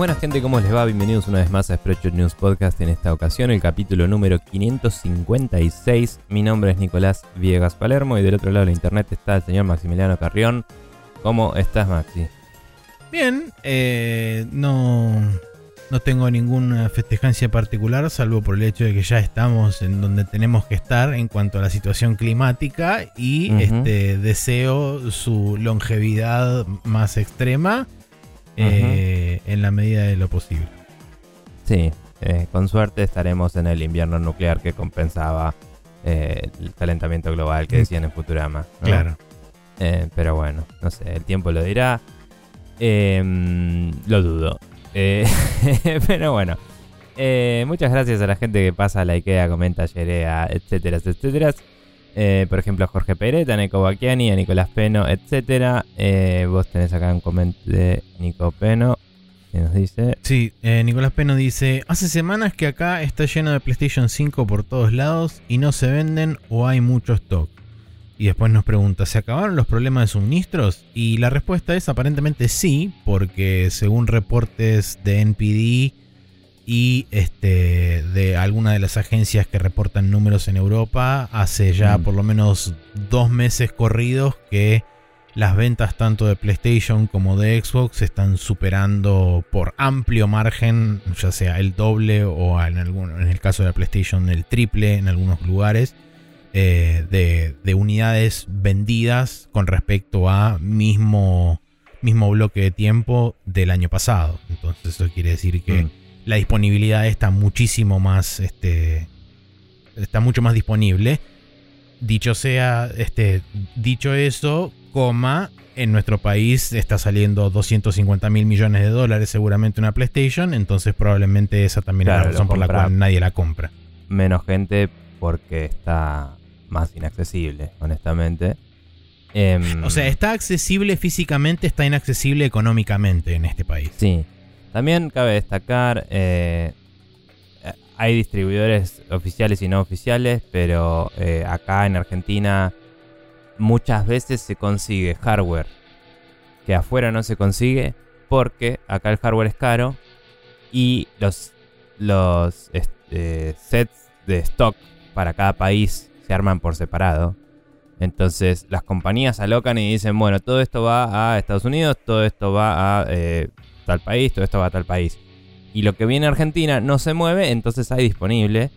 Buenas, gente, ¿cómo les va? Bienvenidos una vez más a Spreadshot News Podcast. En esta ocasión, el capítulo número 556. Mi nombre es Nicolás Viegas Palermo y del otro lado de la internet está el señor Maximiliano Carrión. ¿Cómo estás, Maxi? Bien, eh, no, no tengo ninguna festejancia particular, salvo por el hecho de que ya estamos en donde tenemos que estar en cuanto a la situación climática y este, deseo su longevidad más extrema eh, en la medida de lo posible. Sí, eh, con suerte estaremos en el invierno nuclear que compensaba eh, el calentamiento global que Mm. decían en Futurama. ¿no? Claro. Pero bueno, no sé, el tiempo lo dirá. Em, lo dudo. Pero bueno. Muchas gracias a la gente que pasa, la IKEA, comenta, yerea, etcétera, etcétera. Eh, por ejemplo, a Jorge Pereta, a Nico Bacchiani, a Nicolás Peno, etcétera. Eh, vos tenés acá un comentario de Nico Peno que nos dice... Sí, eh, Nicolás Peno dice, hace semanas que acá está lleno de PlayStation 5 por todos lados y no se venden o hay mucho stock. Y después nos pregunta, ¿se acabaron los problemas de suministros? Y la respuesta es aparentemente sí, porque según reportes de NPD y este, de alguna de las agencias que reportan números en Europa, hace ya Mm. por lo menos dos meses corridos que las ventas tanto de PlayStation como de Xbox están superando por amplio margen, ya sea el doble o en, algún, en el caso de la PlayStation el triple en algunos lugares, eh, de, de unidades vendidas con respecto a mismo, mismo bloque de tiempo del año pasado. Entonces eso quiere decir que Mm. La disponibilidad está muchísimo más, este, está mucho más disponible. Dicho sea, este, dicho eso, coma, en nuestro país está saliendo 250 mil millones de dólares seguramente una PlayStation, entonces probablemente esa también Claro, es la razón por la cual nadie la compra. menos gente porque está más inaccesible, honestamente. Em, O sea, está accesible físicamente, está inaccesible económicamente en este país. Sí. También cabe destacar, eh, hay distribuidores oficiales y no oficiales, pero eh, acá en Argentina muchas veces se consigue hardware que afuera no se consigue porque acá el hardware es caro y los, los este, sets de stock para cada país se arman por separado. Entonces las compañías alocan y dicen, bueno, todo esto va a Estados Unidos, todo esto va a eh, tal país, todo esto va a tal país. Y lo que viene a Argentina no se mueve, entonces hay disponible.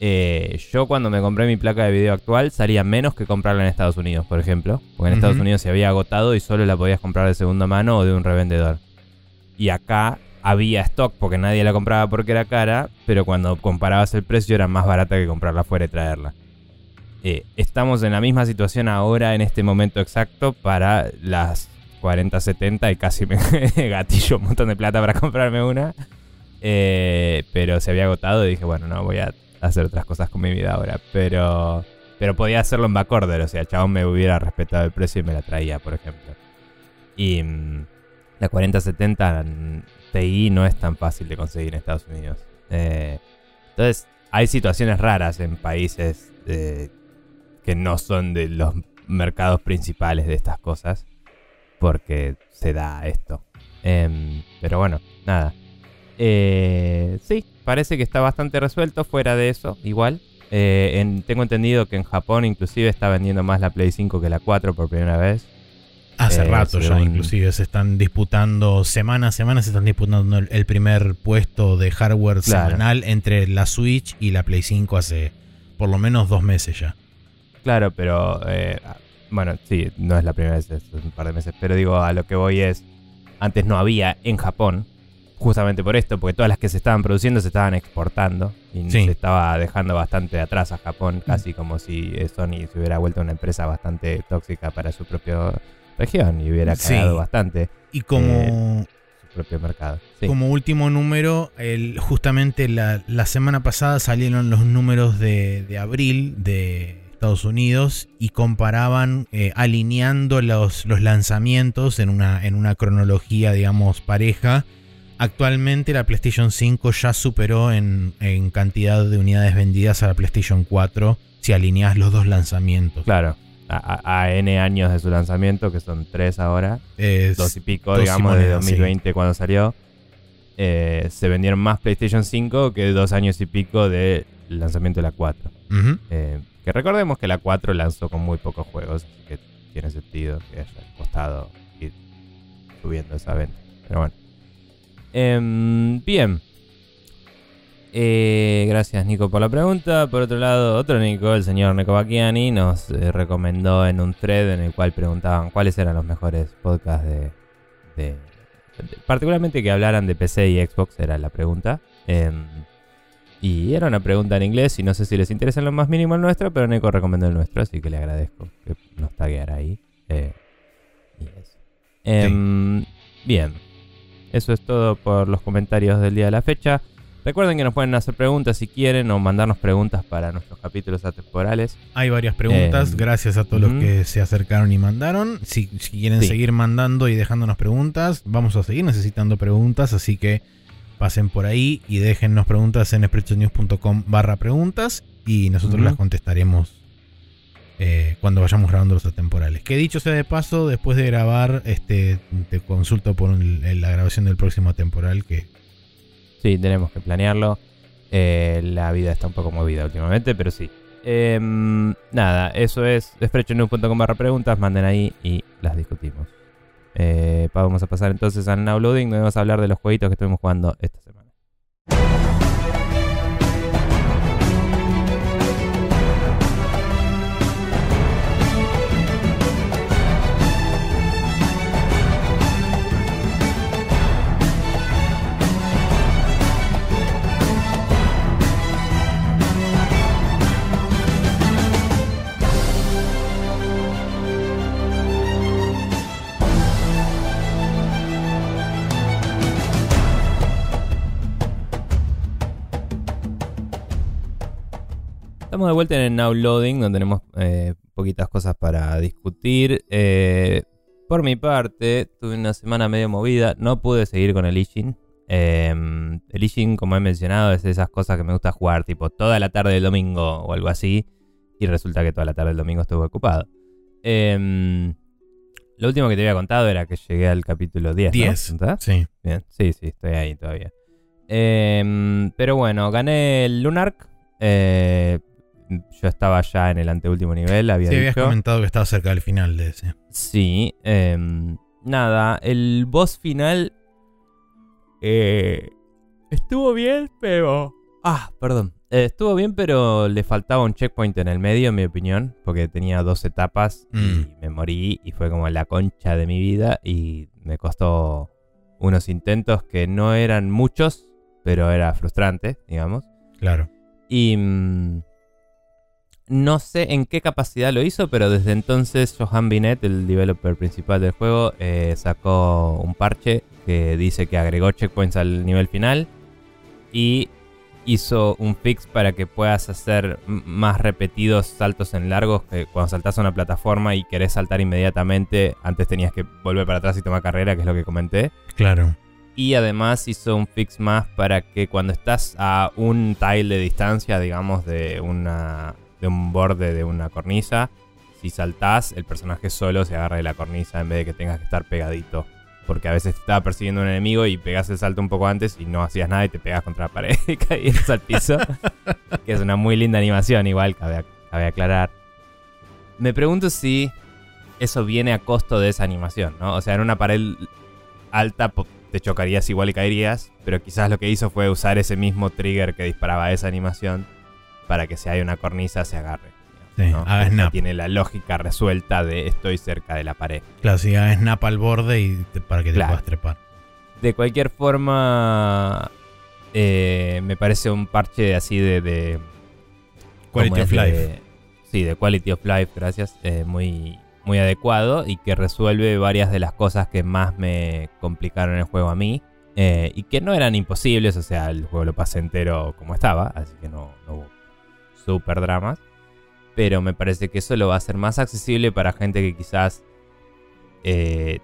Eh, yo cuando me compré mi placa de video actual salía menos que comprarla en Estados Unidos, por ejemplo. Porque en. Estados Unidos se había agotado y solo la podías comprar de segunda mano o de un revendedor. Y acá había stock porque nadie la compraba porque era cara, pero cuando comparabas el precio era más barata que comprarla afuera y traerla. Eh, estamos en la misma situación ahora en este momento exacto para las 40-70 y casi me gatillo un montón de plata para comprarme una. Eh, pero se había agotado y dije, bueno, no, voy a hacer otras cosas con mi vida ahora. Pero, pero podía hacerlo en backorder, o sea, el chabón me hubiera respetado el precio y me la traía, por ejemplo. Y mm, la 4070 mm, Ti no es tan fácil de conseguir en Estados Unidos. Eh, entonces, hay situaciones raras en países eh, que no son de los mercados principales de estas cosas. Porque se da esto. Em, pero bueno, nada. Eh, sí, parece que está bastante resuelto fuera de eso, igual. Eh, en- tengo entendido que en Japón inclusive está vendiendo más la Play 5 que la 4 por primera vez. Hace Eh, rato ya, inclusive se están disputando, semana a semana se están disputando el, el primer puesto de hardware Claro. semanal entre la Switch y la Play 5 hace por lo menos dos meses ya. Claro, pero eh, bueno, sí, no es la primera vez, es un par de meses, pero digo, a lo que voy es, antes no había en Japón, justamente por esto, porque todas las que se estaban produciendo se estaban exportando y Sí. se estaba dejando bastante atrás a Japón, casi como si eh, Sony se hubiera vuelto una empresa bastante tóxica para su propia región y hubiera Sí. cagado bastante Y como, su propio mercado. Sí. como último número, el, justamente la, la semana pasada salieron los números de, de abril de Estados Unidos y comparaban, eh, alineando los, los lanzamientos en una, en una cronología, digamos, pareja. Actualmente la PlayStation 5 ya superó en, en cantidad de unidades vendidas a la PlayStation 4 si alineas los dos lanzamientos. Claro, a, N años de su lanzamiento, que son tres ahora, Es- dos y pico, dos y digamos, de moneda, sí. 2020 cuando salió. eh, se vendieron más PlayStation 5 que dos años y pico del lanzamiento de la 4. Ujú. Eh, que recordemos que la 4 lanzó con muy pocos juegos, así que tiene sentido que haya costado ir subiendo esa venta. Pero bueno. Em, bien. Eh, gracias Nico por la pregunta. Por otro lado, otro Nico, el señor Nico Bacchiani, nos eh, recomendó en un thread en el cual preguntaban cuáles eran los mejores podcasts de, de- particularmente que hablaran de PC y Xbox, era la pregunta. Em, y era una pregunta en inglés y no sé si les interesa en lo más mínimo el nuestro, pero Nico recomendó el nuestro, así que le agradezco que nos tagueara ahí. Eh, y eso. Em, Bien, eso es todo por los comentarios del día de la fecha. Recuerden que nos pueden hacer preguntas si quieren o mandarnos preguntas para nuestros capítulos atemporales. Hay varias preguntas, Eh, gracias a todos los que se acercaron y mandaron. Si, si quieren Sí. seguir mandando y dejándonos preguntas, vamos a seguir necesitando preguntas, así que pasen por ahí y déjennos preguntas en sprechonews.com barra preguntas y nosotros las contestaremos eh, cuando vayamos grabando los atemporales. Que dicho sea de paso, después de grabar, este te consulto por un- la grabación del próximo atemporal que Sí, tenemos que planearlo. Eh, la vida está un poco movida últimamente, pero sí. Em, nada, eso es sprechonews.com barra preguntas. Manden ahí y las discutimos. Eh, vamos a pasar entonces al Now Loading, donde vamos a hablar de los jueguitos que estuvimos jugando esta semana. Estamos de vuelta en el Now Loading, donde tenemos eh, poquitas cosas para discutir. Eh, por mi parte, tuve una semana medio movida. No pude seguir con el Ishin. Eh, el Ishin, como he mencionado, es de esas cosas que me gusta jugar, tipo toda la tarde del domingo o algo así. Y resulta que toda la tarde del domingo estuve ocupado. Eh, lo último que te había contado era que llegué al capítulo 10. ¿no? 10. ¿Entendés? Sí. Bien, sí, sí, estoy ahí todavía. Em, pero bueno, gané el Lunark. Eh, yo estaba ya en el anteúltimo nivel, había Sí, habías comentado que estaba cerca del final de ese. Sí, em, nada, el boss final eh, estuvo bien, pero... Ah, perdón. Eh, estuvo bien, pero le faltaba un checkpoint en el medio, en mi opinión, porque tenía dos etapas y Mm. me morí y fue como la concha de mi vida y me costó unos intentos que no eran muchos, pero era frustrante, digamos. Claro. Y mm, no sé en qué capacidad lo hizo, pero desde entonces Johan Binet, el developer principal del juego, eh, sacó un parche que dice que agregó checkpoints al nivel final y hizo un fix para que puedas hacer más repetidos saltos en largos que cuando saltas a una plataforma y querés saltar inmediatamente, antes tenías que volver para atrás y tomar carrera, que es lo que comenté. Claro. Y además hizo un fix más para que cuando estás a un tile de distancia, digamos, de una de un borde de una cornisa, si saltás, el personaje solo se agarra de la cornisa en vez de que tengas que estar pegadito. Porque a veces te estaba persiguiendo un enemigo y pegás el salto un poco antes y no hacías nada y te pegas contra la pared y caías al piso. que es una muy linda animación, igual, cabe, cabe aclarar. Me pregunto si eso viene a costo de esa animación, ¿no? O sea, en una pared alta te chocarías igual y caerías, pero quizás lo que hizo fue usar ese mismo trigger que disparaba esa animación para que si hay una cornisa se agarre. Sí, ¿no? haga Porque snap. Tiene la lógica resuelta de estoy cerca de la pared. Claro, si haga snap al borde y te- para que te Claro. puedas trepar. De cualquier forma, eh, me parece un parche así de... de Quality ¿cómo of life. De- sí, de quality of life, gracias. eh, muy, muy adecuado y que resuelve varias de las cosas que más me complicaron el juego a mí. eh, y que no eran imposibles, o sea, el juego lo pasé entero como estaba, así que no, no hubo super dramas. Pero me parece que eso lo va a hacer más accesible para gente que quizás eh,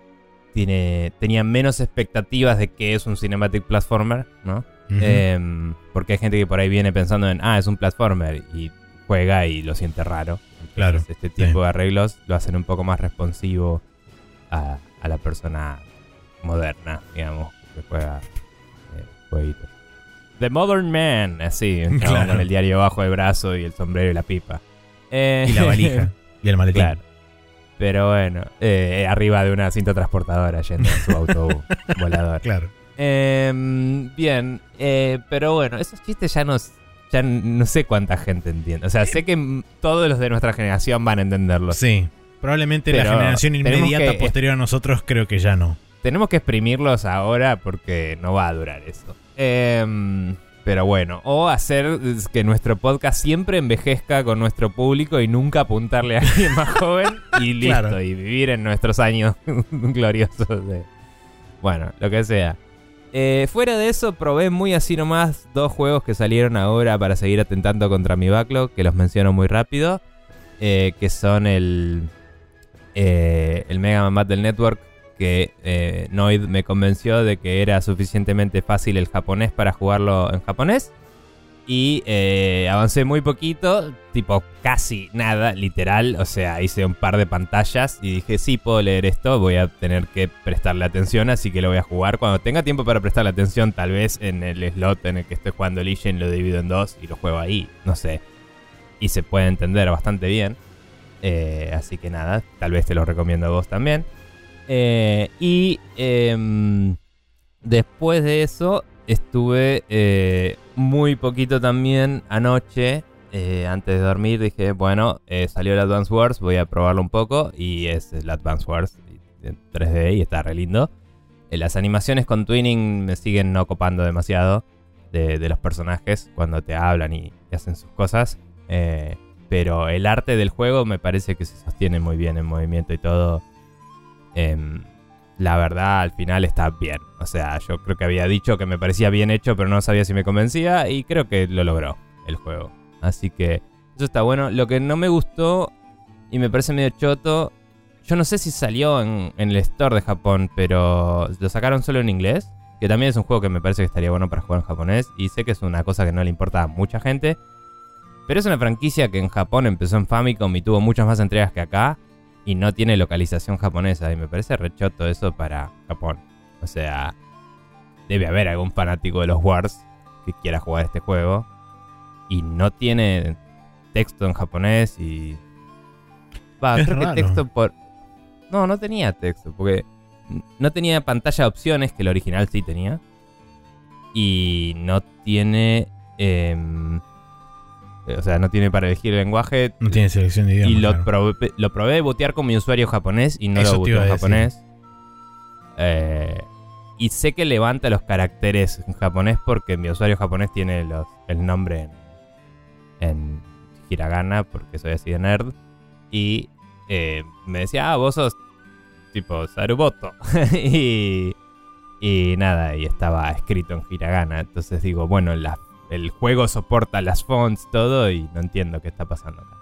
tiene, tenía menos expectativas de que es un cinematic platformer, ¿no? Em, porque hay gente que por ahí viene pensando en, ah, es un platformer y juega y lo siente raro. Entonces, Claro, Este tipo sí. de arreglos lo hacen un poco más responsivo a, a la persona moderna, digamos, que juega eh, jueguitos. The Modern Man, así, Claro. con el diario bajo el brazo y el sombrero y la pipa. Eh, Y la valija. y el maletín. Claro. Pero bueno, eh, arriba de una cinta transportadora yendo en su auto volador. Claro. Em, bien, eh, pero bueno, esos chistes ya no, ya no sé cuánta gente entiende. O sea, sé que todos los de nuestra generación van a entenderlos. Sí. Probablemente la generación inmediata que- posterior a nosotros creo que ya no. Tenemos que exprimirlos ahora porque no va a durar eso. Em, pero bueno, o hacer que nuestro podcast siempre envejezca con nuestro público y nunca apuntarle a alguien más joven y listo, Claro. y vivir en nuestros años gloriosos de... Bueno, lo que sea. Eh, fuera de eso, probé muy así nomás dos juegos que salieron ahora para seguir atentando contra mi backlog, que los menciono muy rápido, eh, que son el, eh, el Mega Man Battle Network, que eh, Noid me convenció de que era suficientemente fácil el japonés para jugarlo en japonés. Y eh, avancé muy poquito, tipo casi nada, literal. O sea, hice un par de pantallas y dije, sí, puedo leer esto, voy a tener que prestarle atención, así que lo voy a jugar. Cuando tenga tiempo para prestarle atención, tal vez en el slot en el que estoy jugando Legion lo divido en dos y lo juego ahí, no sé. Y se puede entender bastante bien. Eh, así que nada, tal vez te lo recomiendo a vos también. Eh, y em, después de eso estuve eh, muy poquito también anoche. eh, antes de dormir dije, bueno, salió el Advance Wars, voy a probarlo un poco. Y es el Advance Wars en 3D y está re lindo. Las animaciones con Twinning me siguen no copando demasiado de, los personajes cuando te hablan y, y hacen sus cosas. Pero el arte del juego me parece que se sostiene muy bien en movimiento y todo. Em, la verdad, al final está bien. O sea, yo creo que había dicho que me parecía bien hecho, pero no sabía si me convencía. Y creo que lo logró el juego. Así que eso está bueno. Lo que no me gustó y me parece medio choto. Yo no sé si salió en, en el store de Japón, pero lo sacaron solo en inglés. Que también es un juego que me parece que estaría bueno para jugar en japonés. Y sé que es una cosa que no le importa a mucha gente. Pero es una franquicia que en Japón empezó en Famicom y tuvo muchas más entregas que acá. Y no tiene localización japonesa. Y me parece rechoto eso para Japón. O sea, debe haber algún fanático de los Wars que quiera jugar este juego. Y no tiene texto en japonés y... Va, Es creo raro. que texto por... No, no tenía texto, porque no tenía pantalla de opciones, que el original sí tenía. Y no tiene... em, o sea, no tiene para elegir el lenguaje. No tiene selección de idioma. Y lo, claro. probé, lo probé de botear con mi usuario japonés y no Eso lo iba en japonés. Eh, y sé que levanta los caracteres en japonés porque mi usuario japonés tiene los, el nombre en, en hiragana porque soy así de nerd. Y eh, me decía, ah, vos sos tipo Saruboto. y, y nada, y estaba escrito en hiragana. Entonces digo, bueno, la- el juego soporta las fonts, todo, y no entiendo qué está pasando acá.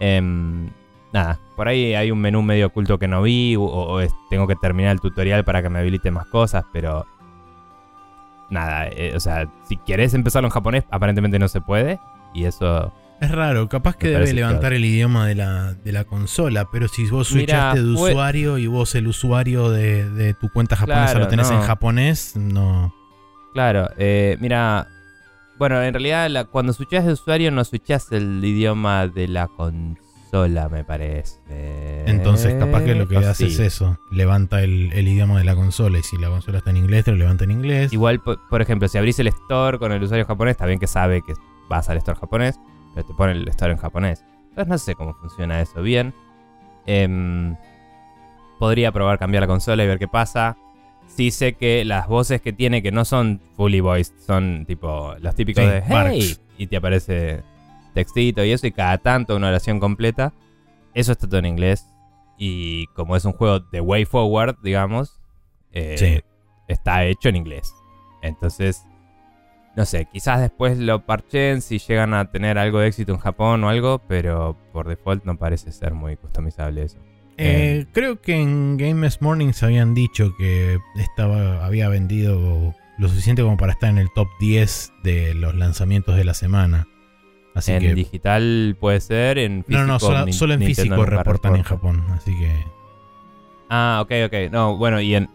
Em, nada, por ahí hay un menú medio oculto que no vi, o, o es- tengo que terminar el tutorial para que me habilite más cosas, pero... Nada, eh, o sea, si querés empezarlo en japonés, aparentemente no se puede, y eso... Es raro, capaz que debe levantar claro. el idioma de la, de la consola, pero si vos switchaste de fue- usuario y vos el usuario de, de tu cuenta japonesa Claro, lo tenés no. en japonés, no. Claro, eh, mira, bueno, en realidad la- cuando switchás de usuario no switchás el idioma de la consola, me parece. Entonces, capaz que lo que hace es eso: levanta el, el idioma de la consola. Y si la consola está en inglés, te lo levanta en inglés. Igual, po- por ejemplo, si abrís el store con el usuario japonés, está bien que sabe que vas al store japonés, pero te pone el store en japonés. Entonces no sé cómo funciona eso bien. Em, podría probar cambiar la consola y ver qué pasa. Sí sé que las voces que tiene que no son fully voiced, son tipo los típicos Sí, de hey y te aparece textito y eso y cada tanto una oración completa. Eso está todo en inglés y como es un juego de way forward, digamos, eh, Sí. está hecho en inglés. Entonces, no sé, quizás después lo parchen si llegan a tener algo de éxito en Japón o algo, pero por default no parece ser muy customizable eso. Eh, creo que en Games Morning se habían dicho que estaba, había vendido lo suficiente como para estar en el top 10 de los lanzamientos de la semana. Así en que. digital puede ser, en físico. No, no, solo, en Nintendo físico reportan en. Japón. Así que. Ah, ok, ok. No, bueno, y en.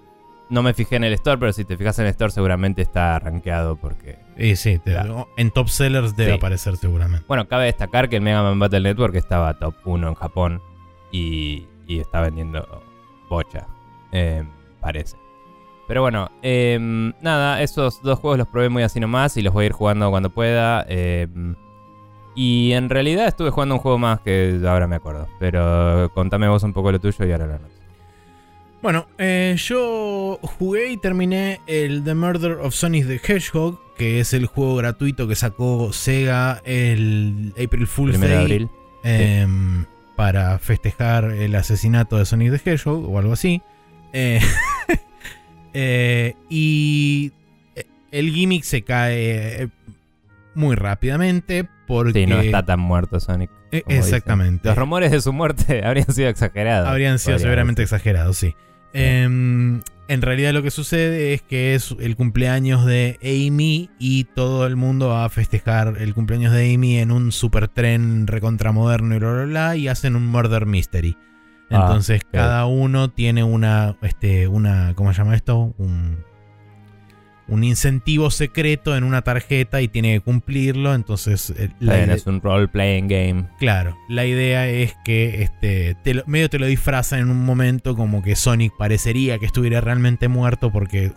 no me fijé en el store, pero si te fijas en el store seguramente está rankeado porque... Sí, te- Claro. en top sellers debe Sí. aparecer seguramente. Bueno, cabe destacar que el Mega Man Battle Network estaba top 1 en Japón y, y está vendiendo bocha, eh, parece. Pero bueno, eh, nada, esos dos juegos los probé muy así nomás y los voy a ir jugando cuando pueda. eh, y en realidad estuve jugando un juego más que ahora me acuerdo. Pero contame vos un poco lo tuyo y ahora lo anoto. Bueno, eh, yo jugué y terminé el The Murder of Sonic the Hedgehog, que es el juego gratuito que sacó Sega el April Fool's Primero de Day abril. em, para festejar el asesinato de Sonic the Hedgehog o algo así. Eh, eh, y eh, el gimmick se cae eh, muy rápidamente porque... Sí, no está tan muerto Sonic. Dicen. exactamente. Los rumores de su muerte habrían sido exagerados. Habrían sido severamente exagerados, sí. Em, en realidad lo que sucede es que es el cumpleaños de Amy y todo el mundo va a festejar el cumpleaños de Amy en un super tren recontramoderno y bla bla bla y hacen un murder mystery. Ah, Entonces cada uno tiene una, este, una, ¿cómo se llama esto? Un, un incentivo secreto en una tarjeta y tiene que cumplirlo. Entonces eh, Está bien, ide- es un role-playing game. Claro, la idea es que este, te lo- medio te lo disfrazan en un momento como que Sonic parecería que estuviera realmente muerto porque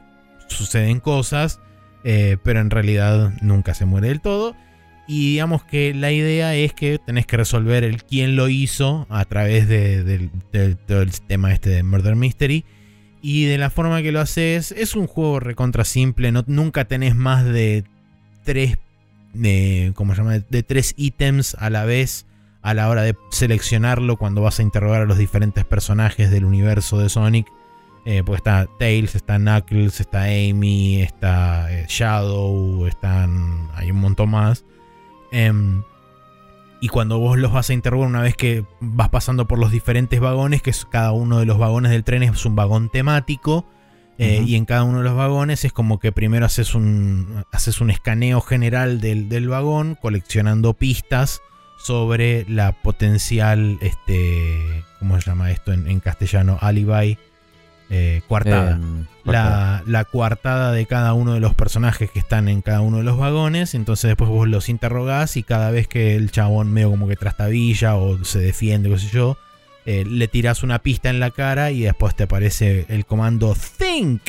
suceden cosas, eh, pero en realidad nunca se muere del todo. Y digamos que la idea es que tenés que resolver el quién lo hizo a través de, del- del- todo el tema este de Murder Mystery. Y de la forma que lo haces, es un juego recontra simple. No, nunca tenés más de tres. De, ¿Cómo se llama? De tres ítems a la vez a la hora de seleccionarlo cuando vas a interrogar a los diferentes personajes del universo de Sonic. Eh, pues está Tails, está Knuckles, está Amy, está eh, Shadow, están. hay un montón más. Em, y cuando vos los vas a interrogar una vez que vas pasando por los diferentes vagones, que es cada uno de los vagones del tren es un vagón temático. eh. Y en cada uno de los vagones es como que primero haces un, haces un escaneo general del, del vagón, coleccionando pistas sobre la potencial, este, ¿cómo se llama esto en, en castellano? Alibi, eh, coartada Em, la, la coartada de cada uno de los personajes que están en cada uno de los vagones. Entonces después vos los interrogás y cada vez que el chabón medio como que trastabilla o se defiende, qué sé yo, eh, le tirás una pista en la cara y después te aparece el comando Think.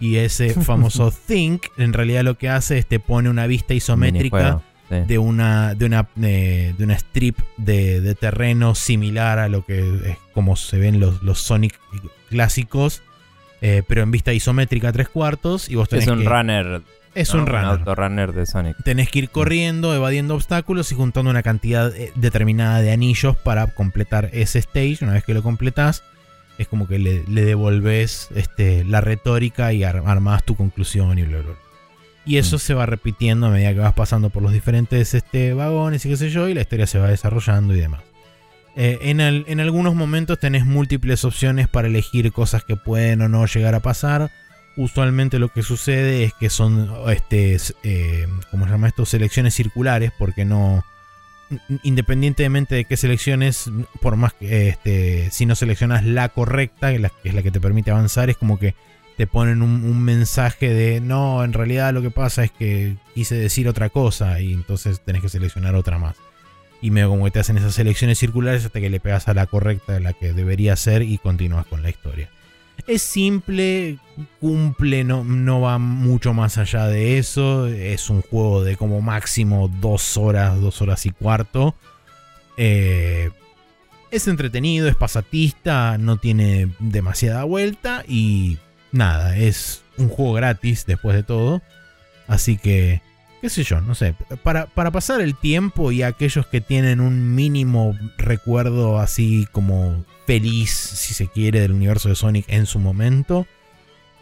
Y ese famoso Think en realidad lo que hace es te pone una vista isométrica sí. de una, de una, eh, de una strip de, de terreno similar a lo que es como se ven los, los Sonic clásicos, eh, pero en vista isométrica tres cuartos. Y vos tenés Es un que- runner. Es ¿no? un runner. autorunner de Sonic. Tenés que ir corriendo, evadiendo obstáculos y juntando una cantidad eh, determinada de anillos para completar ese stage. Una vez que lo completás, es como que le, le devolves este, la retórica y ar- armás tu conclusión y bla, bla, bla. Y eso Mm. se va repitiendo a medida que vas pasando por los diferentes este, vagones y qué sé yo, y la historia se va desarrollando y demás. Eh, en, al- en algunos momentos tenés múltiples opciones para elegir cosas que pueden o no llegar a pasar. Usualmente lo que sucede es que son, este, eh, ¿cómo se llama esto? Selecciones circulares, porque no, in- independientemente de qué selecciones, por más que, este, si no seleccionas la correcta, que es la que te permite avanzar, es como que te ponen un, un mensaje de, no, en realidad lo que pasa es que quise decir otra cosa y entonces tenés que seleccionar otra más. Y medio como que te hacen esas selecciones circulares hasta que le pegas a la correcta, la que debería ser, y continúas con la historia. Es simple, cumple, no, no va mucho más allá de eso. Es un juego de como máximo dos horas, dos horas y cuarto. Eh, es entretenido, es pasatista, no tiene demasiada vuelta y nada, es un juego gratis después de todo. Así que, qué sé yo, no sé, para, para pasar el tiempo y aquellos que tienen un mínimo recuerdo así como feliz, si se quiere, del universo de Sonic en su momento,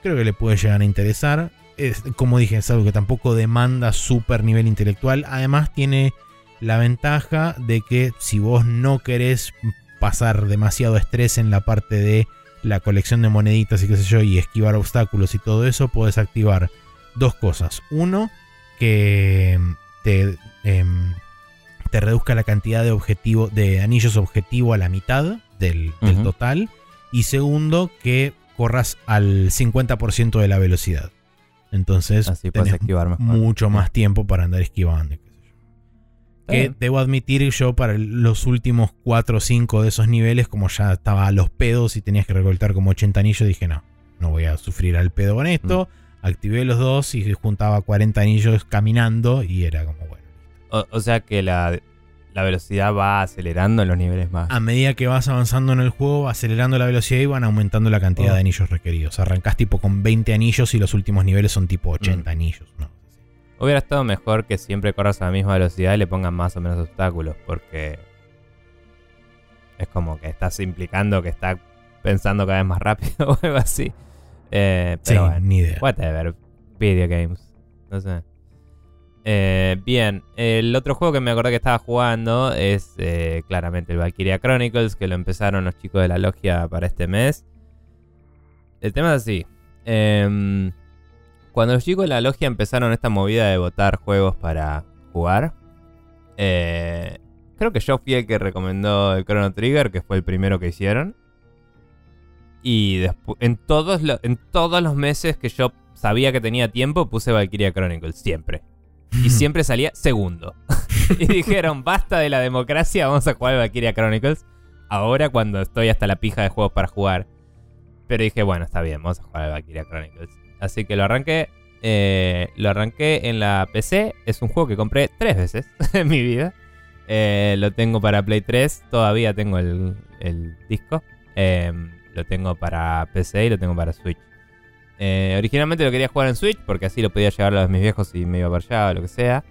creo que le puede llegar a interesar. Es, como dije, es algo que tampoco demanda super nivel intelectual. Además tiene la ventaja de que si vos no querés pasar demasiado estrés en la parte de la colección de moneditas y qué sé yo, y esquivar obstáculos y todo eso, puedes activar dos cosas. Uno, que te, em, te reduzca la cantidad de objetivo, de anillos objetivo a la mitad del, total. Y segundo, que corras al 50% de la velocidad. Entonces Así tenés esquivar mejor. mucho más tiempo para andar esquivando. Que debo admitir yo para los últimos 4 o 5 de esos niveles, como ya estaba a los pedos y tenías que recolectar como 80 anillos, dije no, no voy a sufrir al pedo con esto. Mm. Activé los dos y juntaba 40 anillos caminando y era como bueno. O, o sea que la, la velocidad va acelerando en los niveles más. A medida que vas avanzando en el juego, va acelerando la velocidad y van aumentando la cantidad Oh. de anillos requeridos. Arrancás tipo con 20 anillos y los últimos niveles son tipo 80 Mm. anillos. ¿no? Hubiera estado mejor que siempre corras a la misma velocidad y le pongan más o menos obstáculos, porque es como que estás implicando que está pensando cada vez más rápido o algo así. Eh, Sí, pero bueno, ni idea. whatever. Video games. No sé. Eh, bien, el otro juego que me acordé que estaba jugando es eh, claramente el Valkyria Chronicles, que lo empezaron los chicos de la logia para este mes. El tema es así. em, cuando los chicos de la logia empezaron esta movida de votar juegos para jugar, eh, creo que yo fui el que recomendó el Chrono Trigger, que fue el primero que hicieron. Y después, en todos, lo- en todos los meses que yo sabía que tenía tiempo, puse Valkyria Chronicles, siempre. Y siempre salía segundo. y dijeron, basta de la democracia, vamos a jugar al Valkyria Chronicles. Ahora cuando estoy hasta la pija de juegos para jugar. Pero dije, bueno, está bien, vamos a jugar al Valkyria Chronicles. Así que lo arranqué. eh, lo arranqué en la PC. Es un juego que compré tres veces en mi vida. Eh, lo tengo para Play 3. Todavía tengo el, el disco. Eh, lo tengo para PC y lo tengo para Switch. Eh, originalmente lo quería jugar en Switch porque así lo podía llevar a mis viejos y me iba para allá o lo que sea.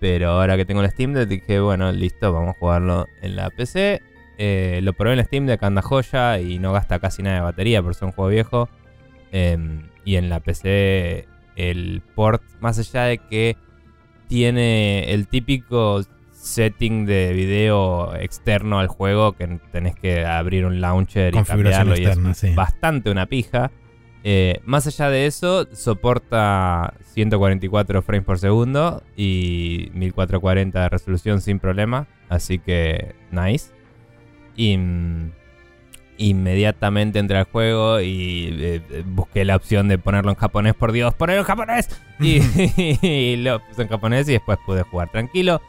Pero ahora que tengo el Steam Deck dije, bueno, listo, vamos a jugarlo en la PC. Eh, lo probé en el Steam Deck, anda joya y no gasta casi nada de batería por ser un juego viejo. Em, y en la PC el port, más allá de que tiene el típico setting de video externo al juego que tenés que abrir un launcher y cambiarlo y es sí. bastante una pija. Eh, más allá de eso, soporta 144 frames por segundo y 1440 de resolución sin problema. Así que, nice. Y mm, inmediatamente entré al juego y eh, eh, busqué la opción de ponerlo en japonés. Por Dios, ponerlo en japonés. Y, y lo puse en japonés y después pude jugar tranquilo.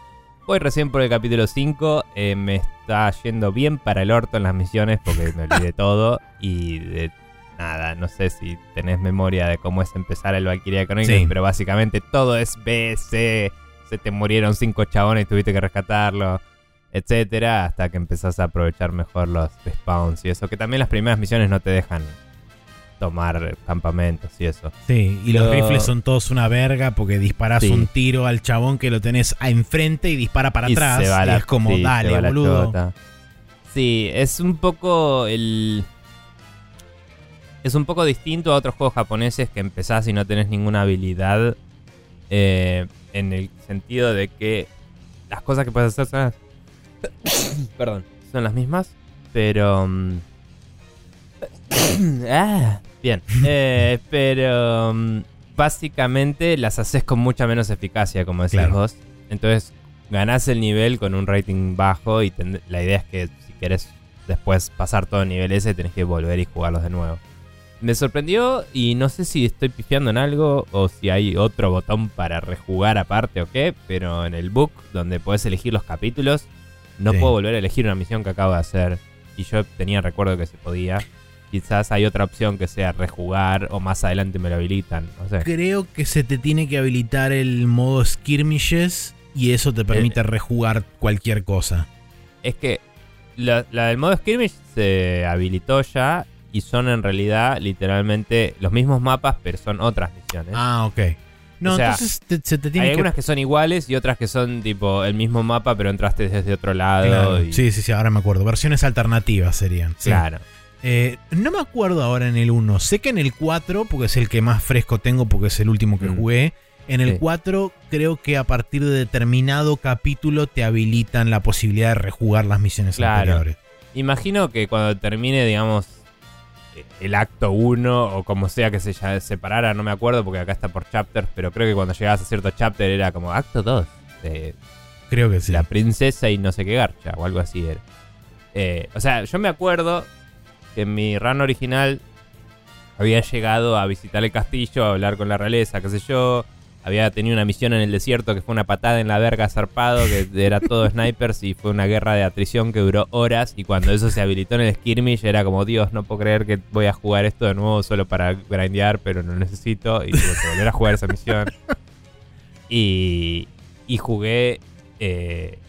Voy recién por el capítulo 5. eh, me está yendo bien para el orto en las misiones porque me olvidé todo. Y de nada, no sé si tenés memoria de cómo es empezar el Valkyria Chronicles, Sí. pero básicamente todo es B, C. Se te murieron cinco chabones y tuviste que rescatarlo, etcétera, hasta que empezás a aprovechar mejor los spawns y eso. Que también las primeras misiones no te dejan tomar campamentos y eso. Sí, y los Lo- rifles son todos una verga porque disparas Sí. un tiro al chabón que lo tenés a enfrente y dispara para Y atrás. y es como, sí, dale, boludo. Sí, es un poco el. Es un poco distinto a otros juegos japoneses que empezás y no tenés ninguna habilidad. eh, en el sentido de que las cosas que puedes hacer son las. Perdón. Son las mismas. Pero. mm, ah, bien. Eh, pero. mm, básicamente las haces con mucha menos eficacia, como decís Claro. vos. Entonces ganás el nivel con un rating bajo y la idea es que si querés después pasar todo el nivel ese tenés que volver y jugarlos de nuevo. Me sorprendió y no sé si estoy pifiando en algo o si hay otro botón para rejugar aparte o qué, pero en el book donde puedes elegir los capítulos no Sí. puedo volver a elegir una misión que acabo de hacer y yo tenía recuerdo que se podía. Quizás hay otra opción que sea rejugar o más adelante me lo habilitan, no sé. Creo que se te tiene que habilitar el modo skirmishes y eso te permite rejugar cualquier cosa. Es que la, la del modo skirmish se habilitó ya y son en realidad literalmente los mismos mapas, pero son otras misiones. Ah, ok. No, O sea, entonces te- se te Hay tiene que... algunas que son iguales y otras que son tipo el mismo mapa, pero entraste desde otro lado. Claro, y- Sí, sí, sí, ahora me acuerdo. Versiones alternativas serían. sí. claro. Eh, no me acuerdo ahora en el 1. Sé que en el 4, porque es el que más fresco tengo, porque es el último que Mm. jugué. En el Sí. 4 creo que a partir de determinado capítulo te habilitan la posibilidad de rejugar las misiones Claro. anteriores. Imagino que cuando termine, digamos, eh, el acto 1 o como sea que se ya- separara, no me acuerdo porque acá está por chapters, pero creo que cuando llegabas a cierto chapter era como acto 2. de Creo que sí. La princesa y no sé qué garcha o algo así era. Eh, o sea, yo me acuerdo que en mi run original había llegado a visitar el castillo, a hablar con la realeza, qué sé yo. Había tenido una misión en el desierto que fue una patada en la verga zarpado, que era todo snipers y fue una guerra de atrición que duró horas. Y cuando eso se habilitó en el skirmish era como, Dios, no puedo creer que voy a jugar esto de nuevo solo para grindear, pero no necesito. Y tuve que volver a jugar esa misión. Y, y jugué eh,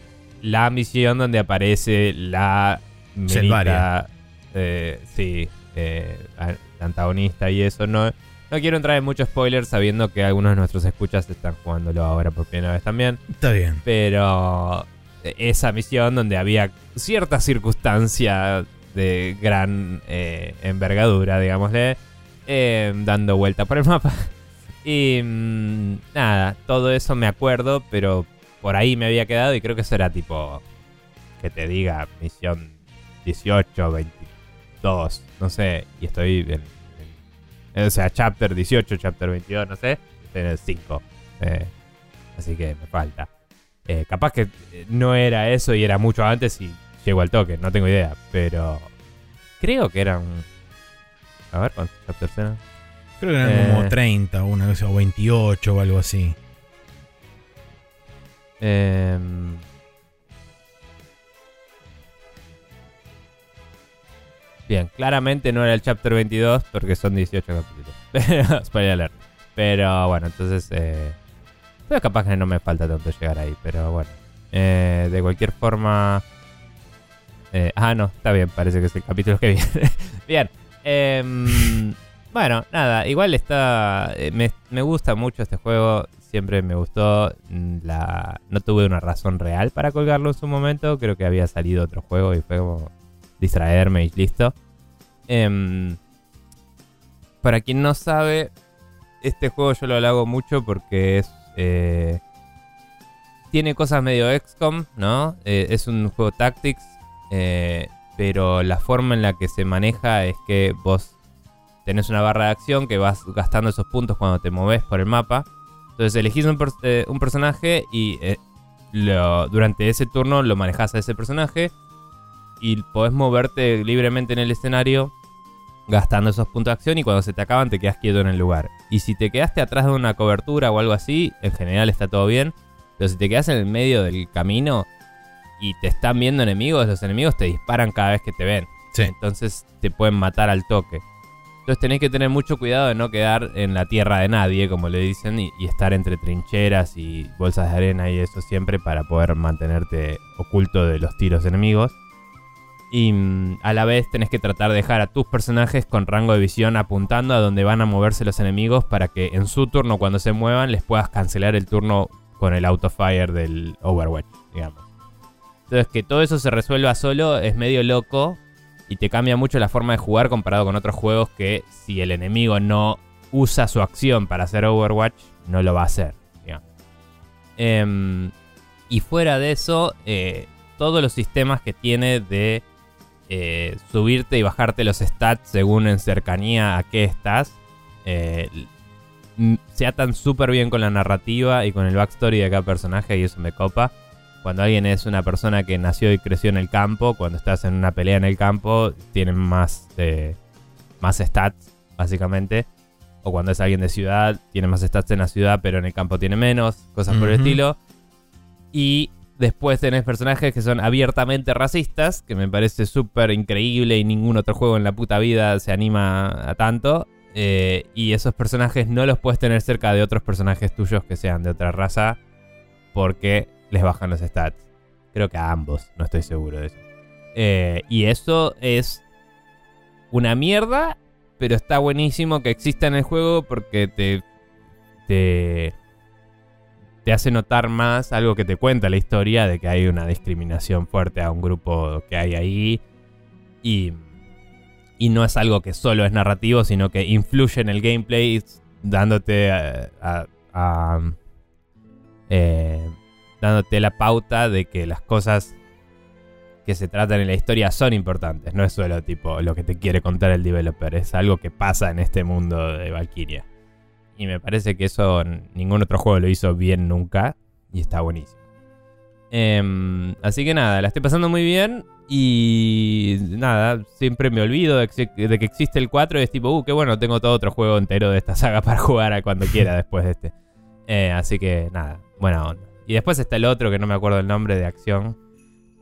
la misión donde aparece la menita, eh, sí, eh, antagonista y eso. No, no quiero entrar en muchos spoilers sabiendo que algunos de nuestros escuchas están jugándolo ahora por primera vez también. Está bien. Pero esa misión donde había cierta circunstancia de gran eh, envergadura, digámosle, eh, dando vuelta por el mapa. Y mm, nada, todo eso me acuerdo, pero por ahí me había quedado y creo que eso era tipo, que te diga, misión 18, 22, no sé, y estoy en, en- o sea, chapter 18, chapter 22, no sé, estoy en el 5. eh, así que me falta. Eh, capaz que eh, no era eso y era mucho antes y llego al toque, no tengo idea, pero creo que eran... A ver, ¿cuántos chapters eran? Creo que eran Eh. como 30, una cosa, o 28 o algo así. Em, Bien, claramente no era el chapter 22 porque son 18 capítulos. Spoiler alert. Pero bueno, entonces... Eh, pero capaz que no me falta tanto llegar ahí, pero bueno. Eh, de cualquier forma... eh, ah, no, está bien, parece que es el capítulo que viene. bien. em, bueno, nada, igual está... eh, me, me gusta mucho este juego, siempre me gustó. mm, La, no tuve una razón real para colgarlo en su momento, creo que había salido otro juego y fue como distraerme y listo. Em, para quien no sabe, este juego yo lo hago mucho porque es... eh, tiene cosas medio XCOM, ¿no? Eh, es un juego Tactics, eh, pero la forma en la que se maneja es que vos tenés una barra de acción que vas gastando esos puntos cuando te moves por el mapa. Entonces elegís un, pers- un personaje y durante ese turno lo manejás a ese personaje y podés moverte libremente en el escenario gastando esos puntos de acción y cuando se te acaban te quedas quieto en el lugar. Y si te quedaste atrás de una cobertura o algo así, en general está todo bien. Pero si te quedas en el medio del camino y te están viendo enemigos, los enemigos te disparan cada vez que te ven. Sí. Entonces te pueden matar al toque. Entonces tenés que tener mucho cuidado de no quedar en la tierra de nadie, como le dicen, y, y estar entre trincheras y bolsas de arena y eso siempre para poder mantenerte oculto de los tiros enemigos. Y mm, a la vez tenés que tratar de dejar a tus personajes con rango de visión apuntando a donde van a moverse los enemigos para que en su turno cuando se muevan les puedas cancelar el turno con el autofire del Overwatch, digamos. Entonces que todo eso se resuelva solo es medio loco y te cambia mucho la forma de jugar comparado con otros juegos que si el enemigo no usa su acción para hacer Overwatch, no lo va a hacer. Em, y fuera de eso, eh, todos los sistemas que tiene de eh, subirte y bajarte los stats según en cercanía a qué estás, eh, se atan súper bien con la narrativa y con el backstory de cada personaje y eso me copa. Cuando alguien es una persona que nació y creció en el campo, cuando estás en una pelea en el campo, tienen más, eh, más stats, básicamente. O cuando es alguien de ciudad, tiene más stats en la ciudad, pero en el campo tiene menos, cosas por el estilo. Y después tenés personajes que son abiertamente racistas, que me parece súper increíble y ningún otro juego en la puta vida se anima a tanto. Eh, y esos personajes no los puedes tener cerca de otros personajes tuyos que sean de otra raza, porque les bajan los stats. Creo que a ambos, no estoy seguro de eso. Eh, y eso es una mierda, pero está buenísimo que exista en el juego porque te, te, te hace notar más algo que te cuenta la historia de que hay una discriminación fuerte a un grupo que hay ahí. Y, no es algo que solo es narrativo, sino que influye en el gameplay, dándote a, eh, dándote la pauta de que las cosas que se tratan en la historia son importantes. No es solo tipo lo que te quiere contar el developer, es algo que pasa en este mundo de Valkyria. Y me parece que eso ningún otro juego lo hizo bien nunca y está buenísimo. Em, así que nada, la estoy pasando muy bien. Y nada, siempre me olvido de que, existe el 4 y es tipo, uh, qué bueno, tengo todo otro juego entero de esta saga para jugar a cuando quiera después de este. Eh, así que nada, buena onda. Y después está el otro que no me acuerdo el nombre de acción.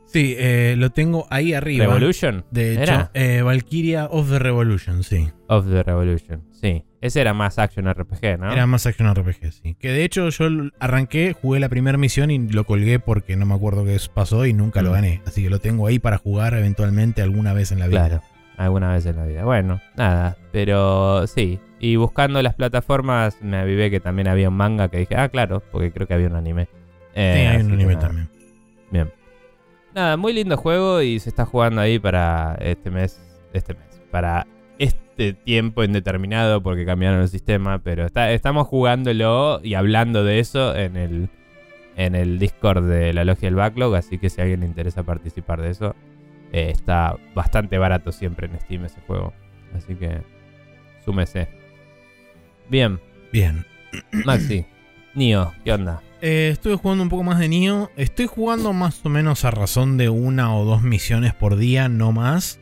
Sí, eh, lo tengo ahí arriba. ¿Revolution? De hecho, eh, Valkyria of the Revolution, sí. Of the Revolution, sí. Ese era más action RPG, ¿no? Era más Action RPG, sí. Que de hecho yo arranqué, jugué la primera misión y lo colgué porque no me acuerdo qué pasó y nunca lo Mm. gané. Así que lo tengo ahí para jugar eventualmente alguna vez en la vida. Claro, alguna vez en la vida. Bueno, nada, pero sí. Y buscando las plataformas me avivé que también había un manga que dije, ah, claro, porque creo que había un anime. Eh, Sí, hay un anime nada. también. Bien. Nada, muy lindo juego y se está jugando ahí para este mes. Este mes. Para este tiempo indeterminado porque cambiaron el sistema. Pero está, estamos jugándolo y hablando de eso en el, en el Discord de la Logia del Backlog. Así que si a alguien le interesa participar de eso, eh, está bastante barato siempre en Steam ese juego. Así que súmese. Bien, Bien. Maxi. Nio, ¿qué onda? Eh, estuve jugando un poco más de Nioh. Estoy jugando más o menos a razón de una o dos misiones por día, no más.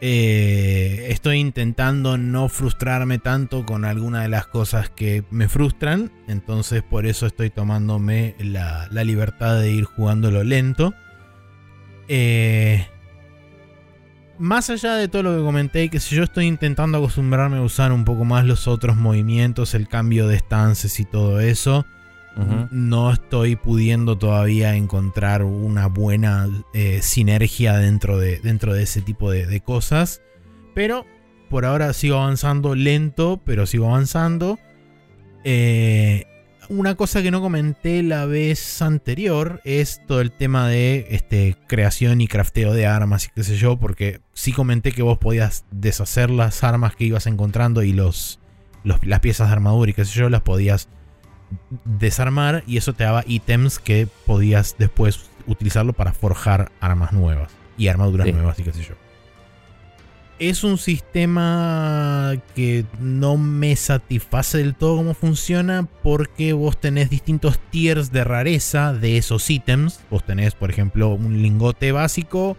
Eh, estoy intentando no frustrarme tanto con alguna de las cosas que me frustran. Entonces por eso estoy tomándome la, la libertad de ir jugándolo lento. Eh, más allá de todo lo que comenté, que si yo estoy intentando acostumbrarme a usar un poco más los otros movimientos, el cambio de stances y todo eso. No estoy pudiendo todavía encontrar una buena eh, sinergia dentro de, dentro de ese tipo de, de cosas. Pero por ahora sigo avanzando lento, pero sigo avanzando. Eh, una cosa que no comenté la vez anterior es todo el tema de este, creación y crafteo de armas y qué sé yo, porque sí comenté que vos podías deshacer las armas que ibas encontrando y los, los- las piezas de armadura y qué sé yo, las podías desarmar y eso te daba ítems que podías después utilizarlo para forjar armas nuevas y armaduras Sí. nuevas y qué sé yo. Es un sistema que no me satisface del todo cómo funciona porque vos tenés distintos tiers de rareza de esos ítems. Vos tenés, por ejemplo, un lingote básico,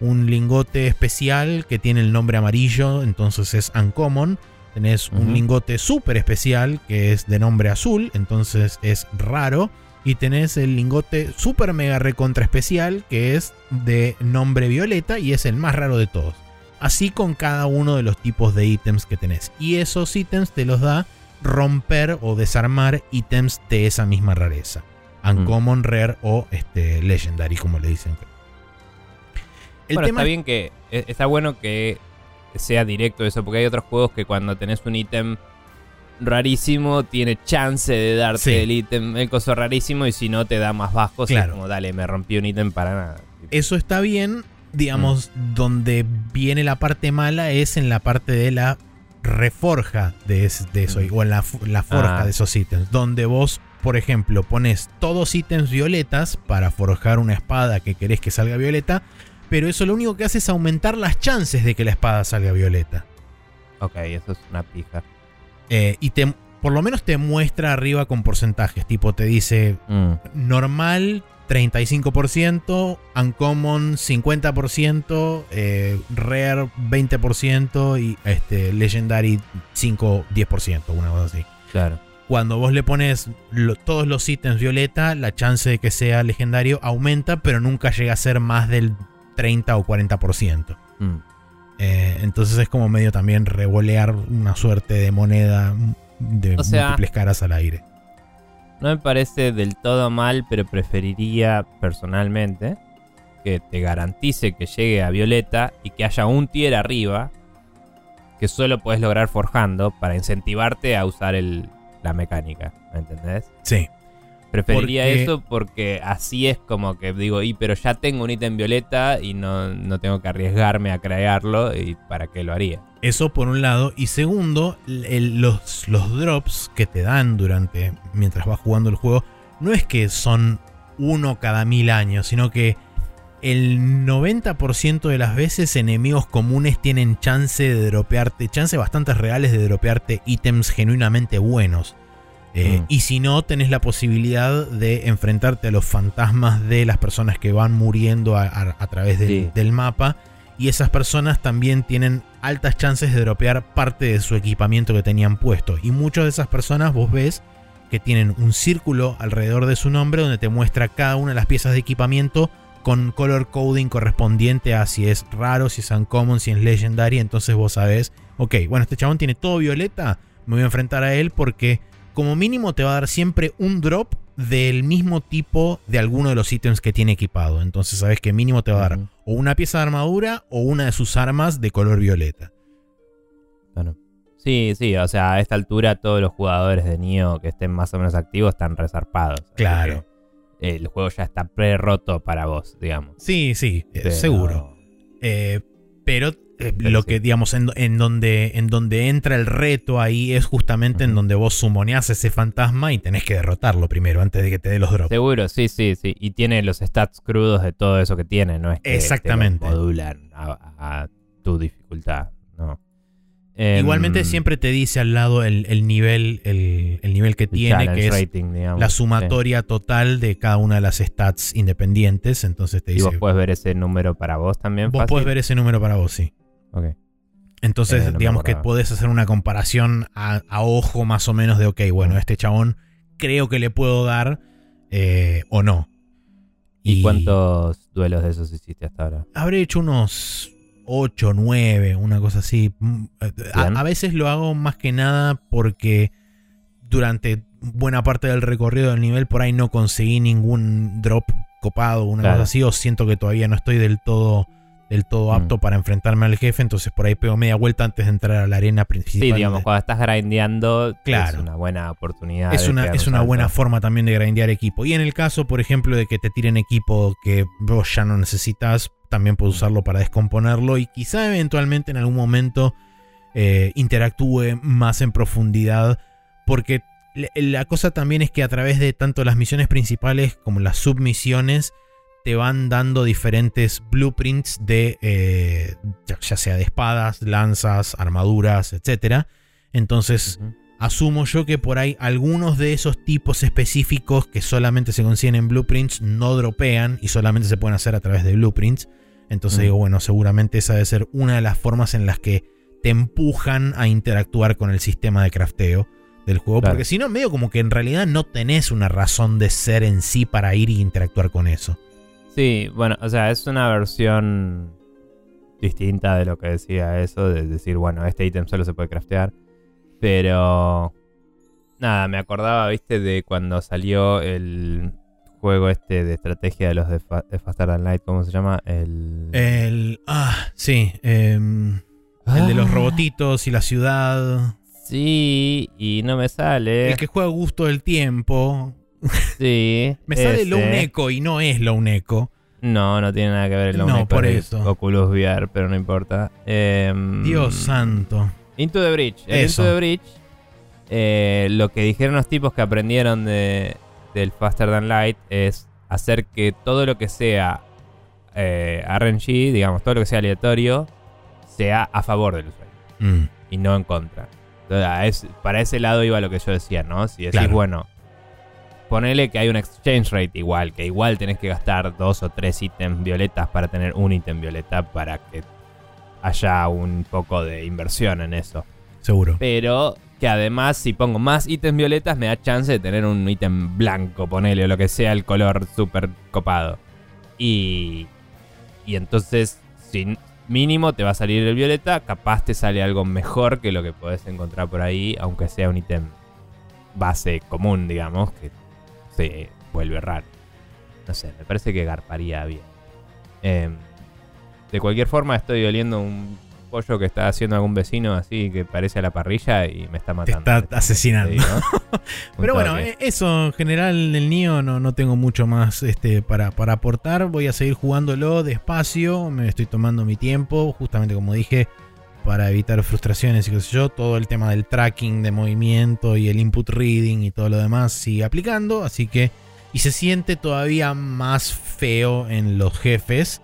un lingote especial que tiene el nombre amarillo, entonces es uncommon. Tenés un lingote súper especial que es de nombre azul, entonces es raro. Y tenés el lingote super mega recontra especial que es de nombre violeta y es el más raro de todos. Así con cada uno de los tipos de ítems que tenés. Y esos ítems te los da romper o desarmar ítems de esa misma rareza. Uncommon, Rare o este, Legendary, como le dicen. El bueno, tema está bien que. e- Está bueno que sea directo eso, porque hay otros juegos que cuando tenés un ítem rarísimo, tiene chance de darte Sí. el ítem, el coso rarísimo, y si no te da más bajos, Claro. es como, dale, me rompí un ítem para nada. eso está bien. Digamos, donde viene la parte mala es en la parte de la reforja de, es- de eso, Mm. o en la forja Ah. de esos ítems. Donde vos, por ejemplo, pones todos ítems violetas para forjar una espada que querés que salga violeta, pero eso lo único que hace es aumentar las chances de que la espada salga violeta. Ok, eso es una pija. Eh, y te, por lo menos te muestra arriba con porcentajes, tipo te dice Mm, normal 35%, uncommon 50%, eh, rare 20% y este, legendary 5-10%, una cosa así. claro. Cuando vos le pones lo- todos los ítems violeta, la chance de que sea legendario aumenta, pero nunca llega a ser más del 30 o 40%. Mm. Eh, entonces es como medio también revolear una suerte de moneda de O sea- múltiples caras al aire. No me parece del todo mal, pero preferiría personalmente que te garantice que llegue a Violeta y que haya un tier arriba que solo puedes lograr forjando para incentivarte a usar el, la mecánica. ¿Me entendés? Sí. Preferiría Porque- eso porque así es como que digo, y pero ya tengo un ítem violeta y no, no tengo que arriesgarme a crearlo y para qué lo haría. Eso por un lado. Y segundo, el- los, los drops que te dan durante. mientras vas jugando el juego. No es que son uno cada mil años. Sino que el 90% de las veces enemigos comunes tienen chance de dropearte. Chances bastante reales de dropearte ítems genuinamente buenos. Eh, Mm. Y si no, tenés la posibilidad de enfrentarte a los fantasmas de las personas que van muriendo a, a- a través del, Sí. del mapa. Y esas personas también tienen altas chances de dropear parte de su equipamiento que tenían puesto. Y muchas de esas personas vos ves que tienen un círculo alrededor de su nombre donde te muestra cada una de las piezas de equipamiento con color coding correspondiente a si es raro, si es uncommon, si es legendary. Entonces vos sabés, ok, bueno, este chabón tiene todo violeta, me voy a enfrentar a él porque como mínimo te va a dar siempre un drop del mismo tipo de alguno de los ítems que tiene equipado. Entonces sabes que mínimo te va a dar o una pieza de armadura o una de sus armas de color violeta. Claro. Sí, sí, o sea, a esta altura todos los jugadores de Nioh que estén más o menos activos están resarpados. Claro. que El juego ya está pre-roto para vos, digamos. Sí, sí, eh, Pero- seguro. Eh, pero eh, lo que, digamos, en, en donde, en donde entra el reto ahí es justamente en donde vos sumoneás ese fantasma y tenés que derrotarlo primero antes de que te dé los drops. Seguro, sí, sí, sí. Y tiene los stats crudos de todo eso que tiene, no es que te Exactamente. lo modulan a, a tu dificultad, no. Em, Igualmente siempre te dice al lado el, el nivel, el, el nivel que el tiene, que es rating, digamos. la Sí. sumatoria total de cada una de las stats independientes. Entonces te Y dice, vos podés ver ese número para vos también. vos podés ver ese número para vos, sí. Ok. Entonces, Eh, no digamos que podés hacer una comparación a, a ojo más o menos de, ok, bueno, este chabón creo que le puedo dar eh, o no. ¿Y, cuántos duelos de esos hiciste hasta ahora? Habré hecho unos 8, 9, una cosa así. Mm, A, veces lo hago más que nada porque durante buena parte del recorrido del nivel por ahí no conseguí ningún drop copado, una Claro. cosa así, o siento que todavía no estoy del todo del todo Mm. apto para enfrentarme al jefe, entonces por ahí pego media vuelta antes de entrar a la arena principal. Sí, digamos, cuando estás grindeando Claro. es una buena oportunidad. es una, es un una buena forma también de grindear equipo. Y en el caso, por ejemplo, de que te tiren equipo que vos ya no necesitas, también puedes usarlo para descomponerlo y quizá eventualmente en algún momento eh, interactúe más en profundidad. Porque la cosa también es que a través de tanto las misiones principales como las submisiones te van dando diferentes blueprints de eh, ya, sea de espadas, lanzas, armaduras, etcétera. Entonces asumo yo que por ahí algunos de esos tipos específicos que solamente se consiguen en blueprints no dropean y solamente se pueden hacer a través de blueprints. Entonces digo, bueno, seguramente esa debe ser una de las formas en las que te empujan a interactuar con el sistema de crafteo del juego. Claro. Porque si no, medio como que en realidad no tenés una razón de ser en sí para ir y interactuar con eso. Sí, bueno, o sea, es una versión distinta de lo que decía eso, de decir, bueno, este ítem solo se puede craftear. Pero... Nada, me acordaba, viste, de cuando salió el juego este de estrategia de los de, Fa- de Faster Than Light, ¿cómo se llama? El... El... Ah, sí. em, el de los Ah, robotitos y la ciudad. Sí, y no me sale. El que juega a gusto del tiempo. Sí. Me sale Echo y no es Lone Echo. No, no tiene nada que ver el Lone No, por es eso. Oculus VR, pero no importa. Em, Dios santo. Into the. El Eso. Into the Breach, eh, lo que dijeron los tipos que aprendieron de, del Faster Than Light es hacer que todo lo que sea eh, RNG, digamos, todo lo que sea aleatorio, sea a favor del usuario Mm, y no en contra. Entonces, es- para ese lado iba lo que yo decía, ¿no? Si decís, Claro. bueno, ponele que hay un exchange rate igual, que igual tenés que gastar dos o tres ítems violetas para tener un ítem violeta para que haya un poco de inversión en eso. seguro. Pero que además, si pongo más ítems violetas, me da chance de tener un ítem blanco, ponele, o lo que sea el color súper copado. Y. Y entonces, si mínimo te va a salir el violeta, capaz te sale algo mejor que lo que podés encontrar por ahí, aunque sea un ítem base común, digamos, que se vuelve raro. No sé, me parece que garparía bien. Em, de cualquier forma, estoy oliendo un pollo que está haciendo algún vecino así que parece a la parrilla y me está Te matando. está asesinando. Te digo. Un Pero bueno, eh, eso en general del Nio no, no tengo mucho más este, para, para aportar. Voy a seguir jugándolo despacio. Me estoy tomando mi tiempo. Justamente como dije, para evitar frustraciones y qué sé yo. Todo el tema del tracking de movimiento y el input reading y todo lo demás sigue aplicando. Así que. Y se siente todavía más feo en los jefes.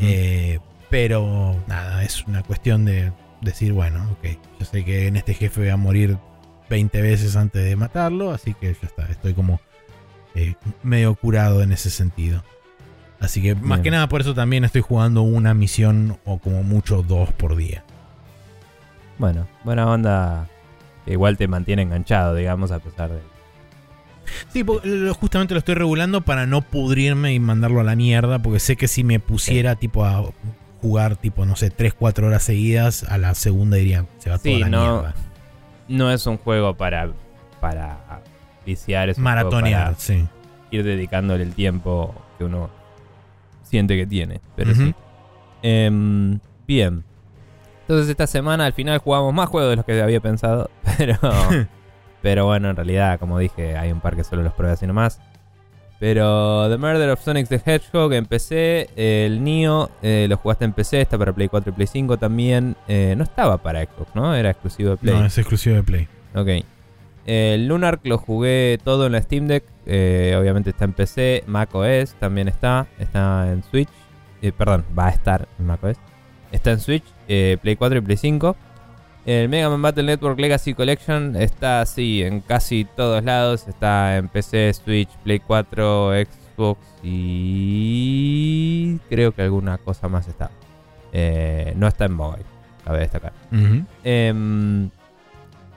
Eh, pero nada, es una cuestión de decir, bueno, ok, yo sé que en este jefe voy a morir 20 veces antes de matarlo, así que ya está, estoy como eh, medio curado en ese sentido. Así que más que nada por eso también estoy jugando una misión o como mucho dos por día. Bueno, buena onda. Igual te mantiene enganchado, digamos, a pesar de. Sí, justamente lo estoy regulando para no pudrirme y mandarlo a la mierda, porque sé que si me pusiera tipo a jugar tipo, no sé, 3, 4 horas seguidas, a la segunda diría, se va Sí, toda la no, mierda. No es un juego para. para viciar, es Maratonear, para sí. ir dedicándole el tiempo que uno siente que tiene. Pero sí. Em, bien. Entonces esta semana al final jugamos más juegos de los que había pensado. Pero, pero bueno, en realidad, como dije, hay un par que solo los pruebas así nomás. Pero The Murder of Sonic the Hedgehog en PC, el Nio eh, lo jugaste en PC, está para Play 4 y Play 5 también. Eh, no estaba para Xbox, ¿no? Era exclusivo de Play. No, es exclusivo de Play. Ok. El Lunark lo jugué todo en la Steam Deck. eh, obviamente está en PC. Mac OS también está. Está en Switch. eh, perdón, va a estar en Mac OS. Está en Switch, eh, Play 4 y Play 5. El Mega Man Battle Network Legacy Collection está así en casi todos lados. Está en PC, Switch, Play 4, Xbox y creo que alguna cosa más está. Eh, no está en mobile, cabe destacar. Em,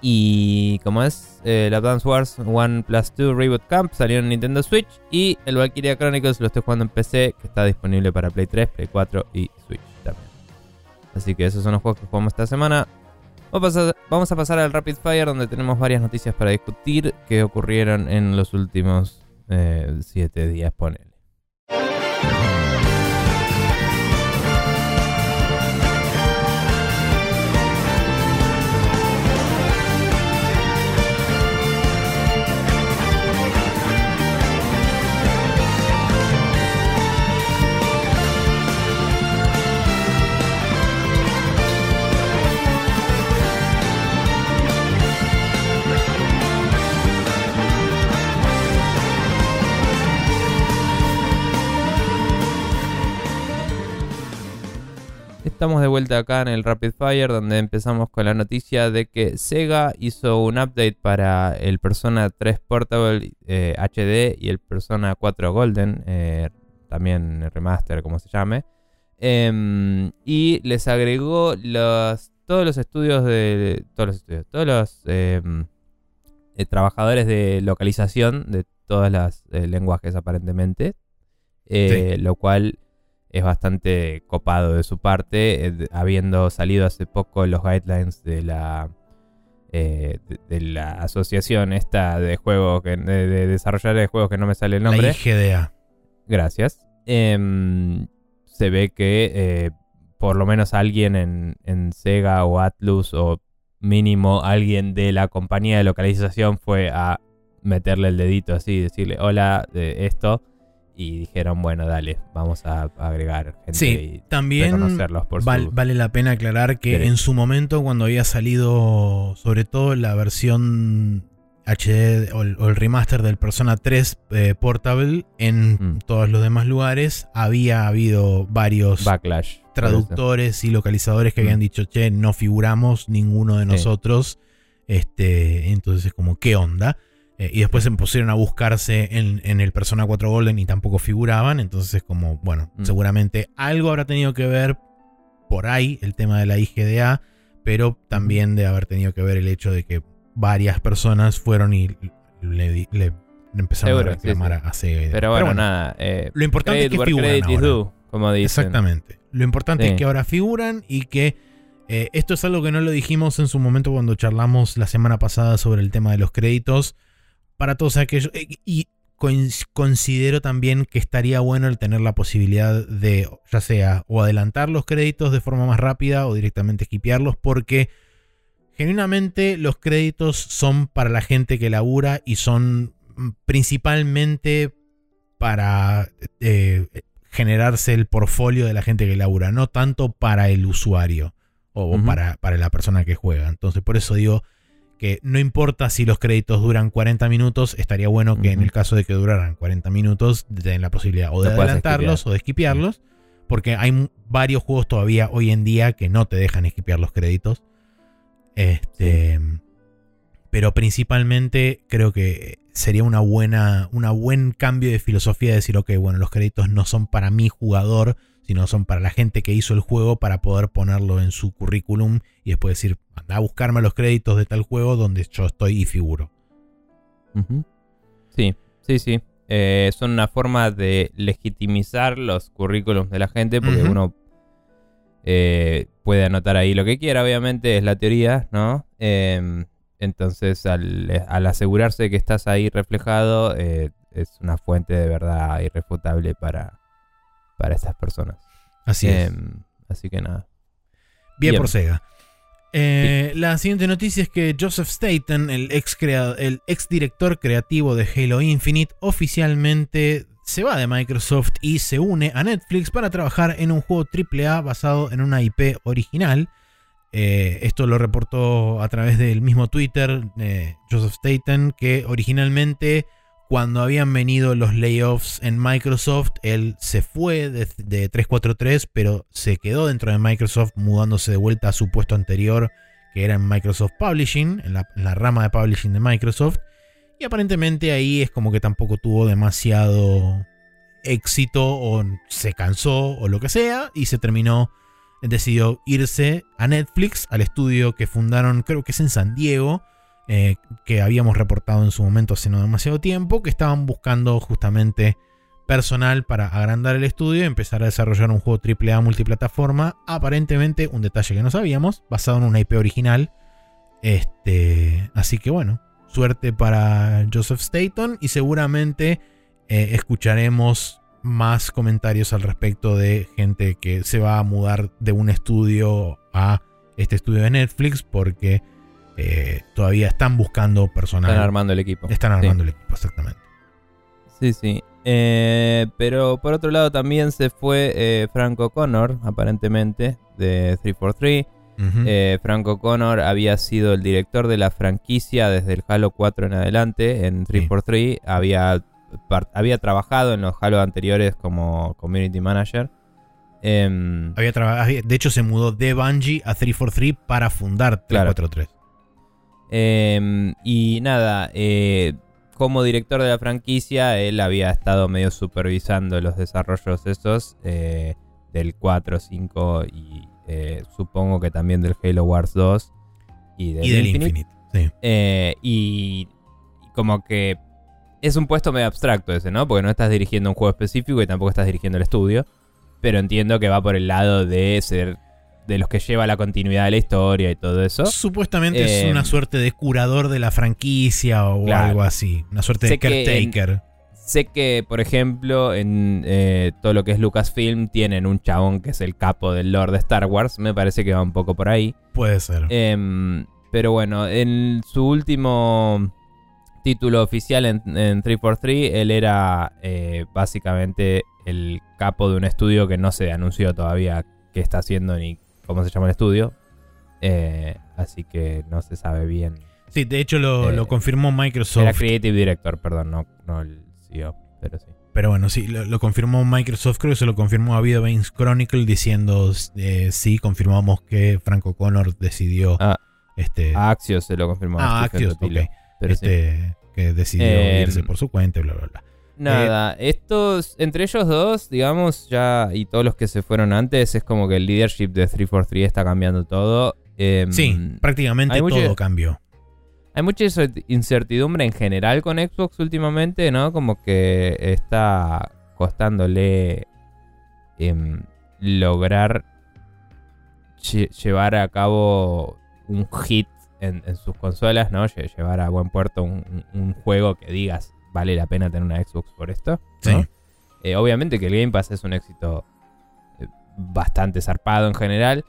y como es eh, el Advance Wars 1 Plus 2 Reboot Camp salió en Nintendo Switch y el Valkyria Chronicles lo estoy jugando en PC que está disponible para Play 3, Play 4 y Switch. Así que esos son los juegos que jugamos esta semana. Vamos a, pasar al Rapid Fire donde tenemos varias noticias para discutir que ocurrieron en los últimos 7 días, ponele. Estamos de vuelta acá en el Rapid Fire donde empezamos con la noticia de que Sega hizo un update para el Persona 3 Portable eh, HD y el Persona 4 Golden, eh, también remaster como se llame, Em, y les agregó los, todos los estudios de todos los estudios, todos los em, eh, trabajadores de localización de todas las eh, lenguajes aparentemente, eh, lo cual es bastante copado de su parte, eh, habiendo salido hace poco los guidelines de la eh, de, de la asociación esta de juegos que de, de desarrolladores de juegos que no me sale el nombre. La IGDA. Gracias. Em, se ve que eh, por lo menos alguien en, en Sega o Atlus o mínimo alguien de la compañía de localización fue a meterle el dedito así, decirle hola de esto y dijeron bueno dale vamos a agregar gente Sí, y también por val- vale la pena aclarar que en su momento cuando había salido sobre todo la versión HD o el, o el remaster del Persona 3 eh, Portable en Mm. todos los demás lugares había habido varios backlash. traductores y localizadores que Mm. habían dicho, che, no figuramos ninguno de Sí. nosotros. Este, entonces, como, ¿qué onda? Eh, y después se pusieron a buscarse en, en el Persona 4 Golden y tampoco figuraban. Entonces, como, bueno, Mm. seguramente algo habrá tenido que ver por ahí el tema de la IGDA, pero también de haber tenido que ver el hecho de que varias personas fueron y le, empezaron Seguro, a reclamar sí, sí. a Sega. Pero bueno, nada. eh, Lo importante es que figuran ahora. due, como dicen. Exactamente. Lo importante Sí. es que ahora figuran y que eh, esto es algo que no lo dijimos en su momento cuando charlamos la semana pasada sobre el tema de los créditos. Para todos aquellos. eh, y considero también que estaría bueno el tener la posibilidad de, ya sea, o adelantar los créditos de forma más rápida o directamente skipearlos, porque genuinamente los créditos son para la gente que labura y son mm, principalmente para eh, generarse el portfolio de la gente que labura, no tanto para el usuario o para, para la persona que juega. Entonces, por eso digo que no importa si los créditos duran 40 minutos, estaría bueno que en el caso de que duraran 40 minutos, den la posibilidad o de adelantarlos o de esquipearlos, porque hay varios juegos todavía hoy en día que no te dejan esquipear los créditos. Este. Pero pero principalmente creo que sería una buena, una buen cambio de filosofía de decir, ok, bueno, los créditos no son para mi jugador, sino son para la gente que hizo el juego para poder ponerlo en su currículum y después decir, anda a buscarme los créditos de tal juego donde yo estoy y figuro. Sí, sí, sí. Eh, son una forma de legitimizar los currículums de la gente porque uno eh, puede anotar ahí lo que quiera, obviamente, es la teoría, ¿no? Em, entonces, al, asegurarse que estás ahí reflejado, eh, es una fuente de verdad irrefutable para, para estas personas. Así es. Em, así que nada. Bien, por Sega. Eh, la siguiente noticia es que Joseph Staten, el ex, el ex director creativo de Halo Infinite, oficialmente se va de Microsoft y se une a Netflix para trabajar en un juego AAA basado en una IP original. Eh, esto lo reportó a través del mismo Twitter de Joseph Staten, que originalmente cuando habían venido los layoffs en Microsoft, él se fue de, 343, pero se quedó dentro de Microsoft, mudándose de vuelta a su puesto anterior, que era en Microsoft Publishing, en la, rama de Publishing de Microsoft. Y aparentemente ahí es como que tampoco tuvo demasiado éxito o se cansó o lo que sea y se terminó, decidió irse a Netflix, al estudio que fundaron, creo que es en San Diego, eh, que habíamos reportado en su momento hace no demasiado tiempo, que estaban buscando justamente personal para agrandar el estudio y empezar a desarrollar un juego AAA multiplataforma. Aparentemente, un detalle que no sabíamos, basado en una IP original. Este, así que bueno, suerte para Joseph Staton y seguramente eh, escucharemos más comentarios al respecto de gente que se va a mudar de un estudio a este estudio de Netflix porque eh, todavía están buscando personal. Están armando el equipo. Están armando el equipo, exactamente. Sí, sí. Eh, pero por otro lado también se fue eh, Franco Connor, aparentemente, de 343. Franco Connor había sido el director de la franquicia desde el Halo 4 en adelante en 343. Había, había trabajado en los Halo anteriores como community manager. Em, había de hecho, se mudó de Bungie a 343 para fundar 343. Em, y nada, eh, como director de la franquicia, él había estado medio supervisando los desarrollos esos eh, del 4, 5 y eh, supongo que también del Halo Wars 2 y del, Infinite. y, como que es un puesto medio abstracto ese, ¿no? Porque no estás dirigiendo un juego específico y tampoco estás dirigiendo el estudio. Pero entiendo que va por el lado de ser de los que lleva la continuidad de la historia y todo eso. Supuestamente es una em, suerte de curador de la franquicia o algo así. Una suerte de caretaker. sé que, por ejemplo, en eh, todo lo que es Lucasfilm tienen un chabón que es el capo del lore de Star Wars. Me parece que va un poco por ahí. Puede ser. Em, pero bueno, en su último título oficial en, 343, él era eh, básicamente el capo de un estudio que no se anunció todavía qué está haciendo ni cómo se llama el estudio. Eh, así que no se sabe bien. Sí, de hecho lo, eh, confirmó Microsoft. Era Creative Director, perdón, no, no el CEO, pero sí. Pero bueno, sí, lo, confirmó Microsoft, creo que se lo confirmó a Video Games Chronicle diciendo, eh, sí, confirmamos que Franco Connor decidió... Ah, este, a Axios se lo confirmó. Ah, Axios, ok. Pero este, que decidió irse por su cuenta bla, bla, bla. Nada, estos, entre ellos dos, digamos, ya, y todos los que se fueron antes, es como que el leadership de 343 está cambiando todo. Em, sí, prácticamente todo cambió. Hay mucha incertidumbre en general con Xbox últimamente, ¿no? Como que está costándole em, lograr llevar a cabo un hit en, sus consolas, ¿no? Llevar a buen puerto un juego que digas, vale la pena tener una Xbox por esto. Eh, obviamente que el Game Pass es un éxito eh, bastante zarpado en general,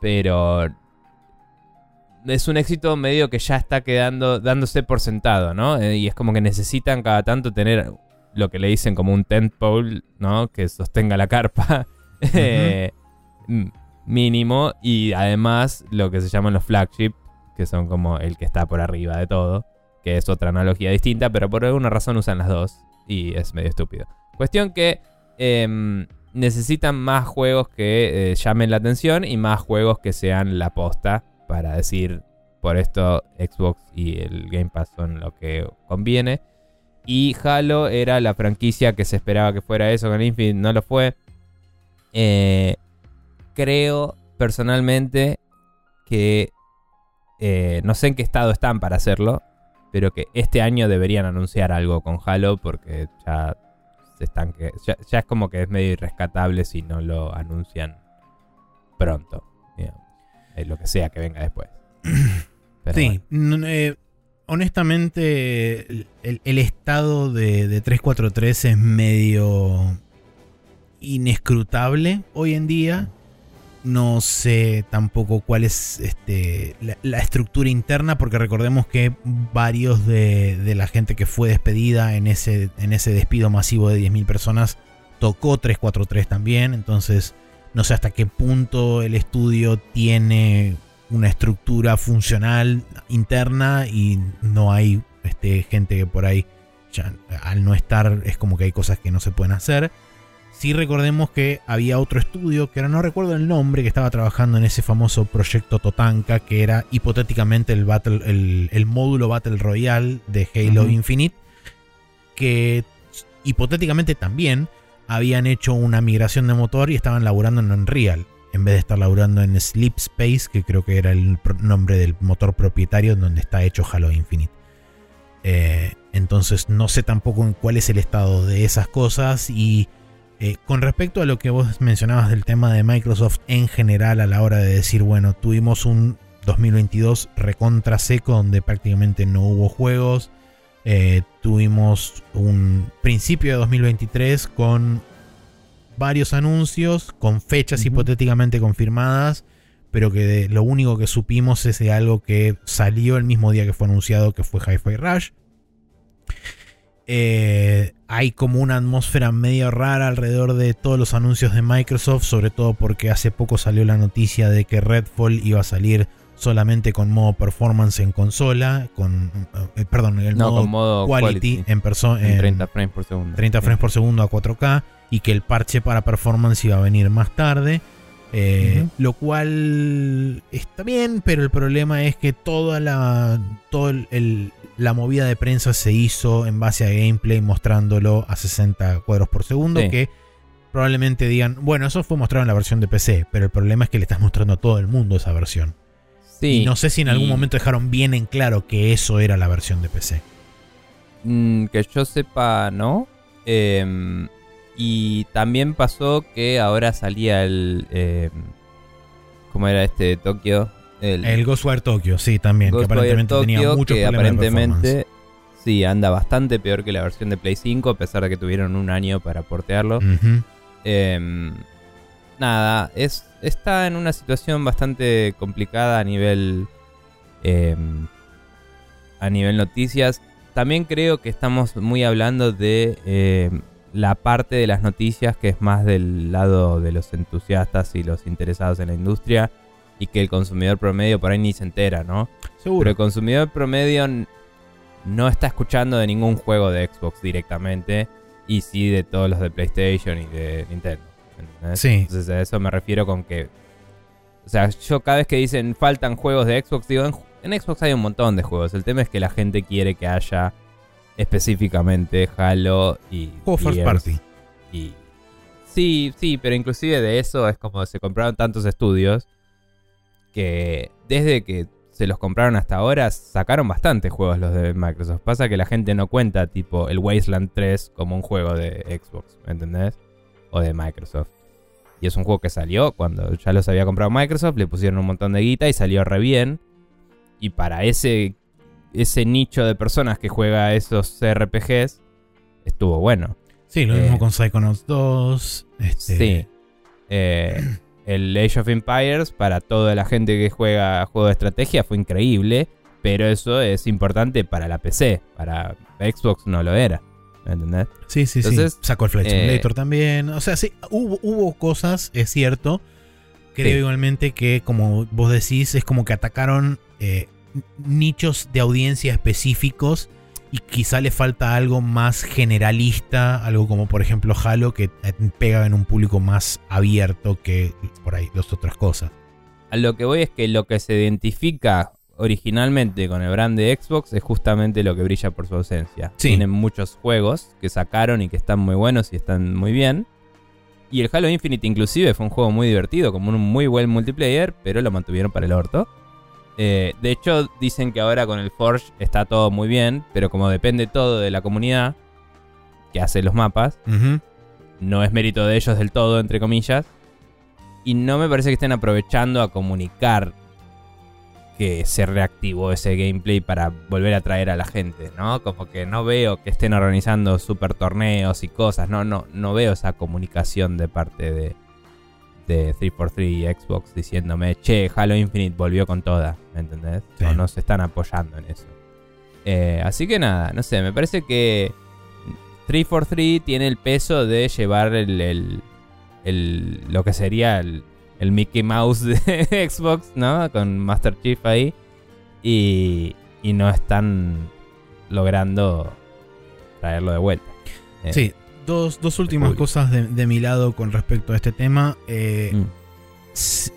pero es un éxito medio que ya está quedando, dándose por sentado, ¿no? Eh, y es como que necesitan cada tanto tener lo que le dicen como un tent pole, ¿no? Que sostenga la carpa. mínimo y además lo que se llaman los flagship, que son como el que está por arriba de todo que es otra analogía distinta, pero por alguna razón usan las dos y es medio estúpido. Cuestión que em, necesitan más juegos que eh, llamen la atención y más juegos que sean la posta para decir por esto Xbox y el Game Pass son lo que conviene. Y Halo era la franquicia que se esperaba que fuera eso con Infinite, no lo fue. Eh, creo personalmente que eh, no sé en qué estado están para hacerlo, pero que este año deberían anunciar algo con Halo porque ya se están que ya, es como que es medio irrescatable si no lo anuncian pronto, Es lo que sea que venga después. sí, eh, honestamente el, estado de, de 343 es medio inescrutable hoy en día. No sé tampoco cuál es este, la, estructura interna, porque recordemos que varios de, la gente que fue despedida en ese, en despido masivo de 10.000 personas tocó 343 también. Entonces, no sé hasta qué punto el estudio tiene una estructura funcional interna y no hay este, gente que por ahí, al no estar, es como que hay cosas que no se pueden hacer. Si recordemos que había otro estudio, que ahora no recuerdo el nombre, que estaba trabajando en ese famoso proyecto Totanka, que era hipotéticamente el, battle, el, módulo Battle Royale de Halo Infinite, que hipotéticamente también habían hecho una migración de motor y estaban laburando en Unreal, en vez de estar laburando en Sleep Space, que creo que era el nombre del motor propietario donde está hecho Halo Infinite. Eh, entonces no sé tampoco en cuál es el estado de esas cosas y eh, con respecto a lo que vos mencionabas del tema de Microsoft en general a la hora de decir, bueno, tuvimos un 2022 recontra seco donde prácticamente no hubo juegos. Eh, tuvimos un principio de 2023 con varios anuncios, con fechas hipotéticamente confirmadas, pero que lo único que supimos es de algo que salió el mismo día que fue anunciado, que fue Hi-Fi Rush. Eh, hay como una atmósfera medio rara alrededor de todos los anuncios de Microsoft, sobre todo porque hace poco salió la noticia de que Redfall iba a salir solamente con modo performance en consola, con eh, perdón, el modo, quality, en, persona en 30 frames por segundo. 30 frames por segundo a 4K y que el parche para performance iba a venir más tarde. Eh, lo cual está bien, pero el problema es que toda la, todo el, la movida de prensa se hizo en base a gameplay mostrándolo a 60 cuadros por segundo. Que probablemente digan, bueno, eso fue mostrado en la versión de PC, pero el problema es que le estás mostrando a todo el mundo esa versión. y no sé si en algún momento dejaron bien en claro que eso era la versión de PC. Mm, que yo sepa, no. Em, y también pasó que ahora salía el. Eh, ¿Cómo era este de Tokio? El, Ghostwire Tokyo, sí, también. que aparentemente tenía muchos que aparentemente sí, anda bastante peor que la versión de Play 5, a pesar de que tuvieron un año para portearlo. Em, nada, es, está en una situación bastante complicada a nivel. Em, a nivel noticias. También creo que estamos muy hablando de em, la parte de las noticias que es más del lado de los entusiastas y los interesados en la industria y que el consumidor promedio por ahí ni se entera, ¿no? Seguro. Pero el consumidor promedio no está escuchando de ningún juego de Xbox directamente y sí de todos los de PlayStation y de Nintendo. Sí. Entonces a eso me refiero con que... O sea, yo cada vez que dicen faltan juegos de Xbox, digo, en, Xbox hay un montón de juegos. El tema es que la gente quiere que haya específicamente Halo y... Juego First Party. Y, sí, sí, pero inclusive de eso es como se compraron tantos estudios que desde que se los compraron hasta ahora sacaron bastantes juegos los de Microsoft. Pasa que la gente no cuenta tipo el Wasteland 3 como un juego de Xbox, ¿me entendés? O de Microsoft. Y es un juego que salió cuando ya los había comprado Microsoft, le pusieron un montón de guita y salió re bien. Y para ese, ese nicho de personas que juega esos RPGs, estuvo bueno. Sí, lo mismo eh, con Psychonauts 2. Este... Sí. Eh, el Age of Empires para toda la gente que juega juego de estrategia fue increíble, pero eso es importante para la PC, para Xbox no lo era. ¿Me entendés? Sí, sí, sí. Sacó el Flight eh, Simulator también. O sea, sí, hubo, hubo cosas, es cierto. Creo igualmente que, como vos decís, es como que atacaron eh, nichos de audiencia específicos y quizá le falta algo más generalista, algo como por ejemplo Halo, que pega en un público más abierto que por ahí las otras cosas. A lo que voy es que lo que se identifica, originalmente con el brand de Xbox es justamente lo que brilla por su ausencia. Sí. Tienen muchos juegos que sacaron y que están muy buenos y están muy bien. Y el Halo Infinite inclusive fue un juego muy divertido, como un muy buen multiplayer, pero lo mantuvieron para el orto. Eh, de hecho, dicen que ahora con el Forge está todo muy bien, pero como depende todo de la comunidad que hace los mapas, no es mérito de ellos del todo, entre comillas. Y no me parece que estén aprovechando a comunicar que se reactivó ese gameplay para volver a traer a la gente, ¿no? Como que no veo que estén organizando super torneos y cosas, no, no, no veo esa comunicación de parte de, de 343 y Xbox diciéndome, che, Halo Infinite volvió con toda, ¿me entendés? Sí. No, no se están apoyando en eso. Eh, así que nada, no sé, me parece que 343 tiene el peso de llevar el, el- el- lo que sería el, el Mickey Mouse de Xbox, ¿no? Con Master Chief ahí. Y, y no están logrando traerlo de vuelta. Eh, Sí, dos, dos últimas cosas de, de mi lado con respecto a este tema. Eh, mm,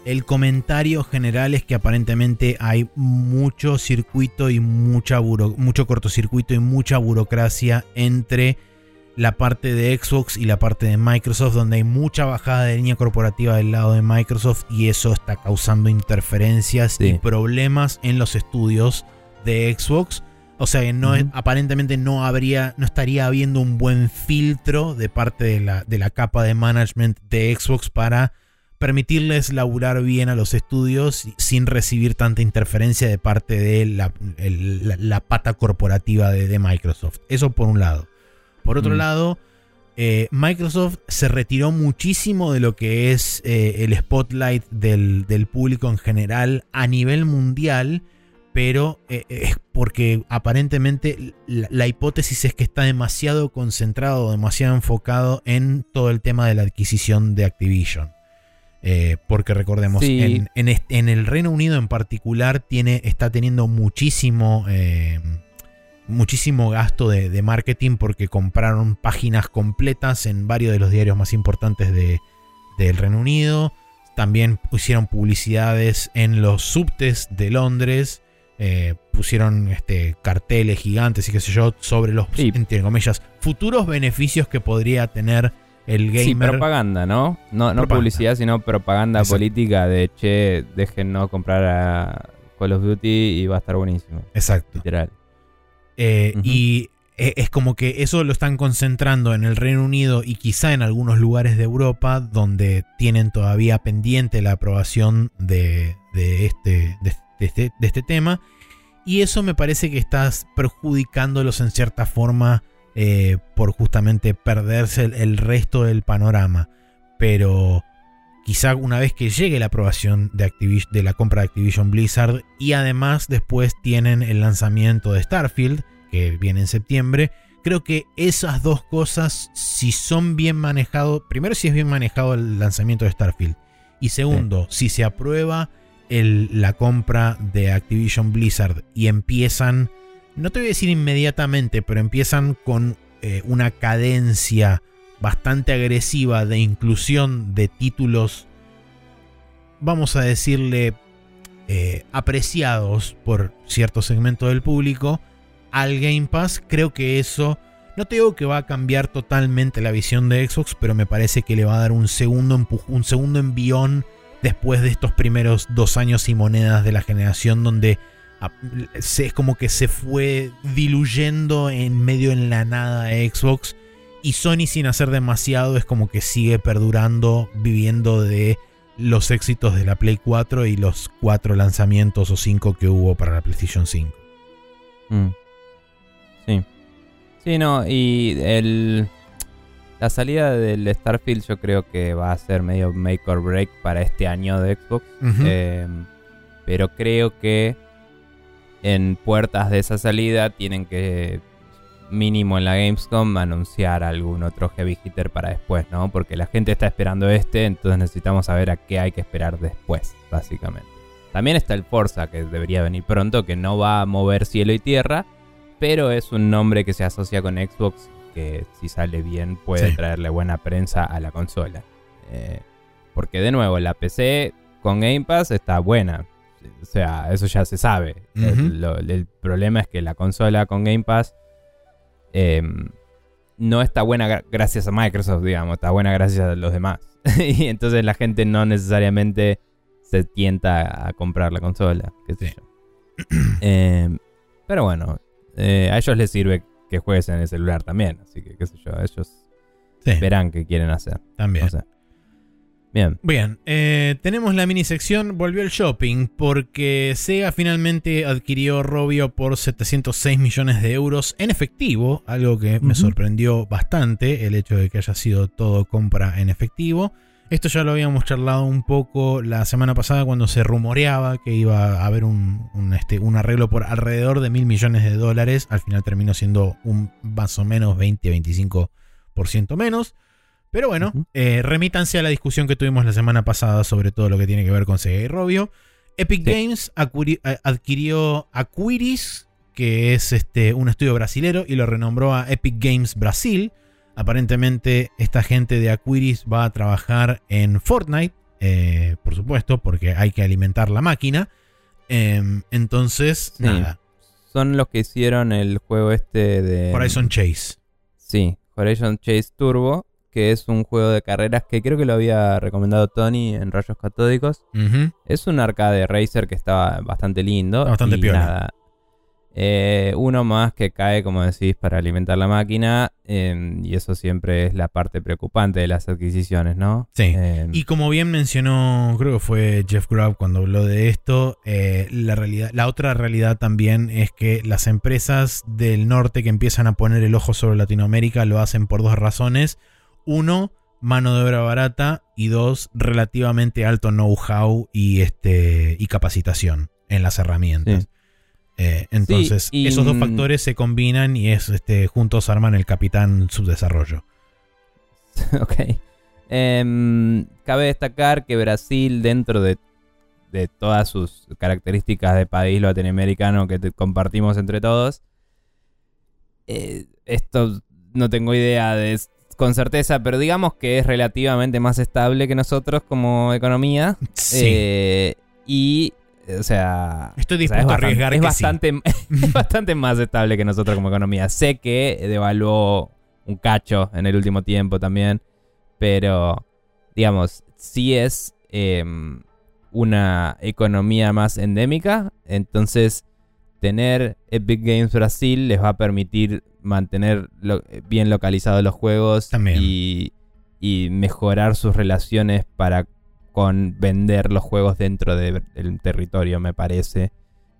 el comentario general es que aparentemente hay mucho circuito y mucha buro- mucho cortocircuito y mucha burocracia entre la parte de Xbox y la parte de Microsoft, donde hay mucha bajada de línea corporativa del lado de Microsoft y eso está causando interferencias y problemas en los estudios de Xbox. O sea que no aparentemente no habría, no estaría habiendo un buen filtro de parte de la, de la capa de management de Xbox para permitirles laburar bien a los estudios sin recibir tanta interferencia de parte de la, el- la- la pata corporativa de, de Microsoft. Eso por un lado. Por otro Mm. lado, eh, Microsoft se retiró muchísimo de lo que es eh, el spotlight del, del público en general a nivel mundial, pero eh, es porque aparentemente la, la hipótesis es que está demasiado concentrado, demasiado enfocado en todo el tema de la adquisición de Activision. Eh, porque recordemos, Sí. en, en el Reino Unido en particular tiene, está teniendo muchísimo, eh, muchísimo gasto de, de marketing porque compraron páginas completas en varios de los diarios más importantes de- del Reino Unido. También pusieron publicidades en los subtes de Londres. Eh, pusieron este, carteles gigantes y qué sé yo sobre los, Sí. entre comillas, futuros beneficios que podría tener el gamer. Sí, propaganda, ¿no? No, no Propaganda. publicidad, sino propaganda Exacto. política de che, dejen no comprar a Call of Duty y va a estar buenísimo. Exacto. Literal. Eh. Y e- es como que eso lo están concentrando en el Reino Unido y quizá en algunos lugares de Europa donde tienen todavía pendiente la aprobación de, de este, de, de este, de este tema. Y eso me parece que estás perjudicándolos en cierta forma eh, por justamente perderse el, el resto del panorama. Pero quizá una vez que llegue la aprobación de, de la compra de Activision Blizzard y además después tienen el lanzamiento de Starfield, que viene en septiembre, creo que esas dos cosas, si son bien manejados, primero si es bien manejado el lanzamiento de Starfield, y segundo, si se aprueba la compra de Activision Blizzard y empiezan, no te voy a decir inmediatamente, pero empiezan con eh, una cadencia bastante agresiva de inclusión de títulos, vamos a decirle, eh, apreciados por cierto segmento del público al Game Pass, creo que eso, no te digo que va a cambiar totalmente la visión de Xbox, pero me parece que le va a dar un segundo un segundo envión después de estos primeros dos años y monedas de la generación donde es como que se fue diluyendo en medio en la nada Xbox y Sony sin hacer demasiado es como que sigue perdurando, viviendo de los éxitos de la Play 4 y los cuatro lanzamientos o cinco que hubo para la PlayStation 5. Mm. Sí. Sí, no, y el, la salida del Starfield yo creo que va a ser medio make or break para este año de Xbox. Eh, pero creo que en puertas de esa salida tienen que, mínimo en la Gamescom, anunciar algún otro heavy hitter para después, ¿no? Porque la gente está esperando este, entonces necesitamos saber a qué hay que esperar después, básicamente. También está el Forza, que debería venir pronto, que no va a mover cielo y tierra, pero es un nombre que se asocia con Xbox, que si sale bien puede Sí. traerle buena prensa a la consola. Eh, porque de nuevo, la PC con Game Pass está buena. o sea, eso ya se sabe. El, lo- el problema es que la consola con Game Pass em, no está buena gra- gracias a Microsoft, digamos, está buena gracias a los demás. y entonces la gente no necesariamente se tienta a comprar la consola, qué sé Sí. yo. Em, pero bueno, eh, a ellos les sirve que juegues en el celular también, así que qué sé yo, ellos Sí, verán qué quieren hacer. también. No sé. Bien. Bien, eh, tenemos la mini sección Volvió el shopping porque Sega finalmente adquirió Robio por 706 millones de euros en efectivo, algo que me sorprendió bastante, el hecho de que haya sido todo compra en efectivo. Esto ya lo habíamos charlado un poco la semana pasada cuando se rumoreaba que iba a haber un, un, este, un arreglo por alrededor de mil millones de dólares. Al final terminó siendo un más o menos 20-25% menos. Pero bueno, eh, remítanse a la discusión que tuvimos la semana pasada sobre todo lo que tiene que ver con Sega y Robio. Epic Sí. Games a- adquirió Aquiris, que es este, un estudio brasilero, y lo renombró a Epic Games Brasil. Aparentemente, esta gente de Aquiris va a trabajar en Fortnite, eh, por supuesto, porque hay que alimentar la máquina. Em, entonces, Sí. nada, Son los que hicieron el juego este de... Horizon Chase. Sí, Horizon Chase Turbo, que es un juego de carreras que creo que lo había recomendado Tony en Rayos Catódicos. Es un arcade racer que estaba bastante lindo. Bastante y piola. nada, eh, uno más que cae, como decís, para alimentar la máquina. eh, y eso siempre es la parte preocupante de las adquisiciones, ¿no? Sí. Eh, Y como bien mencionó, creo que fue Jeff Grubb cuando habló de esto, eh, la, realidad, la otra realidad también es que las empresas del norte que empiezan a poner el ojo sobre Latinoamérica lo hacen por dos razones. Uno, mano de obra barata y dos, relativamente alto know-how y, este, y capacitación en las herramientas. Sí. Eh, entonces, y- esos dos factores se combinan y es, este, juntos arman el capitán subdesarrollo. ok. Em, cabe destacar que Brasil, dentro de, de todas sus características de país latinoamericano que te- compartimos entre todos, eh, esto no tengo idea de con certeza, pero digamos que es relativamente más estable que nosotros como economía. Sí. Eh, y, o sea... Estoy o sea, dispuesto es a bastante, arriesgar es bastante, es bastante más estable que nosotros como economía. Sé que devaluó un cacho en el último tiempo también, pero digamos, sí es eh, una economía más endémica, entonces tener Epic Games Brasil les va a permitir mantener lo- bien localizados los juegos También. y, y mejorar sus relaciones para con vender los juegos dentro de- del territorio, me parece.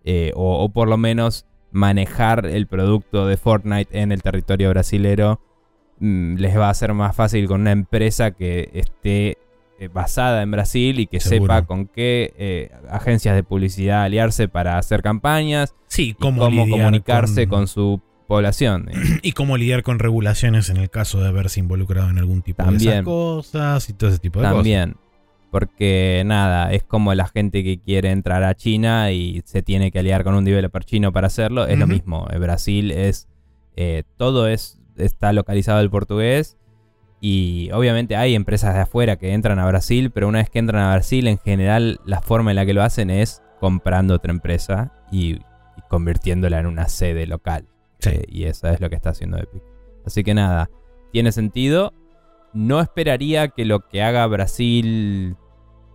Eh, o, o por lo menos manejar el producto de Fortnite en el territorio brasilero mm, les va a ser más fácil con una empresa que esté eh, basada en Brasil y que Seguro. sepa con qué eh, agencias de publicidad aliarse para hacer campañas Sí, y cómo, comunicarse con, su población. y cómo lidiar con regulaciones en el caso de haberse involucrado en algún tipo de esas cosas y todo ese tipo de También. Porque nada, es como la gente que quiere entrar a China y se tiene que aliar con un developer chino para hacerlo. Es lo mismo. Eh, Brasil es. eh, todo es. está localizado el portugués. Y obviamente hay empresas de afuera que entran a Brasil, pero una vez que entran a Brasil, en general, la forma en la que lo hacen es comprando otra empresa y, y convirtiéndola en una sede local. Sí. Eh, y eso es lo que está haciendo Epic. Así que nada, tiene sentido. No esperaría que lo que haga Brasil.